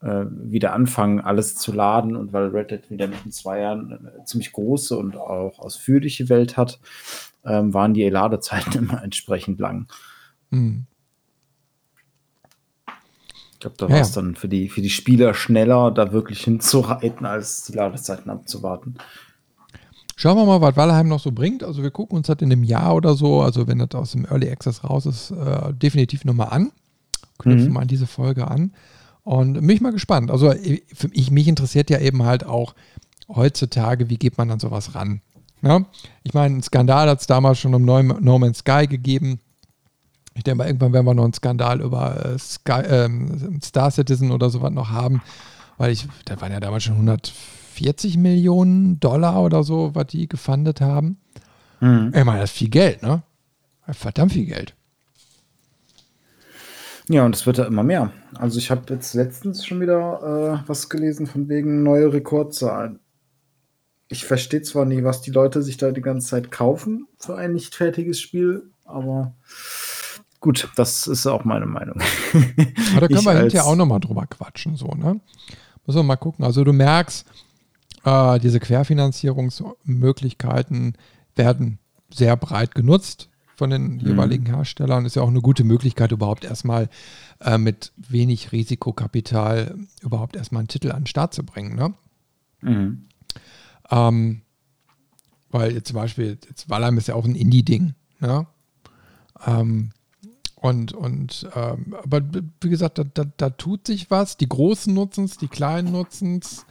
äh, wieder anfangen, alles zu laden und weil Red Dead wieder mit den zwei Jahren eine ziemlich große und auch ausführliche Welt hat, ähm, waren die Ladezeiten immer entsprechend lang. Hm. Ich glaube, da ja, war es dann für die, für die Spieler schneller, da wirklich hinzureiten, als die Ladezeiten abzuwarten. Schauen wir mal, was Valheim noch so bringt. Also wir gucken uns das in einem Jahr oder so, also wenn das aus dem Early Access raus ist, äh, definitiv nochmal an. Knüpfen mhm. mal an diese Folge an. Und mich mal gespannt. Also für mich, mich interessiert ja eben halt auch heutzutage, wie geht man an sowas ran. Ja? Ich meine, einen Skandal hat es damals schon um No Man's Sky gegeben. Ich denke mal, irgendwann werden wir noch einen Skandal über äh, Sky, äh, Star Citizen oder sowas noch haben, weil ich, da waren ja damals schon 140 Millionen Dollar oder so, was die gefundet haben. Mhm. Ich meine, das ist viel Geld, ne? Verdammt viel Geld. Ja, und es wird ja immer mehr. Also ich habe jetzt letztens schon wieder äh, was gelesen von wegen neue Rekordzahlen. Ich verstehe zwar nie, was die Leute sich da die ganze Zeit kaufen für ein nicht fertiges Spiel, aber Gut, das ist auch meine Meinung. Aber da können wir hinterher auch nochmal drüber quatschen, so, ne? Muss man mal gucken. Also du merkst, Äh, diese Querfinanzierungsmöglichkeiten werden sehr breit genutzt von den mhm. jeweiligen Herstellern. Ist ja auch eine gute Möglichkeit, überhaupt erstmal äh, mit wenig Risikokapital überhaupt erstmal einen Titel an den Start zu bringen. Ne? Mhm. Ähm, weil jetzt zum Beispiel, jetzt Valheim ist ja auch ein Indie-Ding. Ne? Ähm, und, und ähm, aber wie gesagt, da, da, da, tut sich was. Die Großen nutzen es, die Kleinen nutzen es.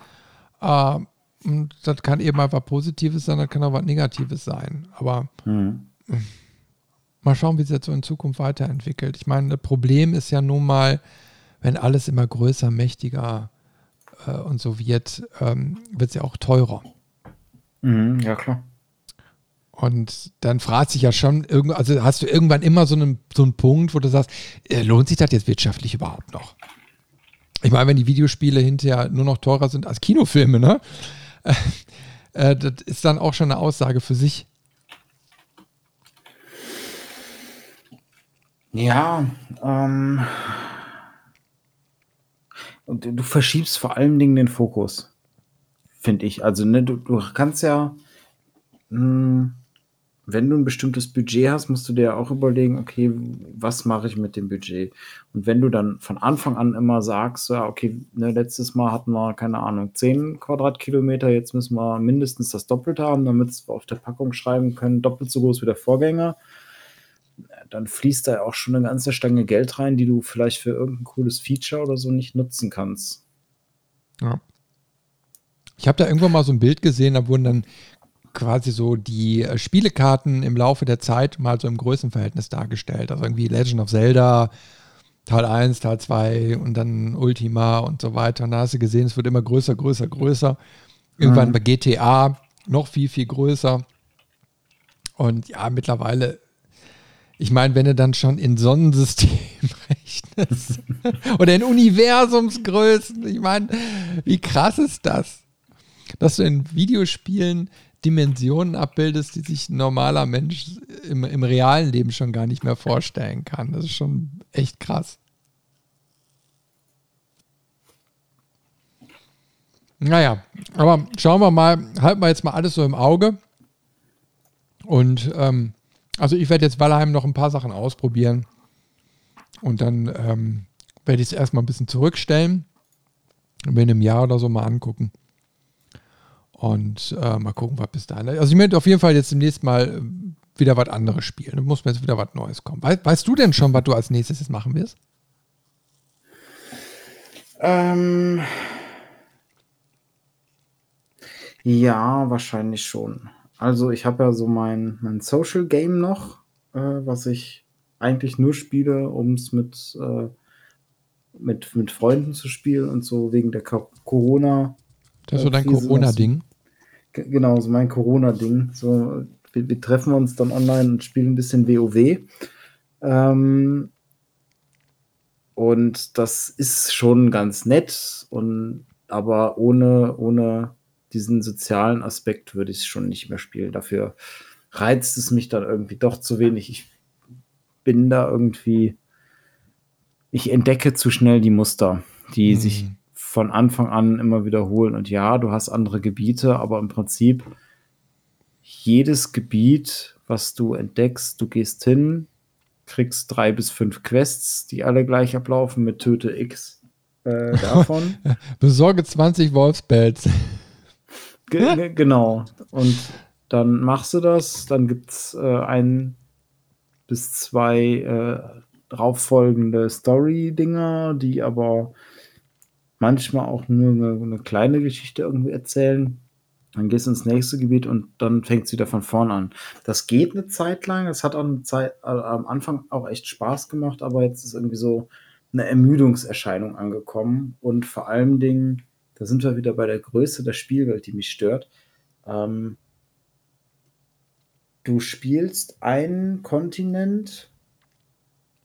Äh, und das kann eben mal was Positives sein, das kann auch was Negatives sein. Aber mhm. mal schauen, wie sich das so in Zukunft weiterentwickelt. Ich meine, das Problem ist ja nun mal, wenn alles immer größer, mächtiger äh, und so wird, ähm, wird es ja auch teurer. Mhm, ja, klar. Und dann fragt sich ja schon, also hast du irgendwann immer so einen, so einen Punkt, wo du sagst, äh, lohnt sich das jetzt wirtschaftlich überhaupt noch? Ich meine, wenn die Videospiele hinterher nur noch teurer sind als Kinofilme, ne? Äh, das ist dann auch schon eine Aussage für sich. Ja, ähm, und du verschiebst vor allen Dingen den Fokus, finde ich. Also, ne, du, du kannst ja, mh, hm, wenn du ein bestimmtes Budget hast, musst du dir auch überlegen, okay, was mache ich mit dem Budget? Und wenn du dann von Anfang an immer sagst, ja, okay, ne, letztes Mal hatten wir, keine Ahnung, 10 Quadratkilometer, jetzt müssen wir mindestens das Doppelte haben, damit wir auf der Packung schreiben können, doppelt so groß wie der Vorgänger, dann fließt da auch schon eine ganze Stange Geld rein, die du vielleicht für irgendein cooles Feature oder so nicht nutzen kannst. Ja. Ich habe da irgendwann mal so ein Bild gesehen, da wurden dann quasi so die äh, Spielekarten im Laufe der Zeit mal so im Größenverhältnis dargestellt. Also irgendwie Legend of Zelda, Teil 1, Teil 2 und dann Ultima und so weiter. Und da hast du gesehen, es wird immer größer, größer, größer. Irgendwann mhm. bei GTA noch viel, viel größer. Und ja, mittlerweile, ich meine, wenn du dann schon in Sonnensystem rechnest oder in Universumsgrößen, ich meine, wie krass ist das? Dass du in Videospielen Dimensionen abbildest, die sich ein normaler Mensch im, im realen Leben schon gar nicht mehr vorstellen kann. Das ist schon echt krass. Naja, aber schauen wir mal, halten wir jetzt mal alles so im Auge. Und ähm, also ich werde jetzt Valheim noch ein paar Sachen ausprobieren. Und dann ähm, werde ich es erstmal ein bisschen zurückstellen und mir in einem Jahr oder so mal angucken. Und äh, mal gucken, was bis dahin. Also ich möchte auf jeden Fall jetzt demnächst mal äh, wieder was anderes spielen. Da muss mir jetzt wieder was Neues kommen. Weißt, weißt du denn schon, was du als nächstes jetzt machen wirst? Ähm ja, wahrscheinlich schon. Also ich habe ja so mein, mein Social Game noch, äh, was ich eigentlich nur spiele, um es mit, äh, mit, mit Freunden zu spielen und so wegen der Corona. Das ist so dein Corona-Ding? Genau, so mein Corona-Ding. So, wir, wir, treffen uns dann online und spielen ein bisschen WoW. Ähm, und das ist schon ganz nett, und, aber ohne, ohne diesen sozialen Aspekt würde ich es schon nicht mehr spielen. Dafür reizt es mich dann irgendwie doch zu wenig. Ich bin da irgendwie, ich entdecke zu schnell die Muster, die mhm. sich von Anfang an immer wiederholen. Und ja, du hast andere Gebiete, aber im Prinzip jedes Gebiet, was du entdeckst, du gehst hin, kriegst drei bis fünf Quests, die alle gleich ablaufen mit Töte X äh, davon. Besorge 20 Wolfsbells. Ge genau. Und dann machst du das, dann gibt es äh, ein bis zwei äh, drauffolgende Story-Dinger, die aber manchmal auch nur eine, eine kleine Geschichte irgendwie erzählen. Dann gehst du ins nächste Gebiet und dann fängt es wieder von vorne an. Das geht eine Zeit lang. Es hat an Zeit, äh, am Anfang auch echt Spaß gemacht, aber jetzt ist irgendwie so eine Ermüdungserscheinung angekommen. Und vor allen Dingen, da sind wir wieder bei der Größe der Spielwelt, die mich stört. Ähm, du spielst einen Kontinent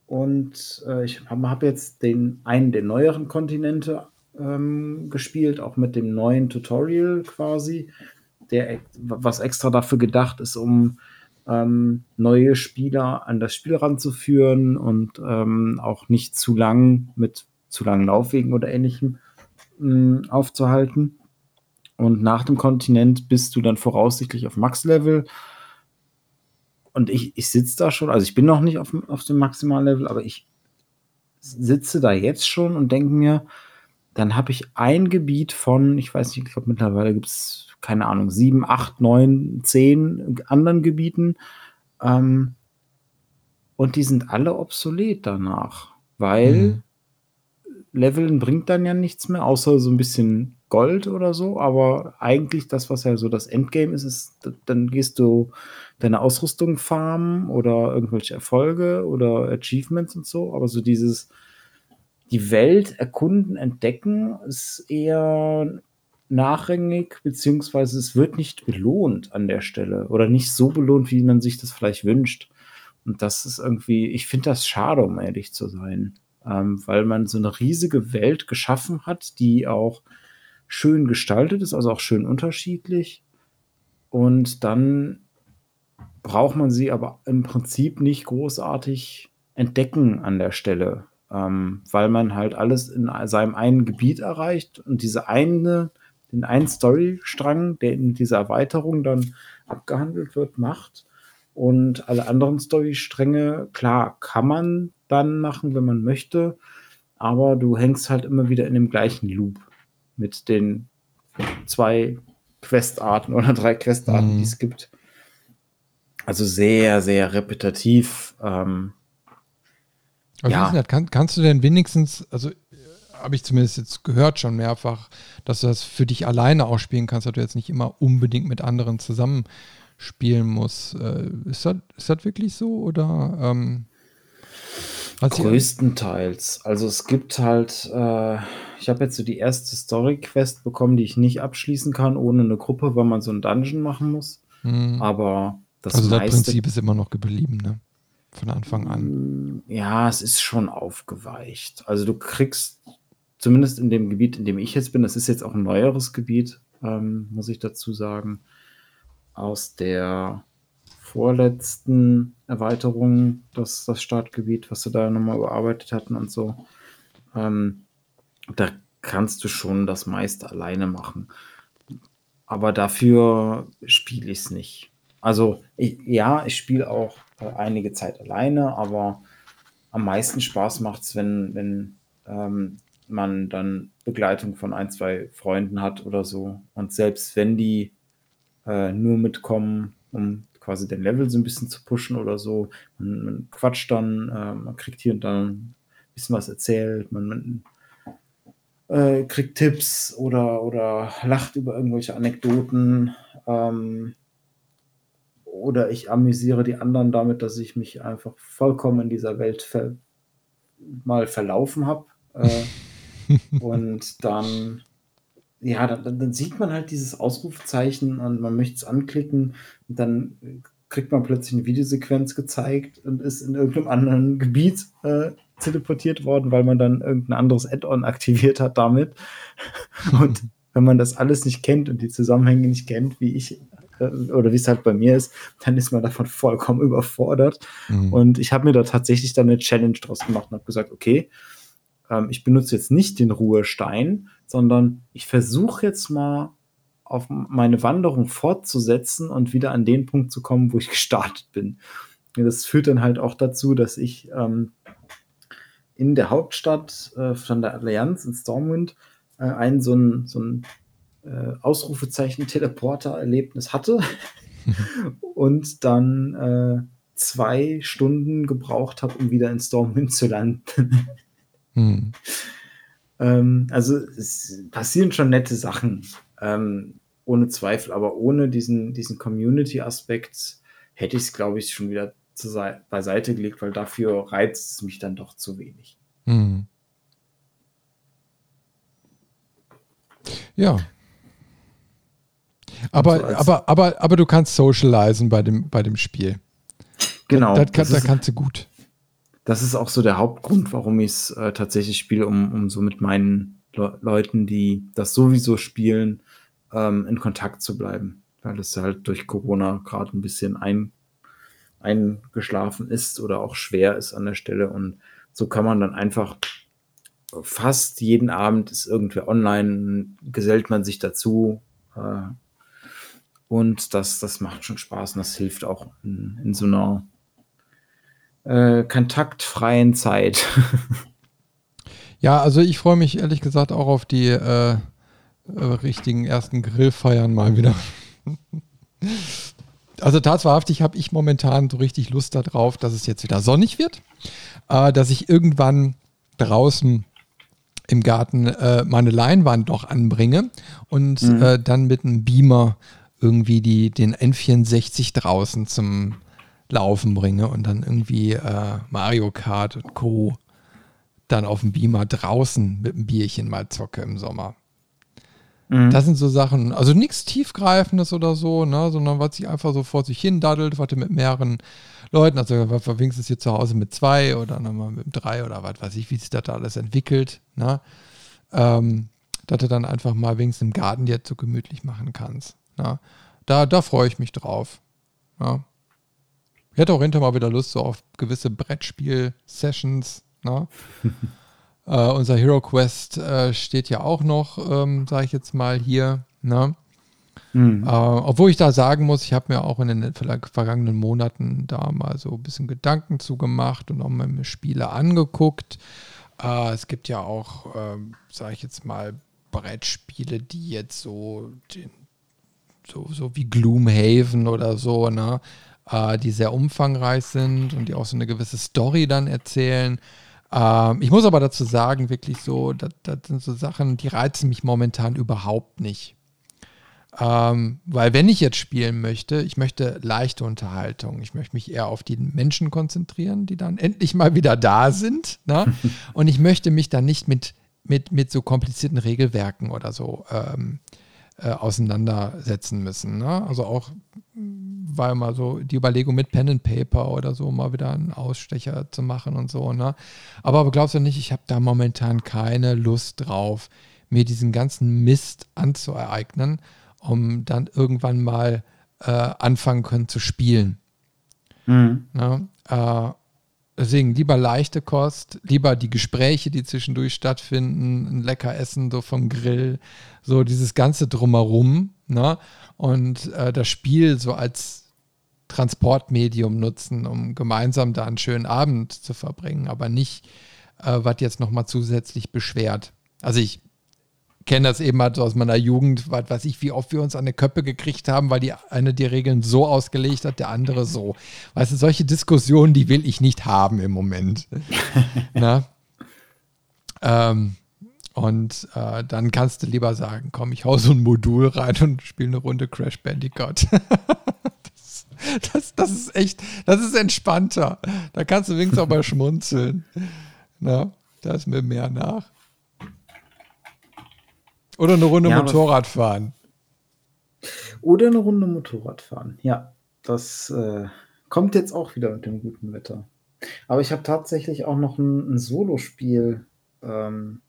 und äh, ich habe hab jetzt den einen der neueren Kontinente ähm, gespielt, auch mit dem neuen Tutorial quasi, der was extra dafür gedacht ist, um ähm, neue Spieler an das Spiel ranzuführen und ähm, auch nicht zu lang mit zu langen Laufwegen oder ähnlichem mh, hm, aufzuhalten. Und nach dem Kontinent bist du dann voraussichtlich auf Max-Level. Und ich, ich sitze da schon, also ich bin noch nicht auf, auf dem Maximallevel, aber ich sitze da jetzt schon und denke mir, dann habe ich ein Gebiet von, ich weiß nicht, ich glaube mittlerweile gibt es, keine Ahnung, sieben, acht, neun, zehn anderen Gebieten. Ähm, und die sind alle obsolet danach, weil mhm. Leveln bringt dann ja nichts mehr, außer so ein bisschen Gold oder so. Aber eigentlich das, was ja so das Endgame ist, ist, dann gehst du deine Ausrüstung farmen oder irgendwelche Erfolge oder Achievements und so. Aber so dieses, die Welt erkunden, entdecken, ist eher nachrangig, beziehungsweise es wird nicht belohnt an der Stelle oder nicht so belohnt, wie man sich das vielleicht wünscht. Und das ist irgendwie, ich finde das schade, um ehrlich zu sein, ähm, weil man so eine riesige Welt geschaffen hat, die auch schön gestaltet ist, also auch schön unterschiedlich. Und dann braucht man sie aber im Prinzip nicht großartig entdecken an der Stelle ähm, weil man halt alles in seinem einen Gebiet erreicht und diese eine, den einen Storystrang, der in dieser Erweiterung dann abgehandelt wird, macht. Und alle anderen Storystränge, klar, kann man dann machen, wenn man möchte, aber du hängst halt immer wieder in dem gleichen Loop mit den zwei Questarten oder drei Questarten, mhm. die es gibt. Also sehr, sehr repetitiv. Ähm, aber ja. Das, kann, kannst du denn wenigstens, also habe ich zumindest jetzt gehört schon mehrfach, dass du das für dich alleine auch spielen kannst, dass du jetzt nicht immer unbedingt mit anderen zusammen spielen musst. Äh, ist, das, ist das wirklich so oder? Ähm, Größtenteils. Also es gibt halt, äh, ich habe jetzt so die erste Story-Quest bekommen, die ich nicht abschließen kann ohne eine Gruppe, weil man so einen Dungeon machen muss. Hm. Aber das Also das Prinzip ist immer noch geblieben, ne? Von Anfang an? Ja, es ist schon aufgeweicht. Also du kriegst zumindest in dem Gebiet, in dem ich jetzt bin, das ist jetzt auch ein neueres Gebiet, ähm, muss ich dazu sagen, aus der vorletzten Erweiterung, das, das Startgebiet, was sie da nochmal überarbeitet hatten und so. Ähm, da kannst du schon das meiste alleine machen. Aber dafür spiele ich es nicht. Also ich, ja, ich spiele auch einige Zeit alleine, aber am meisten Spaß macht es, wenn, wenn ähm, man dann Begleitung von ein, zwei Freunden hat oder so. Und selbst wenn die äh, nur mitkommen, um quasi den Level so ein bisschen zu pushen oder so, man, man quatscht dann, äh, man kriegt hier und da ein bisschen was erzählt, man, man äh, kriegt Tipps oder, oder lacht über irgendwelche Anekdoten. Ähm, oder ich amüsiere die anderen damit, dass ich mich einfach vollkommen in dieser Welt ver mal verlaufen habe. Äh, und dann, ja, dann, dann, sieht man halt dieses Ausrufezeichen und man möchte es anklicken und dann kriegt man plötzlich eine Videosequenz gezeigt und ist in irgendeinem anderen Gebiet äh, teleportiert worden, weil man dann irgendein anderes Add-on aktiviert hat damit. Und wenn man das alles nicht kennt und die Zusammenhänge nicht kennt, wie ich oder wie es halt bei mir ist, dann ist man davon vollkommen überfordert. Mhm. Und ich habe mir da tatsächlich dann eine Challenge draus gemacht und habe gesagt, okay, ähm, ich benutze jetzt nicht den Ruhestein, sondern ich versuche jetzt mal auf meine Wanderung fortzusetzen und wieder an den Punkt zu kommen, wo ich gestartet bin. Das führt dann halt auch dazu, dass ich ähm, in der Hauptstadt äh, von der Allianz in Stormwind äh, einen so ein, so ein äh, Ausrufezeichen Teleporter-Erlebnis hatte und dann äh, zwei Stunden gebraucht habe, um wieder in Stormwind zu landen. hm. ähm, also es passieren schon nette Sachen, ähm, ohne Zweifel, aber ohne diesen, diesen Community-Aspekt hätte ich es, glaube ich, schon wieder beiseite gelegt, weil dafür reizt es mich dann doch zu wenig. Hm. Ja, aber, so aber, aber, aber du kannst socialisen bei dem, bei dem Spiel. Genau. Das, das, das, kannst du gut. Das ist auch so der Hauptgrund, warum ich es äh, tatsächlich spiele, um, um so mit meinen Le Leuten, die das sowieso spielen, ähm, in Kontakt zu bleiben. Weil es halt durch Corona gerade ein bisschen ein, eingeschlafen ist oder auch schwer ist an der Stelle. Und so kann man dann einfach fast jeden Abend ist irgendwer online, gesellt man sich dazu, Äh, und das, das macht schon Spaß und das hilft auch in, in so einer äh, kontaktfreien Zeit. ja, also ich freue mich ehrlich gesagt auch auf die äh, äh, richtigen ersten Grillfeiern mal wieder. also tatsächlich habe ich momentan so richtig Lust darauf, dass es jetzt wieder sonnig wird, äh, dass ich irgendwann draußen im Garten äh, meine Leinwand noch anbringe und mhm. äh, dann mit einem Beamer irgendwie die, den N64 draußen zum Laufen bringe und dann irgendwie äh, Mario Kart und Co. dann auf dem Beamer draußen mit einem Bierchen mal zocke im Sommer. Mhm. Das sind so Sachen, also nichts Tiefgreifendes oder so, ne, sondern was sich einfach so vor sich hin daddelt, was du mit mehreren Leuten, also was wenigstens hier zu Hause mit zwei oder nochmal mit drei oder was weiß ich, wie sich das da alles entwickelt, ne, ähm, dass du dann einfach mal wenigstens im Garten dir so gemütlich machen kannst. Ja, da, da freue ich mich drauf. Ja. Ich hätte auch hinterher mal wieder Lust so auf gewisse Brettspiel-Sessions. Ne? äh, unser Hero Quest äh, steht ja auch noch, ähm, sage ich jetzt mal hier. Ne? Mhm. Äh, obwohl ich da sagen muss, ich habe mir auch in den vergangenen Monaten da mal so ein bisschen Gedanken zugemacht und auch mal mir Spiele angeguckt. Äh, es gibt ja auch, ähm, sage ich jetzt mal, Brettspiele, die jetzt so den, so, so wie Gloomhaven oder so, ne? Äh, die sehr umfangreich sind und die auch so eine gewisse Story dann erzählen. Ähm, ich muss aber dazu sagen, wirklich so, das, das sind so Sachen, die reizen mich momentan überhaupt nicht. Ähm, weil wenn ich jetzt spielen möchte, ich möchte leichte Unterhaltung. Ich möchte mich eher auf die Menschen konzentrieren, die dann endlich mal wieder da sind. Ne? Und ich möchte mich dann nicht mit, mit, mit so komplizierten Regelwerken oder so ähm, äh, auseinandersetzen müssen. Ne? Also auch war mal so die Überlegung mit Pen and Paper oder so mal wieder einen Ausstecher zu machen und so. Ne? Aber, aber glaubst du nicht, ich habe da momentan keine Lust drauf, mir diesen ganzen Mist anzueignen, um dann irgendwann mal äh, anfangen können zu spielen. Mhm. Ne? Äh, Deswegen lieber leichte Kost, lieber die Gespräche, die zwischendurch stattfinden, ein lecker Essen so vom Grill, so dieses ganze drumherum, ne? Und äh, das Spiel so als Transportmedium nutzen, um gemeinsam da einen schönen Abend zu verbringen, aber nicht, äh, was jetzt nochmal zusätzlich beschwert. Also ich kenne das eben halt aus meiner Jugend, was weiß ich, wie oft wir uns an die Köppe gekriegt haben, weil die eine die Regeln so ausgelegt hat, der andere so. Weißt du, solche Diskussionen, die will ich nicht haben im Moment. Na? Ähm, und äh, dann kannst du lieber sagen, komm, ich hau so ein Modul rein und spiele eine Runde Crash Bandicoot. das, das, das, ist echt, das ist entspannter. Da kannst du wenigstens auch mal schmunzeln. Na, da ist mir mehr nach. Oder eine Runde ja, Motorrad fahren. Oder eine Runde Motorrad fahren, ja. Das äh, kommt jetzt auch wieder mit dem guten Wetter. Aber ich habe tatsächlich auch noch ein, ein Solospiel, ähm,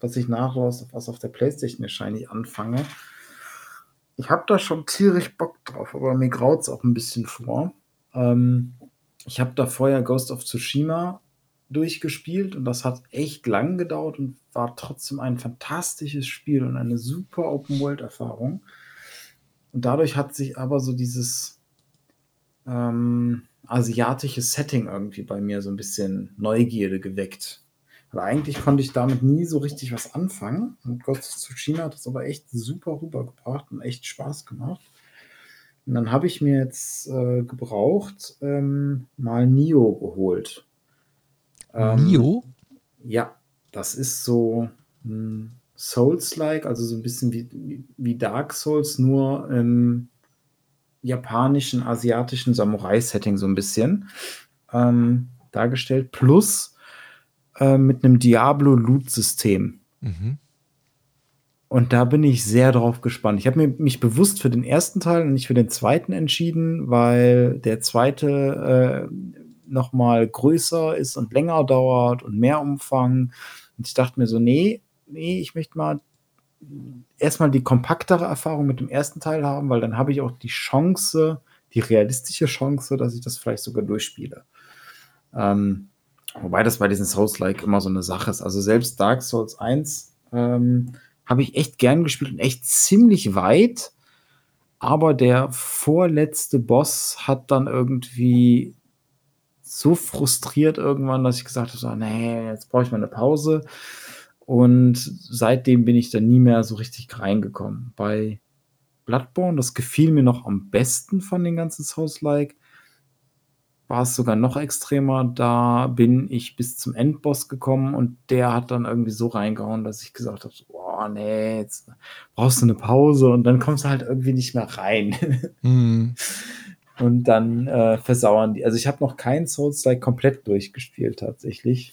was ich nachher was auf der Playstation wahrscheinlich anfange. Ich habe da schon tierisch Bock drauf, aber mir graut es auch ein bisschen vor. Ähm, ich habe da vorher Ghost of Tsushima durchgespielt und das hat echt lang gedauert und war trotzdem ein fantastisches Spiel und eine super Open-World-Erfahrung. Und dadurch hat sich aber so dieses ähm, asiatische Setting irgendwie bei mir so ein bisschen Neugierde geweckt. Weil eigentlich konnte ich damit nie so richtig was anfangen. Und Ghost of Tsushima hat das aber echt super rübergebracht und echt Spaß gemacht. Und dann habe ich mir jetzt äh, gebraucht, ähm, mal Nio geholt. Ähm, Nio? Ja, das ist so hm, Souls-like, also so ein bisschen wie, wie Dark Souls, nur im japanischen, asiatischen Samurai-Setting so ein bisschen ähm, dargestellt, plus äh, mit einem Diablo-Loot-System. Mhm. Und da bin ich sehr drauf gespannt. Ich habe mich bewusst für den ersten Teil und nicht für den zweiten entschieden, weil der zweite äh, noch mal größer ist und länger dauert und mehr Umfang. Und ich dachte mir so, nee, nee, ich möchte mal erstmal die kompaktere Erfahrung mit dem ersten Teil haben, weil dann habe ich auch die Chance, die realistische Chance, dass ich das vielleicht sogar durchspiele. Ähm, wobei das bei diesen Souls-like immer so eine Sache ist. Also selbst Dark Souls 1 ähm, habe ich echt gern gespielt und echt ziemlich weit. Aber der vorletzte Boss hat dann irgendwie so frustriert irgendwann, dass ich gesagt habe, so, nee, jetzt brauche ich mal eine Pause. Und seitdem bin ich dann nie mehr so richtig reingekommen. Bei Bloodborne, das gefiel mir noch am besten von den ganzen Souls-like war es sogar noch extremer. Da bin ich bis zum Endboss gekommen und der hat dann irgendwie so reingehauen, dass ich gesagt habe, boah, nee, jetzt brauchst du eine Pause und dann kommst du halt irgendwie nicht mehr rein. Mhm. Und dann äh, versauern die. Also ich habe noch kein Souls-like komplett durchgespielt tatsächlich,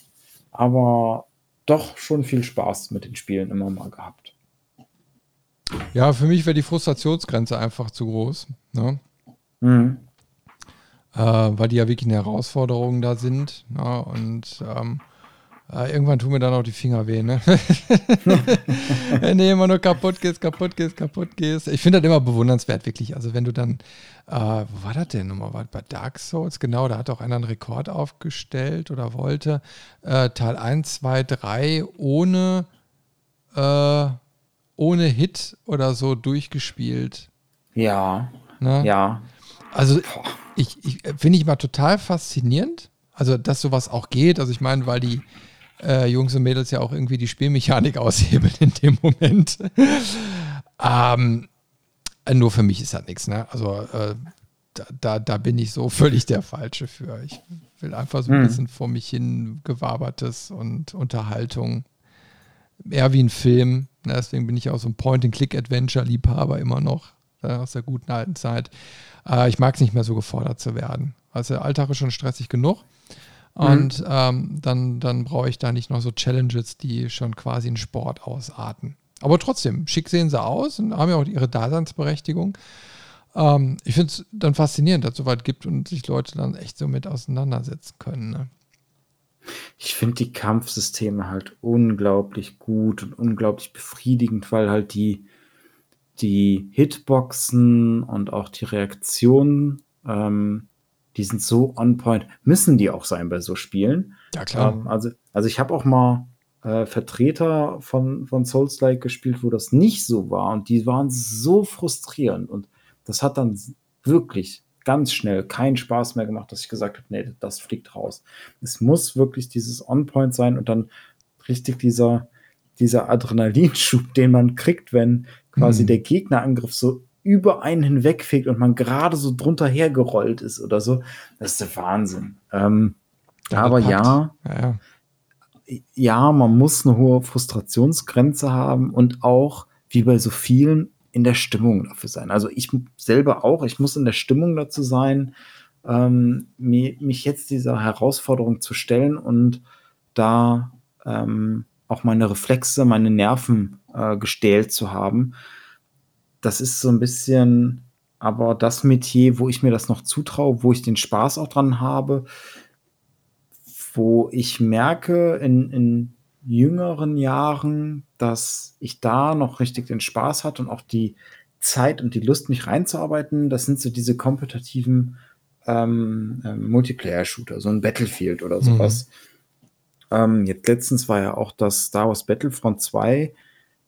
aber doch schon viel Spaß mit den Spielen immer mal gehabt. Ja, für mich wäre die Frustrationsgrenze einfach zu groß. Ne? Mhm äh, weil die ja wirklich eine Herausforderung da sind. Ne? Und ähm, äh, irgendwann tun mir dann auch die Finger weh, ne? wenn du immer nur kaputt gehst, kaputt gehst, kaputt gehst. Ich finde das immer bewundernswert, wirklich. Also wenn du dann, äh, wo war das denn nochmal? War bei Dark Souls? Genau, da hat auch einer einen Rekord aufgestellt oder wollte. Äh, Teil 1, 2, 3 ohne, äh, ohne Hit oder so durchgespielt. Ja. Ne? Ja. Also ich, ich finde ich mal total faszinierend, also dass sowas auch geht. Also ich meine, weil die äh, Jungs und Mädels ja auch irgendwie die Spielmechanik aushebeln in dem Moment. ähm, nur für mich ist das nichts, ne? Also äh, da, da, da, bin ich so völlig der Falsche für. Ich will einfach so ein hm. bisschen vor mich hin gewabertes und Unterhaltung. Eher wie ein Film. Ne? Deswegen bin ich auch so ein Point-and-Click-Adventure-Liebhaber immer noch äh, aus der guten alten Zeit. Äh, ich mag es nicht mehr so gefordert zu werden. Also der Alltag ist schon stressig genug. Und mhm. ähm, dann, dann brauche ich da nicht noch so Challenges, die schon quasi in Sport ausarten. Aber trotzdem, schick sehen sie aus und haben ja auch ihre Daseinsberechtigung. Ähm, ich finde es dann faszinierend, dass es soweit gibt und sich Leute dann echt so mit auseinandersetzen können. Ne? Ich finde die Kampfsysteme halt unglaublich gut und unglaublich befriedigend, weil halt die, die Hitboxen und auch die Reaktionen, ähm, die sind so on point. Müssen die auch sein bei so Spielen. Ja, klar. Ähm, also, also ich habe auch mal äh, Vertreter von, von Souls-like gespielt, wo das nicht so war. Und die waren so frustrierend. Und das hat dann wirklich ganz schnell keinen Spaß mehr gemacht, dass ich gesagt habe, nee, das fliegt raus. Es muss wirklich dieses On-Point sein und dann richtig dieser, dieser Adrenalinschub, den man kriegt, wenn quasi mhm. der Gegnerangriff so über einen hinwegfegt und man gerade so drunter hergerollt ist oder so. Das ist der Wahnsinn. Ähm, ja, aber ja, ja, ja, man muss eine hohe Frustrationsgrenze haben und auch, wie bei so vielen, in der Stimmung dafür sein. Also ich selber auch, ich muss in der Stimmung dazu sein, ähm, mich jetzt dieser Herausforderung zu stellen und da ähm, auch meine Reflexe, meine Nerven äh, gestählt zu haben. Das ist so ein bisschen aber das Metier, wo ich mir das noch zutraue, wo ich den Spaß auch dran habe, wo ich merke in, in jüngeren Jahren, dass ich da noch richtig den Spaß hatte und auch die Zeit und die Lust, mich reinzuarbeiten. Das sind so diese kompetitiven ähm, ähm, Multiplayer-Shooter, so ein Battlefield oder sowas. Mhm. Ähm, jetzt letztens war ja auch das Star Wars Battlefront 2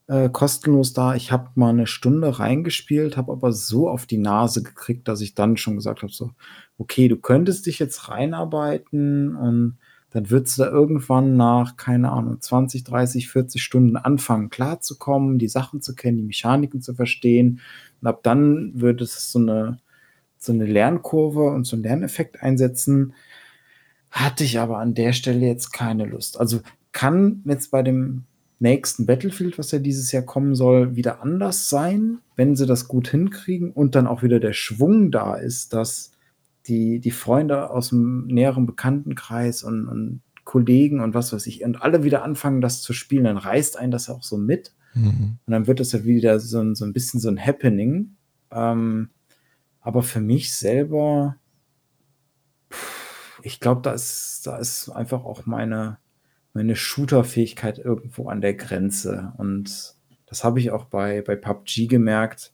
äh, kostenlos da. Ich habe mal eine Stunde reingespielt, habe aber so auf die Nase gekriegt, dass ich dann schon gesagt habe, so, okay, du könntest dich jetzt reinarbeiten und dann würdest du da irgendwann nach, keine Ahnung, 20, 30, 40 Stunden anfangen, klarzukommen, die Sachen zu kennen, die Mechaniken zu verstehen. Und ab dann würde es so eine, so eine Lernkurve und so einen Lerneffekt einsetzen. Hatte ich aber an der Stelle jetzt keine Lust. Also kann jetzt bei dem nächsten Battlefield, was ja dieses Jahr kommen soll, wieder anders sein, wenn sie das gut hinkriegen und dann auch wieder der Schwung da ist, dass die, die Freunde aus dem näheren Bekanntenkreis und, und Kollegen und was weiß ich, und alle wieder anfangen, das zu spielen, dann reißt einen das auch so mit. Mhm. Und dann wird das ja wieder so ein, so ein bisschen so ein Happening. Ähm, aber für mich selber, ich glaube, da ist, da ist einfach auch meine, meine Shooter-Fähigkeit irgendwo an der Grenze. Und das habe ich auch bei, bei PUBG gemerkt.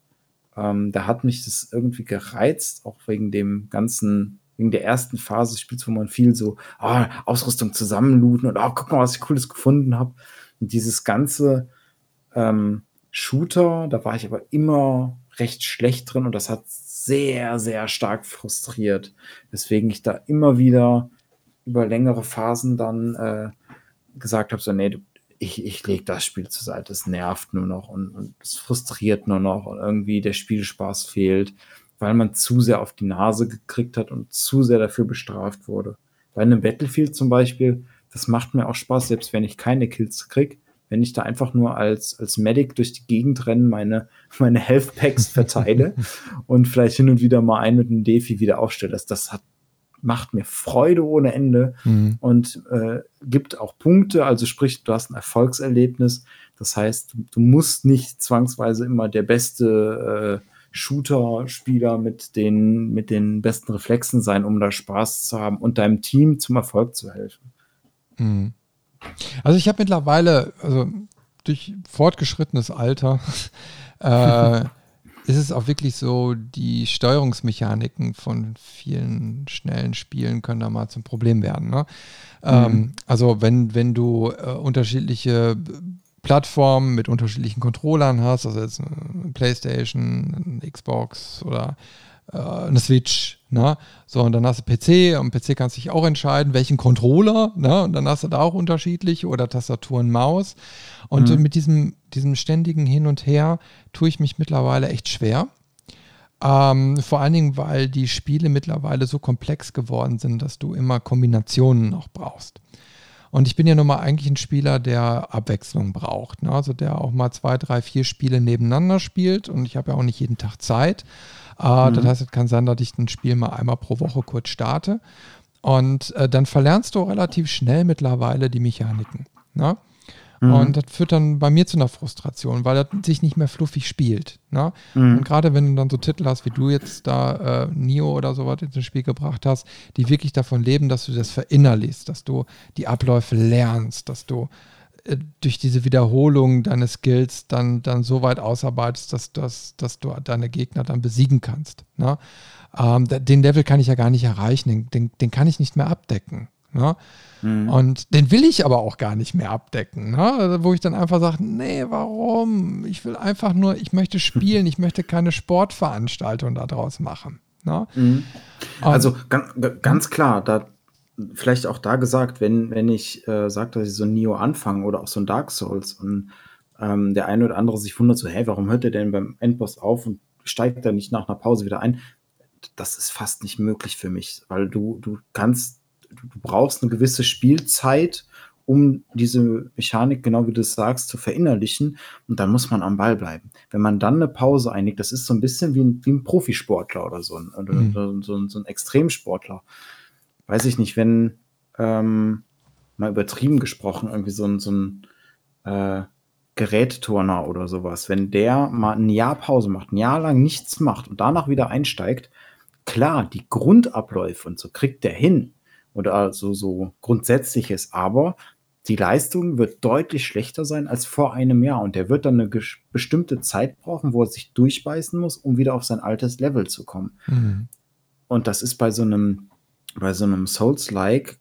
Ähm, da hat mich das irgendwie gereizt, auch wegen dem ganzen, wegen der ersten Phase des Spiels, wo man viel so oh, Ausrüstung zusammenlooten und oh, guck mal, was ich Cooles gefunden habe. Und dieses ganze, äh, ähm, Shooter, da war ich aber immer recht schlecht drin und das hat sehr, sehr stark frustriert. Deswegen ich da immer wieder über längere Phasen dann äh, gesagt habe, so, nee, ich, ich lege das Spiel zur Seite, es nervt nur noch und, und es frustriert nur noch und irgendwie der Spielspaß fehlt, weil man zu sehr auf die Nase gekriegt hat und zu sehr dafür bestraft wurde. Bei einem Battlefield zum Beispiel, das macht mir auch Spaß, selbst wenn ich keine Kills kriege, wenn ich da einfach nur als, als Medic durch die Gegend renne, meine, meine Health Packs verteile und vielleicht hin und wieder mal einen mit einem Defi wieder aufstelle. Das, das hat macht mir Freude ohne Ende mhm. und äh, gibt auch Punkte. Also sprich, du hast ein Erfolgserlebnis. Das heißt, du, du musst nicht zwangsweise immer der beste äh, Shooter-Spieler mit den, mit den besten Reflexen sein, um da Spaß zu haben und deinem Team zum Erfolg zu helfen. Mhm. Also ich habe mittlerweile, also durch fortgeschrittenes Alter, äh, ist es auch wirklich so, die Steuerungsmechaniken von vielen schnellen Spielen können da mal zum Problem werden. Ne? Ähm, mhm. Ähm, also wenn, wenn du äh, unterschiedliche Plattformen mit unterschiedlichen Controllern hast, also jetzt eine Playstation, eine Xbox oder äh, eine Switch, ne? So, und dann hast du PC, und PC kannst du dich auch entscheiden, welchen Controller, ne? Und dann hast du da auch unterschiedliche oder Tastatur und Maus. Und mhm. mit diesem, diesem ständigen Hin und Her tue ich mich mittlerweile echt schwer. Ähm, vor allen Dingen, weil die Spiele mittlerweile so komplex geworden sind, dass du immer Kombinationen noch brauchst. Und ich bin ja nun mal eigentlich ein Spieler, der Abwechslung braucht. Ne? Also der auch mal zwei, drei, vier Spiele nebeneinander spielt. Und ich habe ja auch nicht jeden Tag Zeit. Äh, mhm. Das heißt, es kann sein, dass ich ein Spiel mal einmal pro Woche kurz starte. Und äh, dann verlernst du relativ schnell mittlerweile die Mechaniken. Ne? Mhm. Und das führt dann bei mir zu einer Frustration, weil das sich nicht mehr fluffig spielt. Ne? Mhm. Und gerade wenn du dann so Titel hast, wie du jetzt da äh, Nio oder sowas ins Spiel gebracht hast, die wirklich davon leben, dass du das verinnerlichst, dass du die Abläufe lernst, dass du durch diese Wiederholung deines Skills dann, dann so weit ausarbeitest, dass, dass, dass du deine Gegner dann besiegen kannst. Ne? Ähm, den Level kann ich ja gar nicht erreichen, den, den kann ich nicht mehr abdecken. Ne? Mhm. Und den will ich aber auch gar nicht mehr abdecken, ne? Also, wo ich dann einfach sage, nee, warum? Ich will einfach nur, ich möchte spielen, ich möchte keine Sportveranstaltung daraus machen. Ne? Mhm. Also ganz, ganz klar, da vielleicht auch da gesagt, wenn, wenn ich äh, sage, dass ich so ein Neo anfange oder auch so ein Dark Souls und ähm, der eine oder andere sich wundert so, hey, warum hört er denn beim Endboss auf und steigt dann nicht nach einer Pause wieder ein? Das ist fast nicht möglich für mich, weil du, du kannst, du brauchst eine gewisse Spielzeit, um diese Mechanik, genau wie du es sagst, zu verinnerlichen. Und dann muss man am Ball bleiben. Wenn man dann eine Pause einlegt, das ist so ein bisschen wie ein, wie ein Profisportler oder so ein, oder mhm. so, so, ein Extremsportler. Weiß ich nicht, wenn ähm, mal übertrieben gesprochen, irgendwie so ein, so ein äh, Gerätturner oder sowas, wenn der mal ein Jahr Pause macht, ein Jahr lang nichts macht und danach wieder einsteigt, klar, die Grundabläufe und so kriegt der hin oder also so grundsätzliches, aber die Leistung wird deutlich schlechter sein als vor einem Jahr und der wird dann eine bestimmte Zeit brauchen, wo er sich durchbeißen muss, um wieder auf sein altes Level zu kommen. Mhm. Und das ist bei so einem, bei so einem Souls-like,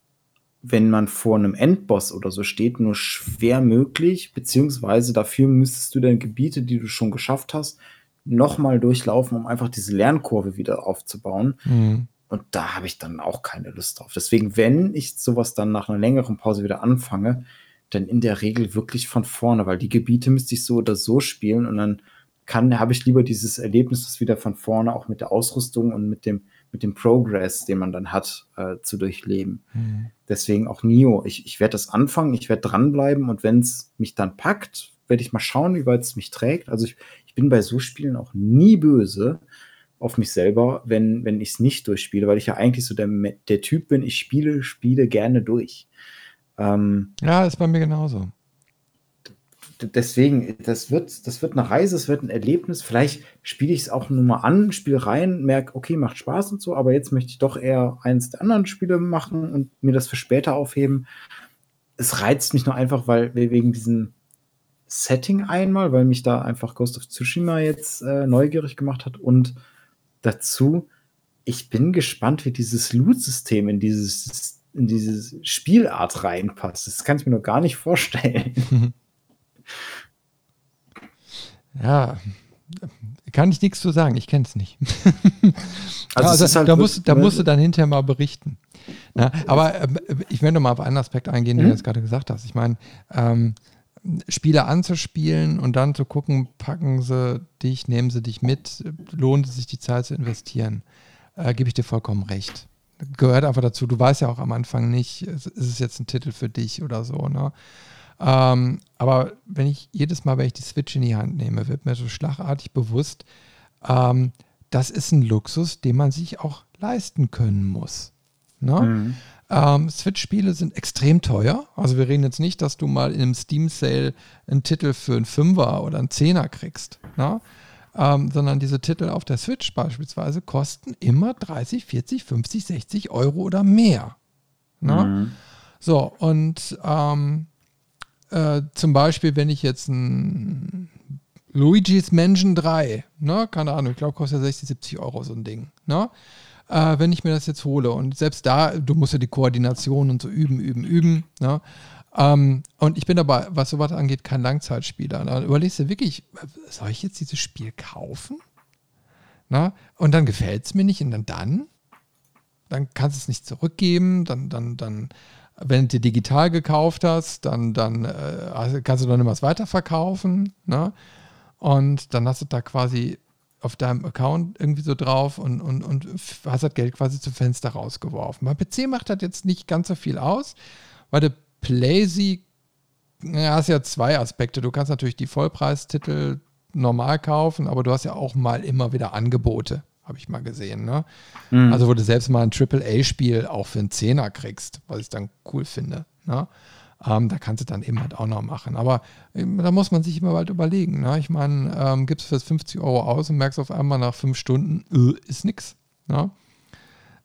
wenn man vor einem Endboss oder so steht, nur schwer möglich, beziehungsweise dafür müsstest du dann Gebiete, die du schon geschafft hast, nochmal durchlaufen, um einfach diese Lernkurve wieder aufzubauen. Mhm. Und da habe ich dann auch keine Lust drauf. Deswegen, wenn ich sowas dann nach einer längeren Pause wieder anfange, dann in der Regel wirklich von vorne, weil die Gebiete müsste ich so oder so spielen und dann kann, habe ich lieber dieses Erlebnis, das wieder von vorne auch mit der Ausrüstung und mit dem, mit dem Progress, den man dann hat, äh, zu durchleben. Mhm. Deswegen auch Nio. Ich, ich werde das anfangen, ich werde dranbleiben und wenn es mich dann packt, werde ich mal schauen, wie weit es mich trägt. Also ich, ich bin bei so Spielen auch nie böse, auf mich selber, wenn, wenn ich es nicht durchspiele, weil ich ja eigentlich so der, der Typ bin, ich spiele Spiele gerne durch. Ähm, ja, ist bei mir genauso. Deswegen, das wird, das wird eine Reise, es wird ein Erlebnis. Vielleicht spiele ich es auch nur mal an, spiele rein, merke, okay, macht Spaß und so, aber jetzt möchte ich doch eher eins der anderen Spiele machen und mir das für später aufheben. Es reizt mich nur einfach, weil wegen diesem Setting einmal, weil mich da einfach Ghost of Tsushima jetzt äh, neugierig gemacht hat und dazu, ich bin gespannt, wie dieses Loot-System in dieses, in diese Spielart reinpasst. Das kann ich mir noch gar nicht vorstellen. Ja, kann ich nichts zu sagen, ich kenne es nicht. also, also halt da, musst, da musst du dann hinterher mal berichten. Na, aber äh, ich möchte mal auf einen Aspekt eingehen, den mhm. du jetzt gerade gesagt hast. Ich meine, ähm, Spiele anzuspielen und dann zu gucken, packen sie dich, nehmen sie dich mit, lohnt es sich die Zeit zu investieren, äh, gebe ich dir vollkommen recht. Gehört einfach dazu. Du weißt ja auch am Anfang nicht, ist es jetzt ein Titel für dich oder so. Ne? Ähm, aber wenn ich jedes Mal, wenn ich die Switch in die Hand nehme, wird mir so schlagartig bewusst, ähm, das ist ein Luxus, den man sich auch leisten können muss. Ne? Mhm. Ähm, Switch-Spiele sind extrem teuer. Also wir reden jetzt nicht, dass du mal in einem Steam-Sale einen Titel für einen Fünfer oder einen Zehner kriegst. Ne? Ähm, sondern diese Titel auf der Switch beispielsweise kosten immer 30, 40, 50, 60 Euro oder mehr. Ne? Mhm. So, und ähm, äh, zum Beispiel, wenn ich jetzt ein Luigi's Mansion 3, ne, keine Ahnung, ich glaube, kostet ja 60, 70 Euro so ein Ding, ne? Äh, wenn ich mir das jetzt hole. Und selbst da, du musst ja die Koordination und so üben, üben, üben, ne? Ähm, und ich bin aber, was sowas angeht, kein Langzeitspieler. Dann überlegst du wirklich, soll ich jetzt dieses Spiel kaufen? Na? Und dann gefällt es mir nicht und dann, dann, dann kannst du es nicht zurückgeben, dann, dann, dann wenn du digital gekauft hast, dann, dann äh, kannst du dann immer was weiterverkaufen. Ne? Und dann hast du da quasi auf deinem Account irgendwie so drauf und, und, und hast das Geld quasi zum Fenster rausgeworfen. Beim PC macht das jetzt nicht ganz so viel aus, weil der Playsee ja, hast ja zwei Aspekte. Du kannst natürlich die Vollpreistitel normal kaufen, aber du hast ja auch mal immer wieder Angebote habe ich mal gesehen. Ne? Mhm. Also wo du selbst mal ein Triple-A-Spiel auch für einen Zehner kriegst, was ich dann cool finde. Ne? Ähm, da kannst du dann eben halt auch noch machen. Aber ähm, da muss man sich immer bald überlegen. Ne? Ich meine, ähm, gibst du fürs 50 Euro aus und merkst auf einmal nach fünf Stunden, äh, ist nix. Ne?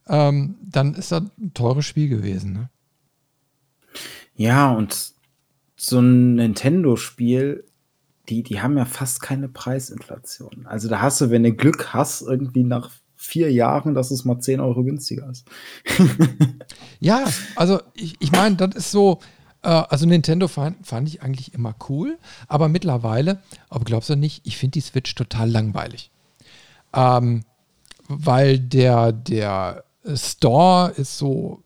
Ähm, dann ist das ein teures Spiel gewesen. Ne? Ja, und so ein Nintendo-Spiel die, die haben ja fast keine Preisinflation. Also da hast du, wenn du Glück hast, irgendwie nach vier Jahren, dass es mal 10 Euro günstiger ist. ja, also ich, ich meine, das ist so, äh, also Nintendo fand, fand, ich eigentlich immer cool, aber mittlerweile, aber glaubst du nicht, ich finde die Switch total langweilig. Ähm, weil der, der Store ist so,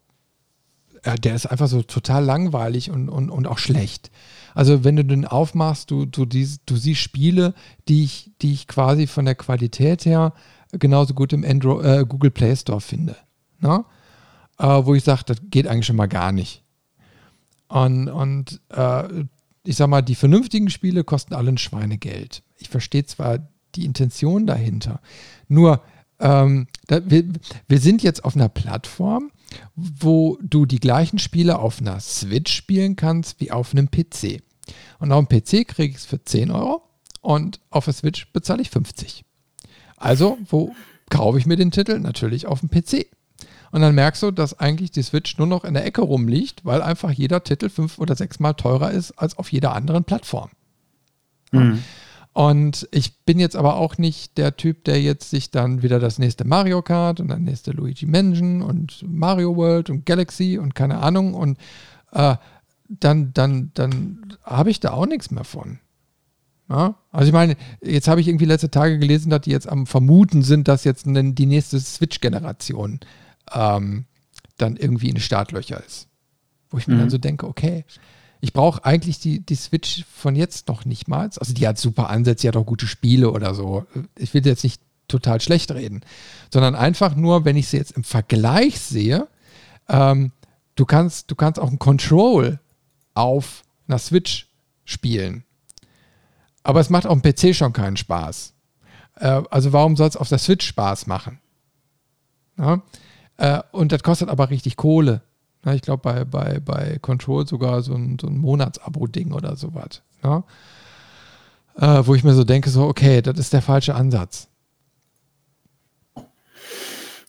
ja, der ist einfach so total langweilig und, und, und auch schlecht. Also wenn du den aufmachst, du, du, dies, du siehst Spiele, die ich, die ich quasi von der Qualität her genauso gut im Andro äh, Google Play Store finde. Ne? Äh, wo ich sage, das geht eigentlich schon mal gar nicht. Und, und äh, ich sag mal, die vernünftigen Spiele kosten alle ein Schweinegeld. Ich verstehe zwar die Intention dahinter, nur ähm, da, wir, wir sind jetzt auf einer Plattform, wo du die gleichen Spiele auf einer Switch spielen kannst wie auf einem PC. Und auf dem PC kriege ich es für 10 Euro und auf der Switch bezahle ich 50. Also, wo kaufe ich mir den Titel? Natürlich auf dem PC. Und dann merkst du, dass eigentlich die Switch nur noch in der Ecke rumliegt, weil einfach jeder Titel fünf oder sechs Mal teurer ist als auf jeder anderen Plattform. Mhm. Und ich bin jetzt aber auch nicht der Typ, der jetzt sich dann wieder das nächste Mario Kart und dann nächste Luigi Mansion und Mario World und Galaxy und keine Ahnung und äh, dann, dann, dann habe ich da auch nichts mehr von. Ja? Also ich meine, jetzt habe ich irgendwie letzte Tage gelesen, dass die jetzt am Vermuten sind, dass jetzt die nächste Switch-Generation ähm, dann irgendwie in Startlöcher ist. Wo ich mir mhm. dann so denke, okay, ich brauche eigentlich die, die Switch von jetzt noch nicht mal. Also die hat super Ansätze, die hat auch gute Spiele oder so. Ich will jetzt nicht total schlecht reden, sondern einfach nur, wenn ich sie jetzt im Vergleich sehe, ähm, du kannst, du kannst auch ein Control auf einer Switch spielen. Aber es macht auf dem PC schon keinen Spaß. Äh, also warum soll es auf der Switch Spaß machen? Ja? Äh, und das kostet aber richtig Kohle. Ja, ich glaube bei, bei, bei Control sogar so ein, so ein Monatsabo-Ding oder sowas. Ja? Äh, wo ich mir so denke, so, okay, das ist der falsche Ansatz.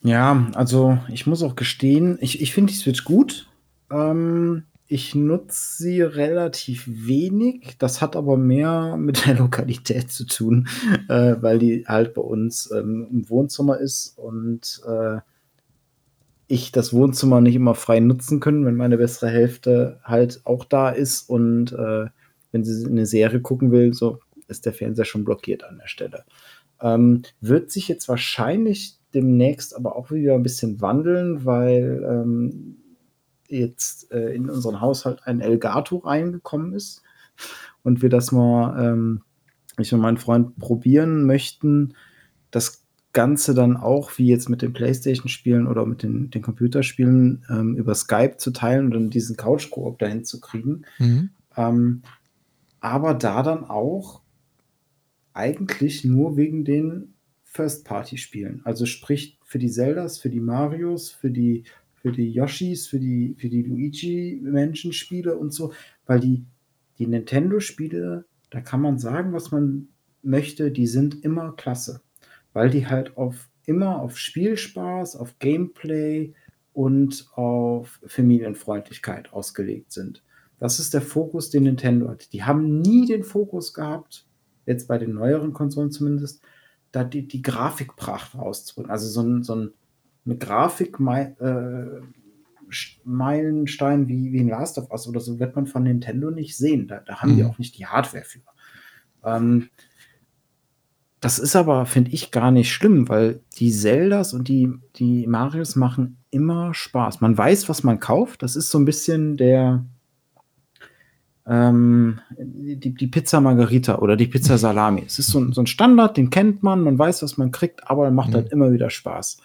Ja, also ich muss auch gestehen, ich, ich finde die Switch gut. Ähm, ich nutze sie relativ wenig. Das hat aber mehr mit der Lokalität zu tun, äh, weil die halt bei uns ähm, im Wohnzimmer ist und äh, ich das Wohnzimmer nicht immer frei nutzen können, wenn meine bessere Hälfte halt auch da ist und äh, wenn sie eine Serie gucken will, so ist der Fernseher schon blockiert an der Stelle. Ähm, wird sich jetzt wahrscheinlich demnächst aber auch wieder ein bisschen wandeln, weil ähm, jetzt äh, in unseren Haushalt ein Elgato reingekommen ist und wir das mal, ähm, ich und mein Freund probieren möchten, das Ganze dann auch, wie jetzt mit den Playstation-Spielen oder mit den, den Computerspielen, ähm, über Skype zu teilen und dann diesen Couch-Koop dahin zu kriegen. Mhm. Ähm, aber da dann auch eigentlich nur wegen den First-Party-Spielen. Also sprich für die Zeldas, für die Marios, für die, für die Yoshis, für die, für die Luigi-Menschen-Spiele und so, weil die, die Nintendo-Spiele, da kann man sagen, was man möchte, die sind immer klasse. Weil die halt auf immer auf Spielspaß, auf Gameplay und auf Familienfreundlichkeit ausgelegt sind. Das ist der Fokus, den Nintendo hat. Die haben nie den Fokus gehabt, jetzt bei den neueren Konsolen zumindest, da die, die Grafikpracht rauszubringen. Also so, ein, so ein, eine Grafik äh, Meilenstein wie, wie in Last of Us oder so wird man von Nintendo nicht sehen. Da, da haben mhm. die auch nicht die Hardware für. Ähm, das ist aber, finde ich, gar nicht schlimm, weil die Zeldas und die, die Marios machen immer Spaß. Man weiß, was man kauft. Das ist so ein bisschen der, ähm, die, die, Pizza Margarita oder die Pizza Salami. Es ist so, so, ein Standard, den kennt man, man weiß, was man kriegt, aber er macht mhm. halt immer wieder Spaß.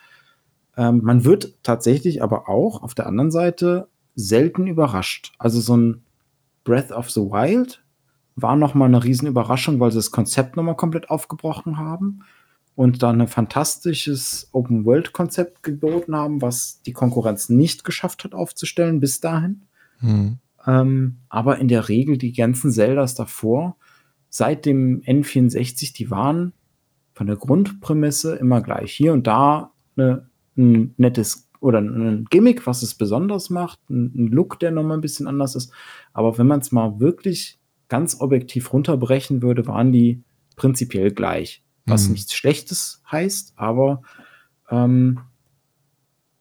Ähm, man wird tatsächlich aber auch auf der anderen Seite selten überrascht. Also so ein Breath of the Wild war nochmal eine Riesenüberraschung, weil sie das Konzept nochmal komplett aufgebrochen haben und dann ein fantastisches Open-World-Konzept geboten haben, was die Konkurrenz nicht geschafft hat aufzustellen bis dahin. Mhm. Ähm, aber in der Regel die ganzen Zeldas davor, seit dem N64, die waren von der Grundprämisse immer gleich. Hier und da eine, ein nettes oder ein Gimmick, was es besonders macht, ein, Look, der nochmal ein bisschen anders ist. Aber wenn man es mal wirklich ganz objektiv runterbrechen würde, waren die prinzipiell gleich. Was mhm. nichts Schlechtes heißt, aber ähm,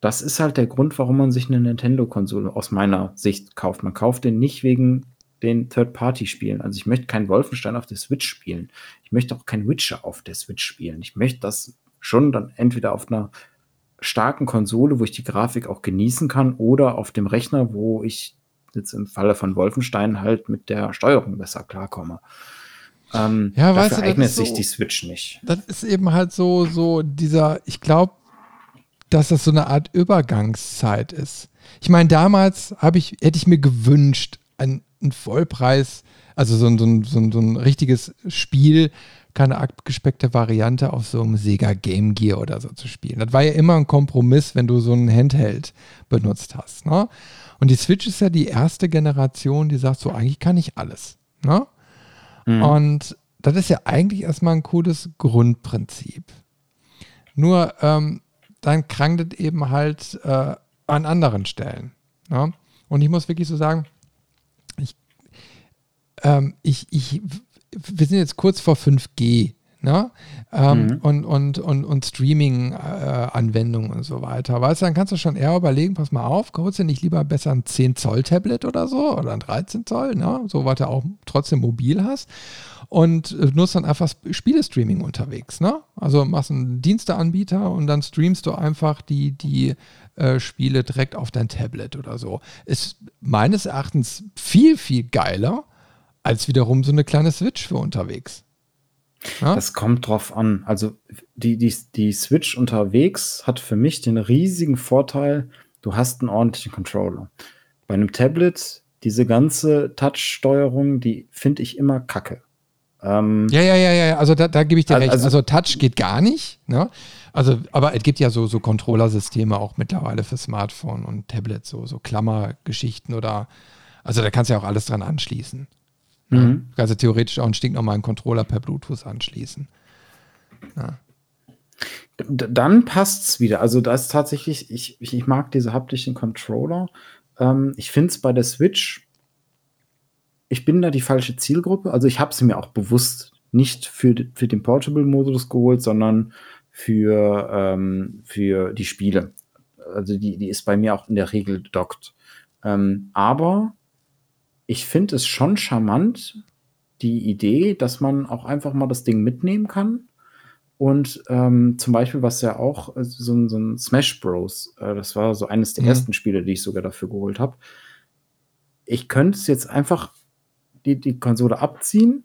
das ist halt der Grund, warum man sich eine Nintendo-Konsole aus meiner Sicht kauft. Man kauft den nicht wegen den Third-Party-Spielen. Also ich möchte keinen Wolfenstein auf der Switch spielen. Ich möchte auch kein Witcher auf der Switch spielen. Ich möchte das schon dann entweder auf einer starken Konsole, wo ich die Grafik auch genießen kann, oder auf dem Rechner, wo ich jetzt im Falle von Wolfenstein halt mit der Steuerung besser klarkomme. Ähm, ja, dafür weißt du, eignet sich so, die Switch nicht. Das ist eben halt so, so dieser, ich glaube, dass das so eine Art Übergangszeit ist. Ich meine, damals ich, hätte ich mir gewünscht, einen, einen Vollpreis, also so ein, so, ein, so, ein, so ein richtiges Spiel, keine abgespeckte Variante auf so einem Sega Game Gear oder so zu spielen. Das war ja immer ein Kompromiss, wenn du so ein Handheld benutzt hast. Ne? Und die Switch ist ja die erste Generation, die sagt, so eigentlich kann ich alles. Ne? Mhm. Und das ist ja eigentlich erstmal ein cooles Grundprinzip. Nur ähm, dann krankt es eben halt äh, an anderen Stellen. Ne? Und ich muss wirklich so sagen, ähm, ich, ich, wir sind jetzt kurz vor 5G. Ne? Ähm, mhm. und, und, und, und Streaming-Anwendungen äh, und so weiter. Weißt du, dann kannst du schon eher überlegen, pass mal auf, holst du nicht lieber besser ein 10-Zoll-Tablet oder so oder ein 13 Zoll, ne? so was du auch trotzdem mobil hast und äh, nutzt dann einfach Spielestreaming unterwegs. Ne? Also machst einen Diensteanbieter und dann streamst du einfach die, die äh, Spiele direkt auf dein Tablet oder so. Ist meines Erachtens viel, viel geiler als wiederum so eine kleine Switch für unterwegs. Ja? Das kommt drauf an. Also die, die, die Switch unterwegs hat für mich den riesigen Vorteil, du hast einen ordentlichen Controller. Bei einem Tablet, diese ganze Touch-Steuerung, die finde ich immer kacke. Ähm, ja, ja, ja, ja, also da, da gebe ich dir also, recht. Also Touch geht gar nicht. Ne? Also, aber es gibt ja so, so Controller-Systeme auch mittlerweile für Smartphone und Tablet, so, so Klammergeschichten oder, also da kannst du ja auch alles dran anschließen. Mhm. Also theoretisch auch einen stinknormalen Controller per Bluetooth anschließen. Ja. Dann passt es wieder. Also da ist tatsächlich, ich, ich mag diese haptischen Controller. Ähm, ich finde es bei der Switch, ich bin da die falsche Zielgruppe. Also ich habe sie mir auch bewusst nicht für, für den Portable-Modus geholt, sondern für, ähm, für die Spiele. Also die, die ist bei mir auch in der Regel dockt. Ähm, aber ich finde es schon charmant, die Idee, dass man auch einfach mal das Ding mitnehmen kann. Und ähm, zum Beispiel, was ja auch äh, so, ein- so ein Smash Bros, äh, das war so eines der Mhm. ersten Spiele, die ich sogar dafür geholt habe. Ich könnte es jetzt einfach die, die Konsole abziehen,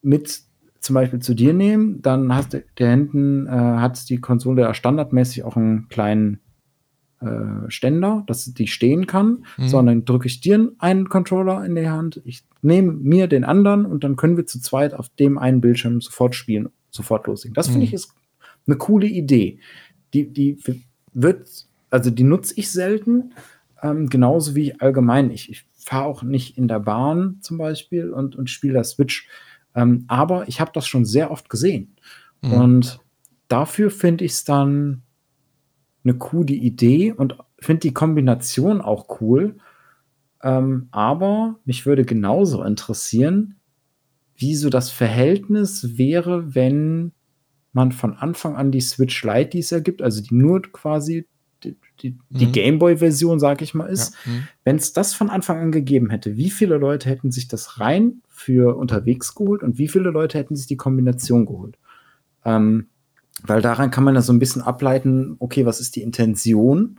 mit zum Beispiel zu dir nehmen, dann hast du der hinten äh, hat die Konsole ja standardmäßig auch einen kleinen äh, Ständer, dass die stehen kann, Mhm. sondern drücke ich dir einen Controller in die Hand, ich nehme mir den anderen und dann können wir zu zweit auf dem einen Bildschirm sofort spielen, sofort loslegen. Das finde Mhm. ich ist eine coole Idee. Die, die wird, also die nutze ich selten, ähm, genauso wie allgemein. Ich, ich fahre auch nicht in der Bahn zum Beispiel und, und spiele das Switch. Ähm, aber ich habe das schon sehr oft gesehen. Mhm. Und dafür finde ich es dann eine coole Idee und finde die Kombination auch cool. Ähm, aber mich würde genauso interessieren, wie so das Verhältnis wäre, wenn man von Anfang an die Switch Lite, die es ja gibt, also die nur quasi die, die, die Mhm. Gameboy-Version, sag ich mal, ist, Ja. Mhm. wenn es das von Anfang an gegeben hätte, wie viele Leute hätten sich das rein für unterwegs geholt und wie viele Leute hätten sich die Kombination geholt? Ähm, weil daran kann man ja so ein bisschen ableiten, okay, was ist die Intention?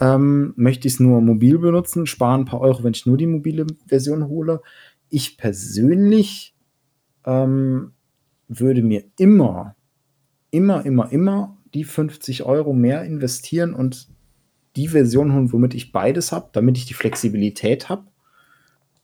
Ähm, möchte ich es nur mobil benutzen, sparen ein paar Euro, wenn ich nur die mobile Version hole? Ich persönlich ähm, würde mir immer, immer, immer, immer die 50 Euro mehr investieren und die Version holen, womit ich beides habe, damit ich die Flexibilität habe.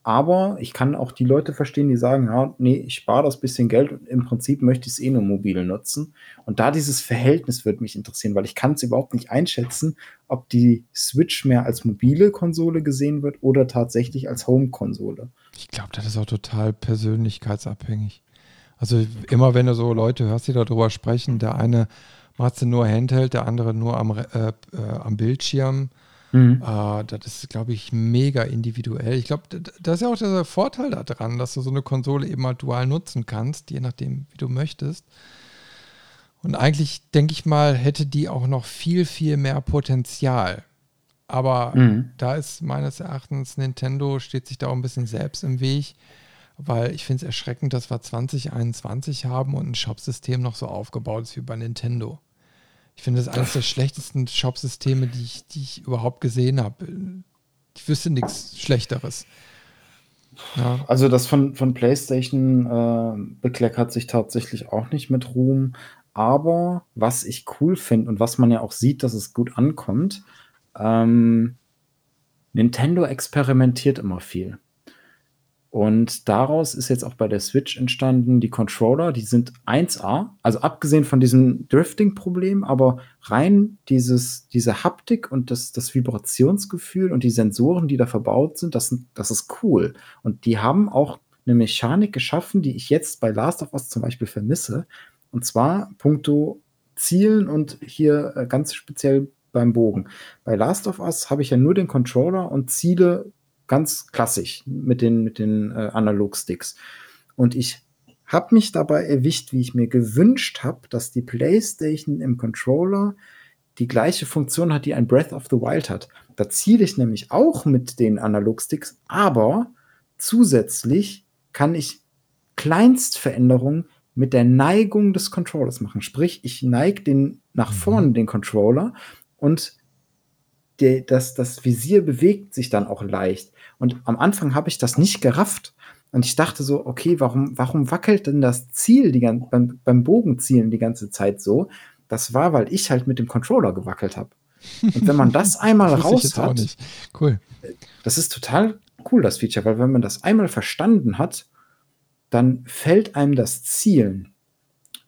Aber ich kann auch die Leute verstehen, die sagen, ja, nee, ich spare das bisschen Geld und im Prinzip möchte ich es eh nur mobil nutzen. Und da dieses Verhältnis würde mich interessieren, weil ich kann es überhaupt nicht einschätzen, ob die Switch mehr als mobile Konsole gesehen wird oder tatsächlich als Home-Konsole. Ich glaube, das ist auch total persönlichkeitsabhängig. Also immer wenn du so Leute hörst, die darüber sprechen, der eine macht sie nur Handheld, der andere nur am, äh, äh, am Bildschirm. Äh, das ist, glaube ich, mega individuell. Ich glaube, das ist ja auch der Vorteil daran, dass du so eine Konsole eben mal dual nutzen kannst, je nachdem, wie du möchtest. Und eigentlich, denke ich mal, hätte die auch noch viel, viel mehr Potenzial. Aber Mhm. da ist meines Erachtens Nintendo steht sich da auch ein bisschen selbst im Weg, weil ich finde es erschreckend, dass wir 2021 haben und ein Shopsystem noch so aufgebaut ist wie bei Nintendo. Ich finde das eines der schlechtesten Shopsysteme, die ich, die ich überhaupt gesehen habe. Ich wüsste nichts Schlechteres. Ja, Also das von, von PlayStation äh, bekleckert sich tatsächlich auch nicht mit Ruhm. Aber was ich cool finde und was man ja auch sieht, dass es gut ankommt, ähm, Nintendo experimentiert immer viel. Und daraus ist jetzt auch bei der Switch entstanden, die Controller, die sind 1A, also abgesehen von diesem Drifting-Problem, aber rein dieses, diese Haptik und das, das Vibrationsgefühl und die Sensoren, die da verbaut sind, das, das ist cool. Und die haben auch eine Mechanik geschaffen, die ich jetzt bei Last of Us zum Beispiel vermisse. Und zwar puncto Zielen und hier äh, ganz speziell beim Bogen. Bei Last of Us habe ich ja nur den Controller und ziele ganz klassisch mit den, mit den äh, Analog-Sticks. Und ich habe mich dabei erwischt, wie ich mir gewünscht habe, dass die PlayStation im Controller die gleiche Funktion hat, die ein Breath of the Wild hat. Da ziele ich nämlich auch mit den Analog-Sticks, aber zusätzlich kann ich Kleinstveränderungen mit der Neigung des Controllers machen. Sprich, ich neige den nach vorne den Controller und der, das, das Visier bewegt sich dann auch leicht. Und am Anfang habe ich das nicht gerafft. Und ich dachte so, okay, warum, warum wackelt denn das Ziel die, beim, beim Bogenzielen die ganze Zeit so? Das war, weil ich halt mit dem Controller gewackelt habe. Und wenn man das einmal ich raus hat. Cool. das ist total cool, das Feature, weil wenn man das einmal verstanden hat, dann fällt einem das Zielen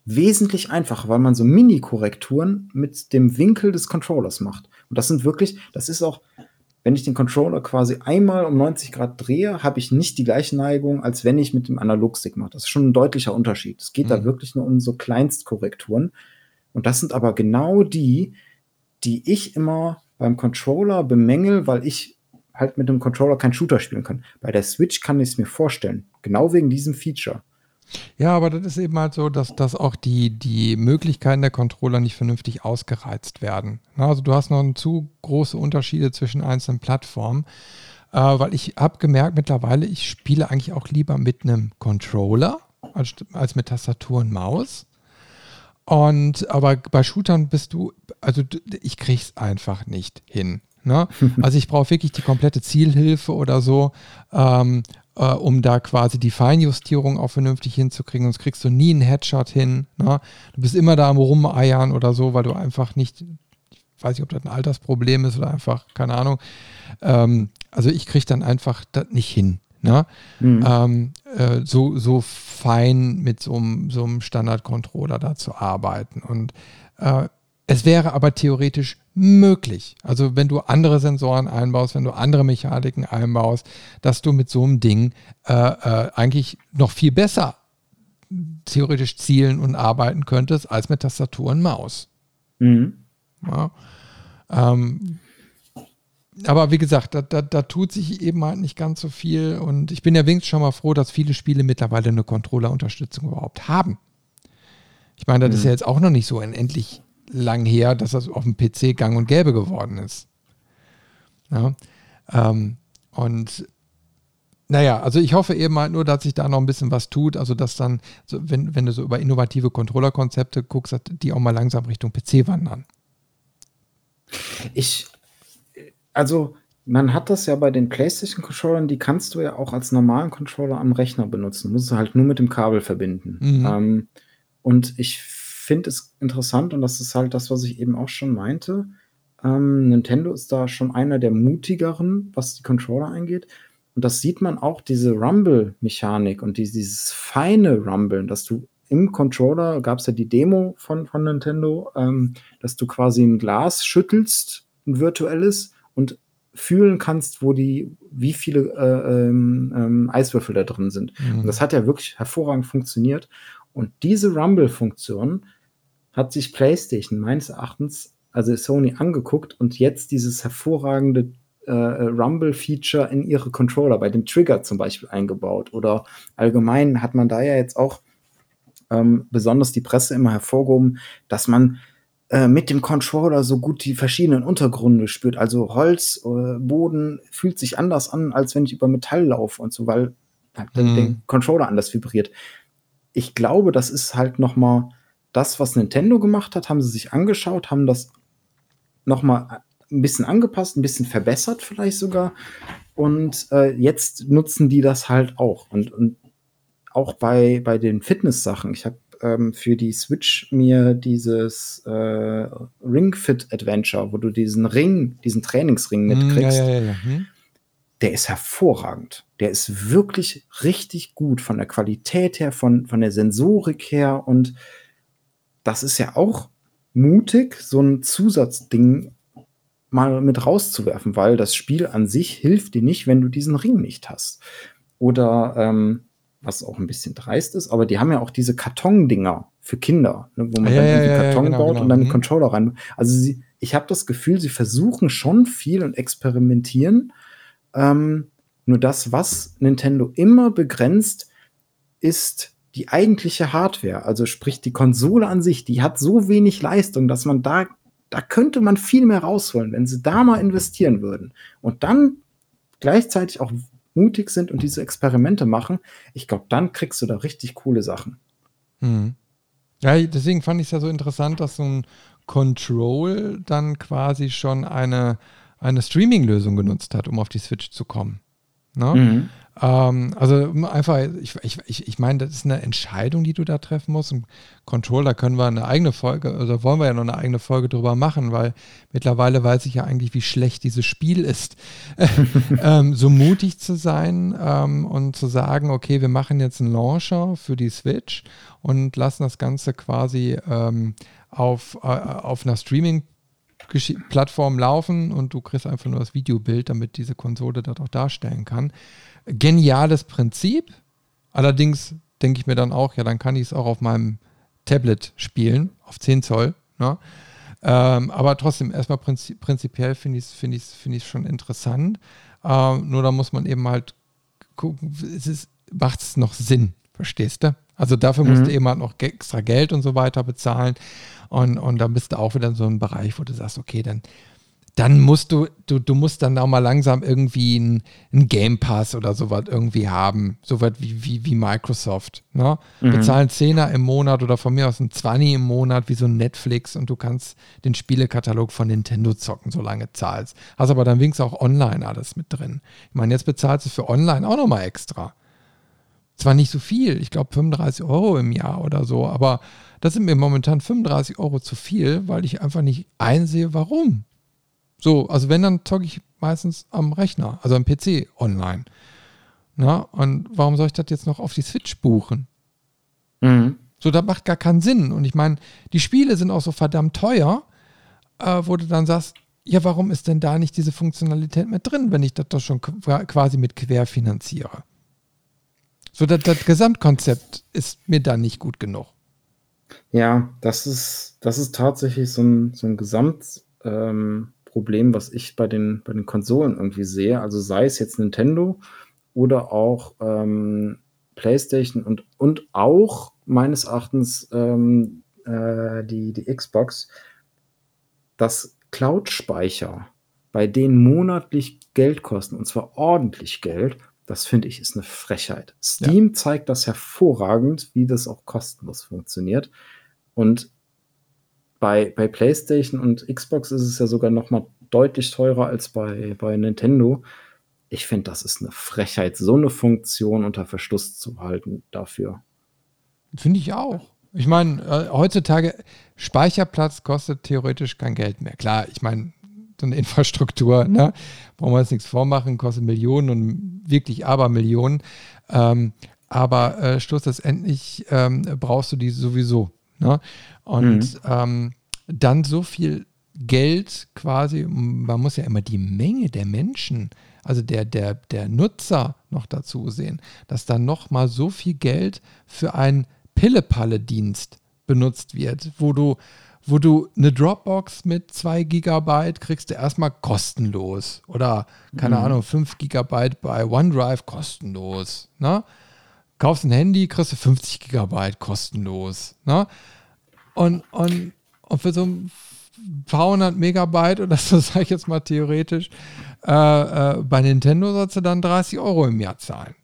wesentlich einfacher, weil man so Mini-Korrekturen mit dem Winkel des Controllers macht. Und das sind wirklich, das ist auch, wenn ich den Controller quasi einmal um 90 Grad drehe, habe ich nicht die gleiche Neigung, als wenn ich mit dem Analogstick mache. Das ist schon ein deutlicher Unterschied. Es geht da Mhm. wirklich nur um so Kleinstkorrekturen. Und das sind aber genau die, die ich immer beim Controller bemängel, weil ich halt mit dem Controller kein Shooter spielen kann. Bei der Switch kann ich es mir vorstellen. Genau wegen diesem Feature. Ja, aber das ist eben halt so, dass, dass auch die, die Möglichkeiten der Controller nicht vernünftig ausgereizt werden. Also du hast noch zu große Unterschiede zwischen einzelnen Plattformen. Äh, weil ich habe gemerkt mittlerweile, ich spiele eigentlich auch lieber mit einem Controller als, als mit Tastatur und Maus. Und aber bei Shootern bist du, also ich krieg's einfach nicht hin. Ne? Also ich brauche wirklich die komplette Zielhilfe oder so, ähm, äh, um da quasi die Feinjustierung auch vernünftig hinzukriegen. Sonst kriegst du nie einen Headshot hin. Ne? Du bist immer da am Rumeiern oder so, weil du einfach nicht, ich weiß nicht, ob das ein Altersproblem ist oder einfach, keine Ahnung. Ähm, also ich kriege dann einfach das nicht hin. Ne? Mhm. Ähm, äh, so, so fein mit so einem, so einem Standard-Controller da zu arbeiten. Und äh, es wäre aber theoretisch möglich. Also wenn du andere Sensoren einbaust, wenn du andere Mechaniken einbaust, dass du mit so einem Ding äh, äh, eigentlich noch viel besser theoretisch zielen und arbeiten könntest als mit Tastatur und Maus. Mhm. Ja. Ähm, aber wie gesagt, da, da, da, tut sich eben halt nicht ganz so viel und ich bin ja wenigstens schon mal froh, dass viele Spiele mittlerweile eine Controller-Unterstützung überhaupt haben. Ich meine, das mhm. ist ja jetzt auch noch nicht so unendlich lang her, dass das auf dem PC gang und gäbe geworden ist. Ja, ähm, und naja, also ich hoffe eben halt nur, dass sich da noch ein bisschen was tut. Also, dass dann, so, wenn, wenn du so über innovative Controller-Konzepte guckst, die auch mal langsam Richtung PC wandern. Ich, also, man hat das ja bei den PlayStation-Controllern, die kannst du ja auch als normalen Controller am Rechner benutzen. Du musst du halt nur mit dem Kabel verbinden. Mhm. Ähm, und ich finde es interessant und das ist halt das, was ich eben auch schon meinte. Ähm, Nintendo ist da schon einer der mutigeren, was die Controller angeht. Und das sieht man auch, diese Rumble-Mechanik und die, dieses feine Rumblen, dass du im Controller, gab es ja die Demo von, von Nintendo, ähm, dass du quasi ein Glas schüttelst, ein virtuelles, und fühlen kannst, wo die, wie viele äh, ähm, ähm, Eiswürfel da drin sind. Mhm. Und das hat ja wirklich hervorragend funktioniert. Und diese Rumble-Funktion hat sich PlayStation meines Erachtens, also Sony, angeguckt und jetzt dieses hervorragende äh, Rumble-Feature in ihre Controller, bei dem Trigger zum Beispiel eingebaut. Oder allgemein hat man da ja jetzt auch ähm, besonders die Presse immer hervorgehoben, dass man äh, mit dem Controller so gut die verschiedenen Untergründe spürt. Also Holz, äh, Boden fühlt sich anders an, als wenn ich über Metall laufe und so, weil halt mhm. der Controller anders vibriert. Ich glaube, das ist halt noch mal das, was Nintendo gemacht hat, haben sie sich angeschaut, haben das nochmal ein bisschen angepasst, ein bisschen verbessert vielleicht sogar. Und äh, jetzt nutzen die das halt auch. Und, und auch bei, bei den Fitness-Sachen. Ich habe ähm, für die Switch mir dieses äh, Ring Fit Adventure, wo du diesen Ring, diesen Trainingsring hm, mitkriegst. Ja, ja, ja, hm? Der ist hervorragend. Der ist wirklich richtig gut von der Qualität her, von, von der Sensorik her und das ist ja auch mutig, so ein Zusatzding mal mit rauszuwerfen, weil das Spiel an sich hilft dir nicht, wenn du diesen Ring nicht hast. Oder ähm, was auch ein bisschen dreist ist, aber die haben ja auch diese Kartondinger für Kinder, ne, wo man ja, dann irgendwie ja, Karton genau, baut genau. und dann den mhm. Controller rein. Also sie, ich habe das Gefühl, sie versuchen schon viel und experimentieren. Ähm, nur das, was Nintendo immer begrenzt, ist die eigentliche Hardware, also sprich die Konsole an sich, die hat so wenig Leistung, dass man da, da könnte man viel mehr rausholen, wenn sie da mal investieren würden. Und dann gleichzeitig auch mutig sind und diese Experimente machen, ich glaube, dann kriegst du da richtig coole Sachen. Mhm. Ja, deswegen fand ich es ja so interessant, dass so ein Control dann quasi schon eine, eine Streaming-Lösung genutzt hat, um auf die Switch zu kommen. Ne? Mhm. Ähm, also einfach, ich, ich, ich, meine, das ist eine Entscheidung, die du da treffen musst. Im Controller können wir eine eigene Folge, also wollen wir ja noch eine eigene Folge drüber machen, weil mittlerweile weiß ich ja eigentlich, wie schlecht dieses Spiel ist. ähm, so mutig zu sein ähm, und zu sagen, okay, wir machen jetzt einen Launcher für die Switch und lassen das Ganze quasi ähm, auf, äh, auf einer Streaming- Plattform laufen und du kriegst einfach nur das Videobild, damit diese Konsole das auch darstellen kann geniales Prinzip. Allerdings denke ich mir dann auch, ja, dann kann ich es auch auf meinem Tablet spielen, auf 10 Zoll. Ne? Ähm, aber trotzdem, erstmal prinzi prinzipiell finde ich es find find schon interessant. Ähm, nur da muss man eben halt gucken, macht es noch Sinn, verstehst du? Also dafür mhm. musst du eben halt noch extra Geld und so weiter bezahlen. Und, und dann bist du auch wieder in so einem Bereich, wo du sagst, okay, dann dann musst du, du, du musst dann auch mal langsam irgendwie einen Game Pass oder sowas irgendwie haben. Sowas wie, wie, wie Microsoft. Ne? Mhm. Bezahlen Zehner im Monat oder von mir aus ein 20 im Monat wie so ein Netflix und du kannst den Spielekatalog von Nintendo zocken, solange zahlst. Hast aber dann wenigstens auch online alles mit drin. Ich meine, jetzt bezahlst du für online auch nochmal extra. Zwar nicht so viel, ich glaube 35 Euro im Jahr oder so, aber das sind mir momentan 35 Euro zu viel, weil ich einfach nicht einsehe, warum. So, also wenn, dann zocke ich meistens am Rechner, also am PC online. Na, und warum soll ich das jetzt noch auf die Switch buchen? Mhm. So, das macht gar keinen Sinn. Und ich meine, die Spiele sind auch so verdammt teuer, äh, wo du dann sagst, ja, warum ist denn da nicht diese Funktionalität mit drin, wenn ich das doch schon quasi mit quer finanziere? So, das, das Gesamtkonzept ist mir da nicht gut genug. Ja, das ist, das ist tatsächlich so ein, so ein Gesamt, ähm, Problem, was ich bei den, bei den Konsolen irgendwie sehe. Also sei es jetzt Nintendo oder auch ähm, PlayStation und, und auch meines Erachtens ähm, äh, die, die Xbox, dass Cloud-Speicher bei denen monatlich Geld kosten, und zwar ordentlich Geld, das finde ich ist eine Frechheit. Steam ja. zeigt das hervorragend, wie das auch kostenlos funktioniert. Und bei, bei PlayStation und Xbox ist es ja sogar noch mal deutlich teurer als bei, bei Nintendo. Ich finde, das ist eine Frechheit, so eine Funktion unter Verschluss zu halten dafür. Finde ich auch. Ich meine, äh, heutzutage Speicherplatz kostet theoretisch kein Geld mehr. Klar, ich meine, so eine Infrastruktur, ne? brauchen wir jetzt nichts vormachen, kostet Millionen und wirklich aber Millionen. Ähm, aber äh, schlussendlich ähm, brauchst du die sowieso. Ne? Und mhm. ähm, dann so viel Geld quasi, man muss ja immer die Menge der Menschen, also der, der, der Nutzer noch dazu sehen, dass dann nochmal so viel Geld für einen Pille-Palle-Dienst benutzt wird, wo du, wo du eine Dropbox mit 2 Gigabyte kriegst du erstmal kostenlos oder keine mhm. Ahnung, 5 Gigabyte bei OneDrive kostenlos. Ne? Kaufst ein Handy, kriegst du 50 Gigabyte kostenlos. Ne? Und, und, und für so ein paar hundert Megabyte oder so, sage ich jetzt mal theoretisch, äh, äh, bei Nintendo sollst du dann 30 Euro im Jahr zahlen.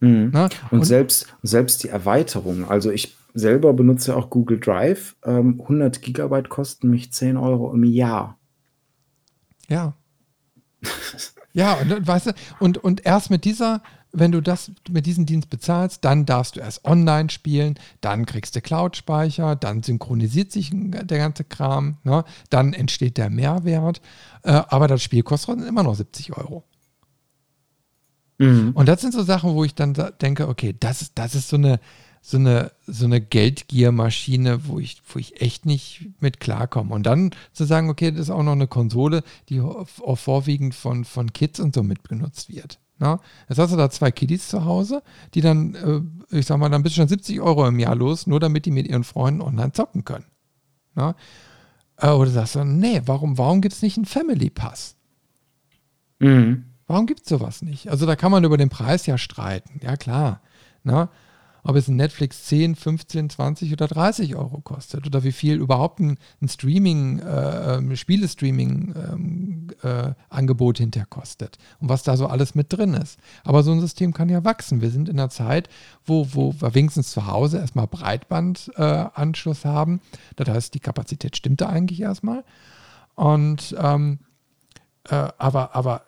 Mhm. Und, und, selbst, selbst die Erweiterung, also ich selber benutze auch Google Drive, ähm, 100 Gigabyte kosten mich 10 Euro im Jahr. Ja. ja, und, weißt du, und, und erst mit dieser wenn du das mit diesem Dienst bezahlst, dann darfst du erst online spielen, dann kriegst du Cloud-Speicher, dann synchronisiert sich der ganze Kram, ne? dann entsteht der Mehrwert, äh, aber das Spiel kostet immer noch 70 Euro. Mhm. Und das sind so Sachen, wo ich dann denke, okay, das ist, das ist so eine, so eine, so eine Geldgiermaschine, wo ich, wo ich echt nicht mit klarkomme. Und dann zu sagen, okay, das ist auch noch eine Konsole, die vorwiegend von, von Kids und so mitbenutzt wird. Na? Jetzt hast du da zwei Kiddies zu Hause, die dann, äh, ich sag mal, dann bist du schon 70 Euro im Jahr los, nur damit die mit ihren Freunden online zocken können. Na? Äh, oder sagst du, nee, warum, warum gibt es nicht einen Family Pass? Mhm. Warum gibt es sowas nicht? Also da kann man über den Preis ja streiten, ja klar. Na? Ob es ein Netflix 10, 15, 20 oder 30 Euro kostet oder wie viel überhaupt ein, ein Streaming, äh, ähm, Spielestreaming-Angebot ähm, äh, hinterher kostet und was da so alles mit drin ist. Aber so ein System kann ja wachsen. Wir sind in einer Zeit, wo, wo wir wenigstens zu Hause erstmal Breitbandanschluss äh, haben. Das heißt, die Kapazität stimmt da eigentlich erstmal. Und ähm, äh, aber, aber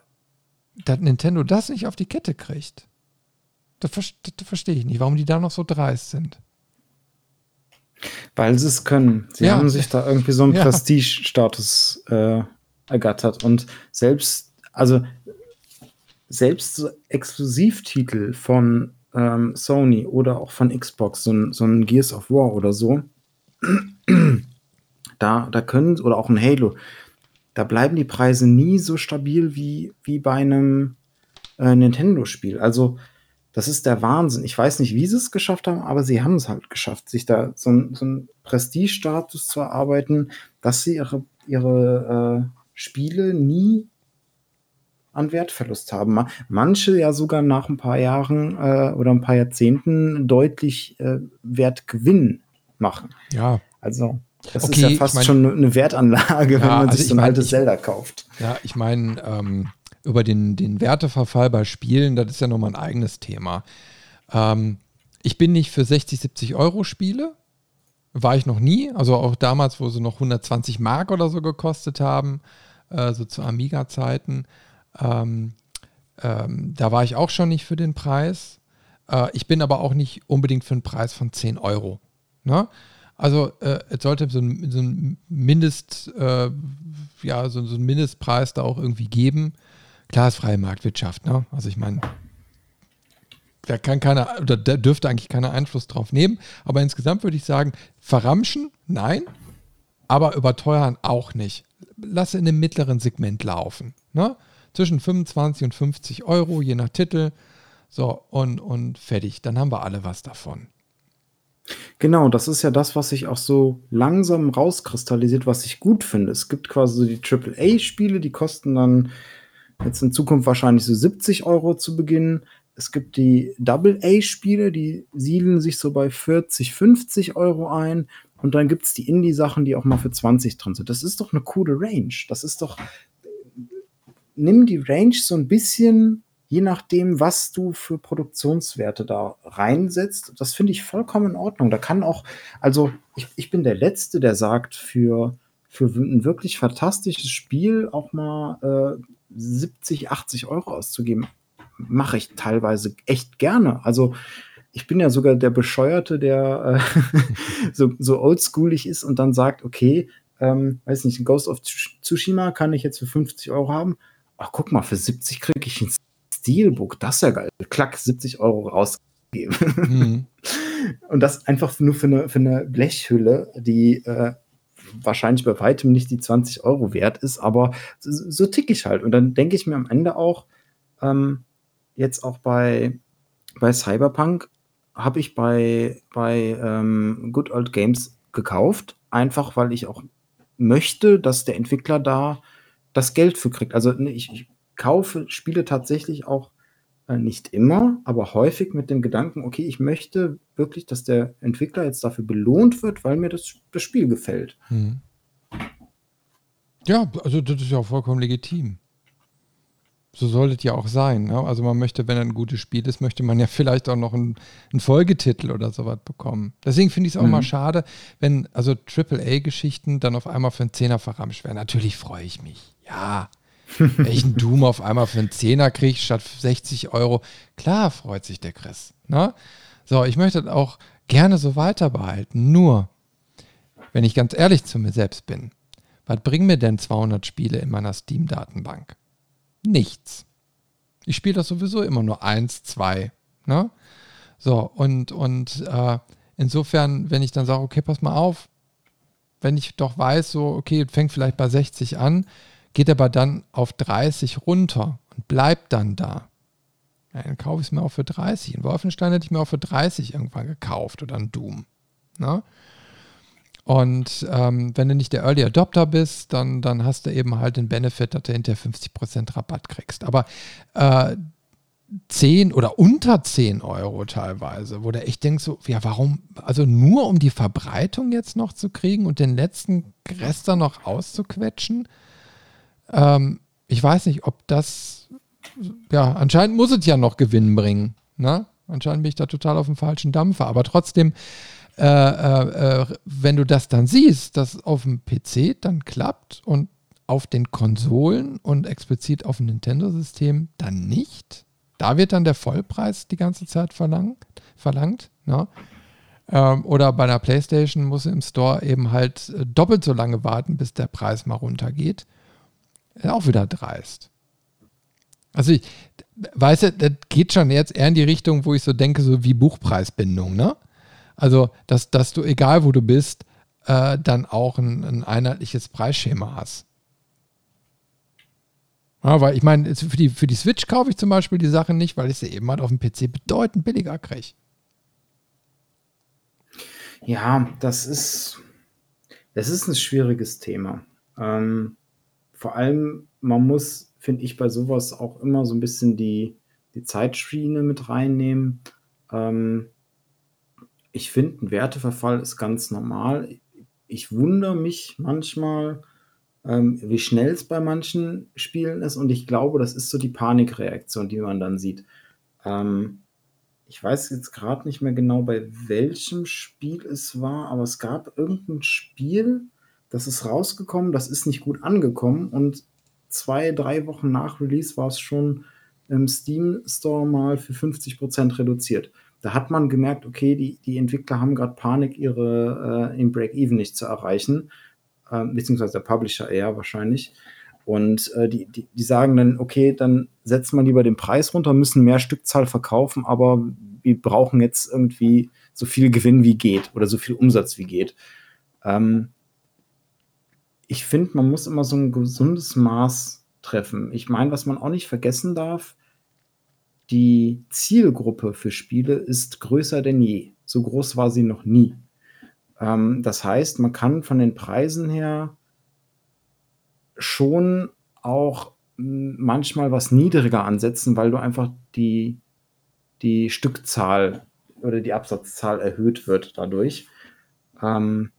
dass Nintendo das nicht auf die Kette kriegt, das, das verstehe ich nicht, warum die da noch so dreist sind. Weil sie es können. Sie ja. haben sich da irgendwie so einen ja. Prestige-Status äh, ergattert. Und selbst, also selbst so Exklusivtitel von ähm, Sony oder auch von Xbox, so ein, so ein Gears of War oder so, da, da können, oder auch ein Halo, da bleiben die Preise nie so stabil wie, wie bei einem äh, Nintendo-Spiel. Also das ist der Wahnsinn. Ich weiß nicht, wie sie es geschafft haben, aber sie haben es halt geschafft, sich da so, ein, so einen Prestigestatus zu erarbeiten, dass sie ihre, ihre äh, Spiele nie an Wertverlust haben. Manche ja sogar nach ein paar Jahren äh, oder ein paar Jahrzehnten deutlich äh, Wertgewinn machen. Ja. Also. Das okay, ist ja fast ich mein, schon eine Wertanlage, ja, wenn man also sich so ein mein, altes ich, Zelda kauft. Ja, ich meine, ähm, über den, den Werteverfall bei Spielen, das ist ja nochmal ein eigenes Thema. Ähm, ich bin nicht für 60, 70 Euro Spiele. War ich noch nie. Also auch damals, wo sie noch 120 Mark oder so gekostet haben, äh, so zu Amiga-Zeiten. Ähm, ähm, da war ich auch schon nicht für den Preis. Äh, ich bin aber auch nicht unbedingt für einen Preis von 10 Euro. Ne? Also äh, es sollte so ein, so ein Mindest, äh, ja, so, so ein Mindestpreis da auch irgendwie geben. Klar ist freie Marktwirtschaft, ne? Also ich meine, da kann keiner, oder da dürfte eigentlich keiner Einfluss drauf nehmen. Aber insgesamt würde ich sagen, verramschen, nein, aber überteuern auch nicht. Lass in dem mittleren Segment laufen. Ne? Zwischen 25 und 50 Euro, je nach Titel. So, und, und fertig. Dann haben wir alle was davon. Genau, das ist ja das, was sich auch so langsam rauskristallisiert, was ich gut finde. Es gibt quasi so die AAA-Spiele, die kosten dann jetzt in Zukunft wahrscheinlich so 70 Euro zu Beginn. Es gibt die Double-A-Spiele, die siedeln sich so bei 40, 50 Euro ein. Und dann gibt es die Indie-Sachen, die auch mal für 20 drin sind. Das ist doch eine coole Range. Das ist doch. Nimm die Range so ein bisschen, je nachdem, was du für Produktionswerte da reinsetzt. Das finde ich vollkommen in Ordnung. Da kann auch, also ich, ich bin der Letzte, der sagt, für, für ein wirklich fantastisches Spiel auch mal äh, 70, 80 Euro auszugeben mache ich teilweise echt gerne. Also ich bin ja sogar der Bescheuerte, der äh, so, so oldschoolig ist und dann sagt, okay, ähm, weiß nicht, Ghost of Tsushima kann ich jetzt für 50 Euro haben. Ach, guck mal, für 70 kriege ich ein Steelbook. Das ist ja geil. Klack, 70 Euro rausgeben. Mhm. und das einfach nur für eine, für eine Blechhülle, die äh, wahrscheinlich bei weitem nicht die 20 Euro wert ist, aber so, so tick ich halt. Und dann denke ich mir am Ende auch, ähm, jetzt auch bei, bei Cyberpunk habe ich bei, bei ähm, Good Old Games gekauft, einfach weil ich auch möchte, dass der Entwickler da das Geld für kriegt. Also ne, ich, ich kaufe Spiele tatsächlich auch nicht immer, aber häufig mit dem Gedanken, okay, ich möchte wirklich, dass der Entwickler jetzt dafür belohnt wird, weil mir das, das Spiel gefällt. Hm. Ja, also das ist ja auch vollkommen legitim. So sollte es ja auch sein. Ne? Also man möchte, wenn ein gutes Spiel ist, möchte man ja vielleicht auch noch einen, einen Folgetitel oder sowas bekommen. Deswegen finde ich es auch mhm. mal schade, wenn also AAA-Geschichten dann auf einmal für einen Zehner verramscht werden. Natürlich freue ich mich. Ja. Wenn ich einen Doom auf einmal für einen Zehner kriege statt 60 Euro, klar freut sich der Chris. Ne? So, ich möchte das auch gerne so weiter behalten. Nur, wenn ich ganz ehrlich zu mir selbst bin, was bringen mir denn 200 Spiele in meiner Steam-Datenbank? nichts. Ich spiele das sowieso immer nur eins, zwei. Ne? So, und, und äh, insofern, wenn ich dann sage, okay, pass mal auf, wenn ich doch weiß, so, okay, fängt vielleicht bei 60 an, geht aber dann auf 30 runter und bleibt dann da. Ja, dann kaufe ich es mir auch für 30. In Wolfenstein hätte ich mir auch für 30 irgendwann gekauft oder ein Doom. Ne? Und ähm, wenn du nicht der Early Adopter bist, dann, dann hast du eben halt den Benefit, dass du hinterher 50% Rabatt kriegst. Aber äh, 10 oder unter 10 Euro teilweise, wo du echt denkst, so, ja, warum, also nur um die Verbreitung jetzt noch zu kriegen und den letzten Rest dann noch auszuquetschen. Ähm, ich weiß nicht, ob das, ja, anscheinend muss es ja noch Gewinn bringen. Ne? Anscheinend bin ich da total auf dem falschen Dampfer. Aber trotzdem, äh, äh, äh, wenn du das dann siehst, dass auf dem PC dann klappt und auf den Konsolen und explizit auf dem Nintendo-System dann nicht, da wird dann der Vollpreis die ganze Zeit verlangt. verlangt ne? ähm, oder bei einer PlayStation muss im Store eben halt äh, doppelt so lange warten, bis der Preis mal runtergeht. Auch wieder dreist. Also ich, weißt du, das geht schon jetzt eher in die Richtung, wo ich so denke, so wie Buchpreisbindung, ne? Also, dass, dass du, egal wo du bist, äh, dann auch ein, ein einheitliches Preisschema hast. Ja, weil ich meine, für die, für die Switch kaufe ich zum Beispiel die Sachen nicht, weil ich sie eben halt auf dem PC bedeutend billiger kriege. Ja, das ist, das ist ein schwieriges Thema. Ähm, vor allem, man muss, finde ich, bei sowas auch immer so ein bisschen die, die Zeitschiene mit reinnehmen. Ähm, ich finde, ein Werteverfall ist ganz normal. ich wundere mich manchmal, ähm, wie schnell es bei manchen Spielen ist. Und ich glaube, das ist so die Panikreaktion, die man dann sieht. Ähm, ich weiß jetzt gerade nicht mehr genau, bei welchem Spiel es war, aber es gab irgendein Spiel, das ist rausgekommen, das ist nicht gut angekommen und zwei, drei Wochen nach Release war es schon im Steam Store mal für 50% reduziert. Da hat man gemerkt, okay, die, die Entwickler haben gerade Panik, ihre äh, im Break-Even nicht zu erreichen, äh, beziehungsweise der Publisher eher wahrscheinlich. Und äh, die, die, die sagen dann, okay, dann setzt man lieber den Preis runter, müssen mehr Stückzahl verkaufen, aber wir brauchen jetzt irgendwie so viel Gewinn wie geht oder so viel Umsatz wie geht. Ähm, ich finde, man muss immer so ein gesundes Maß treffen. Ich meine, was man auch nicht vergessen darf, die Zielgruppe für Spiele ist größer denn je. So groß war sie noch nie. Ähm, das heißt, man kann von den Preisen her schon auch manchmal was niedriger ansetzen, weil du einfach die, die Stückzahl oder die Absatzzahl erhöht wird dadurch. Ähm,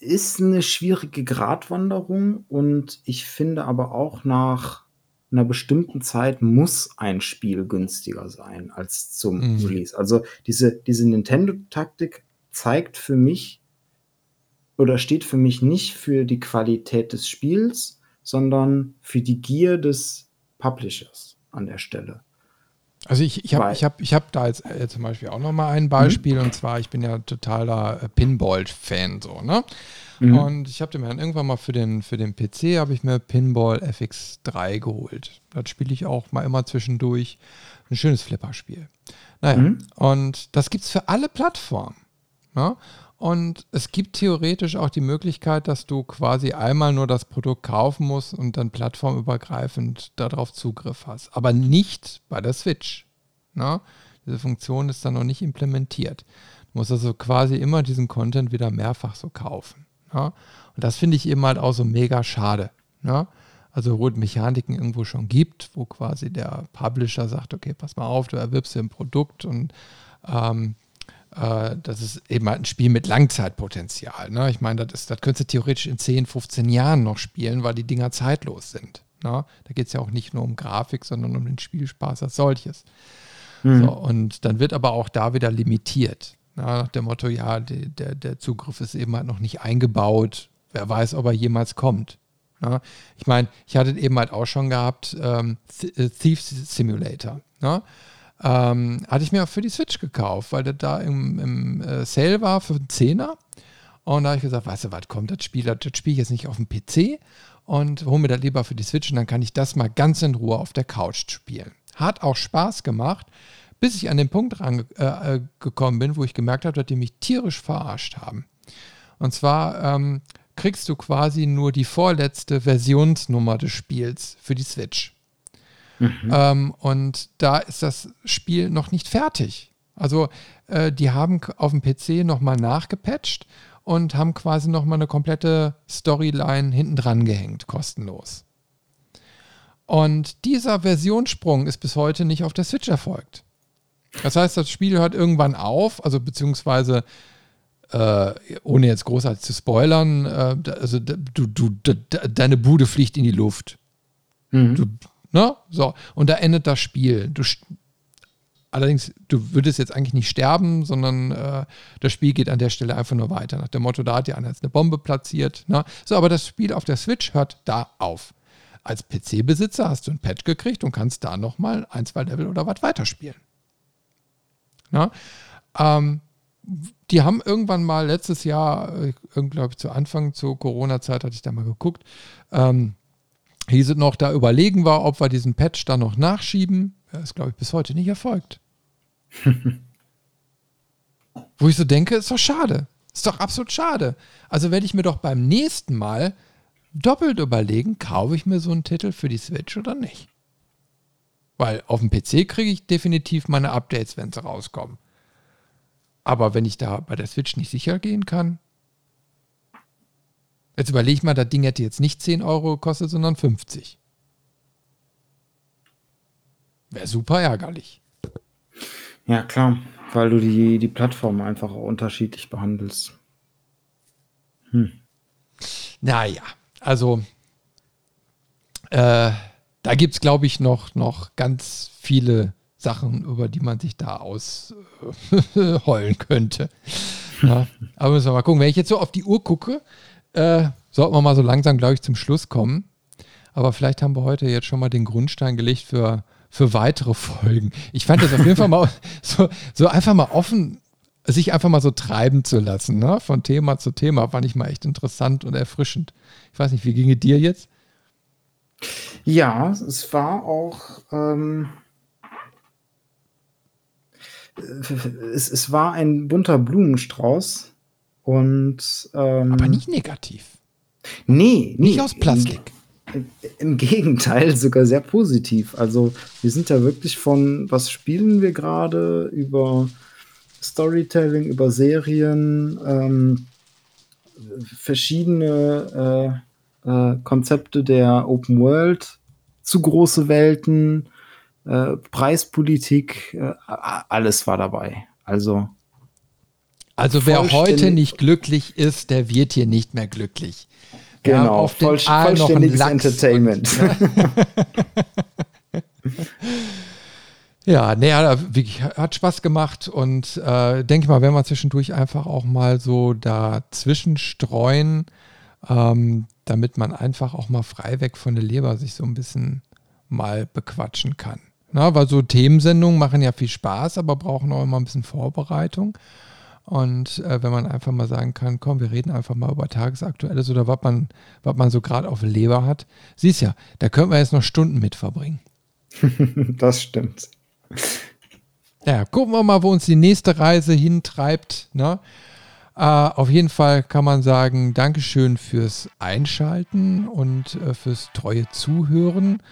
ist eine schwierige Gratwanderung und ich finde aber auch nach einer bestimmten Zeit muss ein Spiel günstiger sein als zum mhm. Release. Also diese, diese Nintendo-Taktik zeigt für mich oder steht für mich nicht für die Qualität des Spiels, sondern für die Gier des Publishers an der Stelle. Also ich, ich habe ich hab, ich hab da jetzt äh, zum Beispiel auch noch mal ein Beispiel mhm. und zwar, ich bin ja totaler äh, Pinball-Fan so, ne? Mhm. Und ich habe mir dann irgendwann mal für den, für den PC habe ich mir Pinball FX3 geholt. Das spiele ich auch mal immer zwischendurch. Ein schönes Flipperspiel. Naja, mhm. und das gibt es für alle Plattformen. Ne? Und es gibt theoretisch auch die Möglichkeit, dass du quasi einmal nur das Produkt kaufen musst und dann plattformübergreifend darauf Zugriff hast. Aber nicht bei der Switch. Ne? Diese Funktion ist dann noch nicht implementiert. Du musst also quasi immer diesen Content wieder mehrfach so kaufen. Ne? Und das finde ich eben halt auch so mega schade. Ne? Also wo es Mechaniken irgendwo schon gibt, wo quasi der Publisher sagt, okay, pass mal auf, du erwirbst dir ein Produkt und ähm, äh, das ist eben halt ein Spiel mit Langzeitpotenzial. Ne? Ich meine, das, das könntest du theoretisch in 10, 15 Jahren noch spielen, weil die Dinger zeitlos sind. Ne? Da geht es ja auch nicht nur um Grafik, sondern um den Spielspaß als solches. Mhm. So, und dann wird aber auch da wieder limitiert. Ne? Nach dem Motto, ja, die, der, der Zugriff ist eben halt noch nicht eingebaut. Wer weiß, ob er jemals kommt. Ne? Ich meine, ich hatte eben halt auch schon gehabt, ähm, Thief Simulator. Ne? Ähm, hatte ich mir auch für die Switch gekauft, weil das da im, im äh, Sale war für einen Zehner. Und da habe ich gesagt, weißt du was, kommt, das Spiel, das, das spiele ich jetzt nicht auf dem PC und hole mir das lieber für die Switch und dann kann ich das mal ganz in Ruhe auf der Couch spielen. Hat auch Spaß gemacht, bis ich an den Punkt rangekommen äh, bin, wo ich gemerkt habe, dass die mich tierisch verarscht haben. Und zwar ähm, kriegst du quasi nur die vorletzte Versionsnummer des Spiels für die Switch. Mhm. Ähm, und da ist das Spiel noch nicht fertig. Also äh, die haben auf dem PC nochmal nachgepatcht und haben quasi nochmal eine komplette Storyline hinten dran gehängt, kostenlos. Und dieser Versionssprung ist bis heute nicht auf der Switch erfolgt. Das heißt, das Spiel hört irgendwann auf, also beziehungsweise äh, ohne jetzt großartig zu spoilern, äh, also du, du, de, deine Bude fliegt in die Luft. Mhm. Du Ne? So, und da endet das Spiel. Du, allerdings, du würdest jetzt eigentlich nicht sterben, sondern äh, das Spiel geht an der Stelle einfach nur weiter. Nach dem Motto, da hat ja einer jetzt eine Bombe platziert. Ne? So, aber das Spiel auf der Switch hört da auf. Als PC-Besitzer hast du ein Patch gekriegt und kannst da nochmal ein, zwei Level oder was weiterspielen. Ne? Ähm, die haben irgendwann mal letztes Jahr, äh, glaube ich, zu Anfang zur Corona-Zeit hatte ich da mal geguckt, ähm, hieß es noch, da überlegen wir, ob wir diesen Patch dann noch nachschieben. Das ist, glaube ich, bis heute nicht erfolgt. Wo ich so denke, ist doch schade. Ist doch absolut schade. Also werde ich mir doch beim nächsten Mal doppelt überlegen, kaufe ich mir so einen Titel für die Switch oder nicht. Weil auf dem PC kriege ich definitiv meine Updates, wenn sie rauskommen. Aber wenn ich da bei der Switch nicht sicher gehen kann, Jetzt überlege ich mal, das Ding hätte jetzt nicht 10 Euro gekostet, sondern 50. Wäre super ärgerlich. Ja, klar, weil du die, die Plattform einfach auch unterschiedlich behandelst. Hm. Naja, also äh, da gibt es, glaube ich, noch, noch ganz viele Sachen, über die man sich da ausheulen könnte. Ja, aber müssen wir mal gucken. Wenn ich jetzt so auf die Uhr gucke, äh, sollten wir mal so langsam, glaube ich, zum Schluss kommen. Aber vielleicht haben wir heute jetzt schon mal den Grundstein gelegt für, für weitere Folgen. Ich fand das auf jeden Fall mal so, so einfach mal offen, sich einfach mal so treiben zu lassen, ne? von Thema zu Thema, fand ich mal echt interessant und erfrischend. Ich weiß nicht, wie ginge dir jetzt? Ja, es war auch. Ähm, es, es war ein bunter Blumenstrauß und. Ähm, Aber nicht negativ. Nee, nicht aus Plastik. Im, Im Gegenteil, sogar sehr positiv. Also, wir sind ja wirklich von, was spielen wir gerade, über Storytelling, über Serien, ähm, verschiedene äh, äh, Konzepte der Open World, zu große Welten, äh, Preispolitik, äh, alles war dabei. Also also wer heute nicht glücklich ist, der wird hier nicht mehr glücklich. Genau, ja, auf voll, vollständiges Entertainment. ja, nee, wirklich, hat Spaß gemacht und äh, denke mal, wenn wir zwischendurch einfach auch mal so dazwischen streuen, ähm, damit man einfach auch mal frei weg von der Leber sich so ein bisschen mal bequatschen kann. Na, weil so Themensendungen machen ja viel Spaß, aber brauchen auch immer ein bisschen Vorbereitung. Und äh, wenn man einfach mal sagen kann, komm, wir reden einfach mal über Tagesaktuelles oder was man, was man so gerade auf der Leber hat. Siehst ja, da können wir jetzt noch Stunden mit verbringen. das stimmt. Ja, gucken wir mal, wo uns die nächste Reise hintreibt. Ne? Äh, auf jeden Fall kann man sagen, Dankeschön fürs Einschalten und äh, fürs treue Zuhören.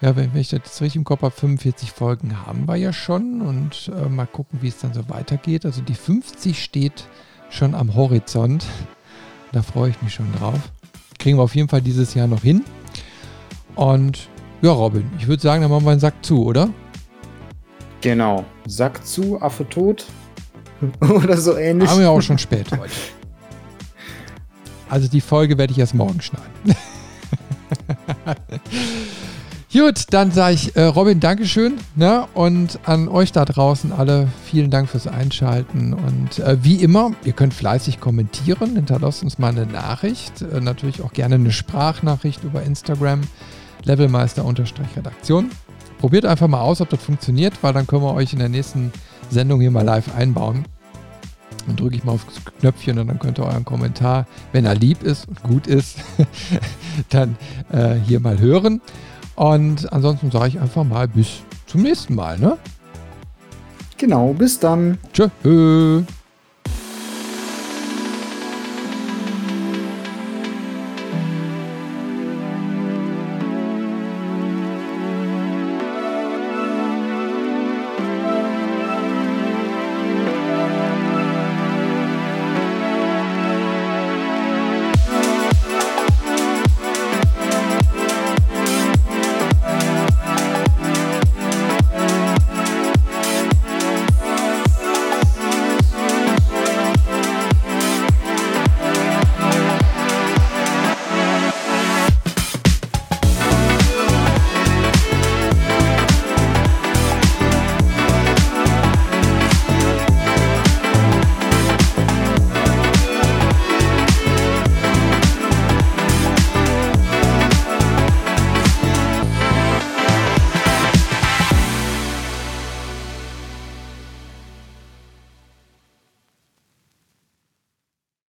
Ja, wenn, wenn ich das jetzt richtig im Kopf habe, 45 Folgen haben wir ja schon und äh, mal gucken, wie es dann so weitergeht. Also die 50 steht schon am Horizont. Da freue ich mich schon drauf. Kriegen wir auf jeden Fall dieses Jahr noch hin. Und ja, Robin, ich würde sagen, dann machen wir einen Sack zu, oder? Genau. Sack zu, Affe tot. oder so ähnlich. Haben wir auch schon spät heute. Also die Folge werde ich erst morgen schneiden. Gut, dann sage ich äh, Robin, Dankeschön. Ne? Und an euch da draußen alle vielen Dank fürs Einschalten. Und äh, wie immer, ihr könnt fleißig kommentieren. Hinterlasst uns mal eine Nachricht. Äh, natürlich auch gerne eine Sprachnachricht über Instagram. Levelmeister-Redaktion. Probiert einfach mal aus, ob das funktioniert, weil dann können wir euch in der nächsten Sendung hier mal live einbauen. Dann drücke ich mal aufs Knöpfchen und dann könnt ihr euren Kommentar, wenn er lieb ist und gut ist, dann äh, hier mal hören. Und ansonsten sage ich einfach mal bis zum nächsten Mal, ne? Genau, bis dann. Tschö.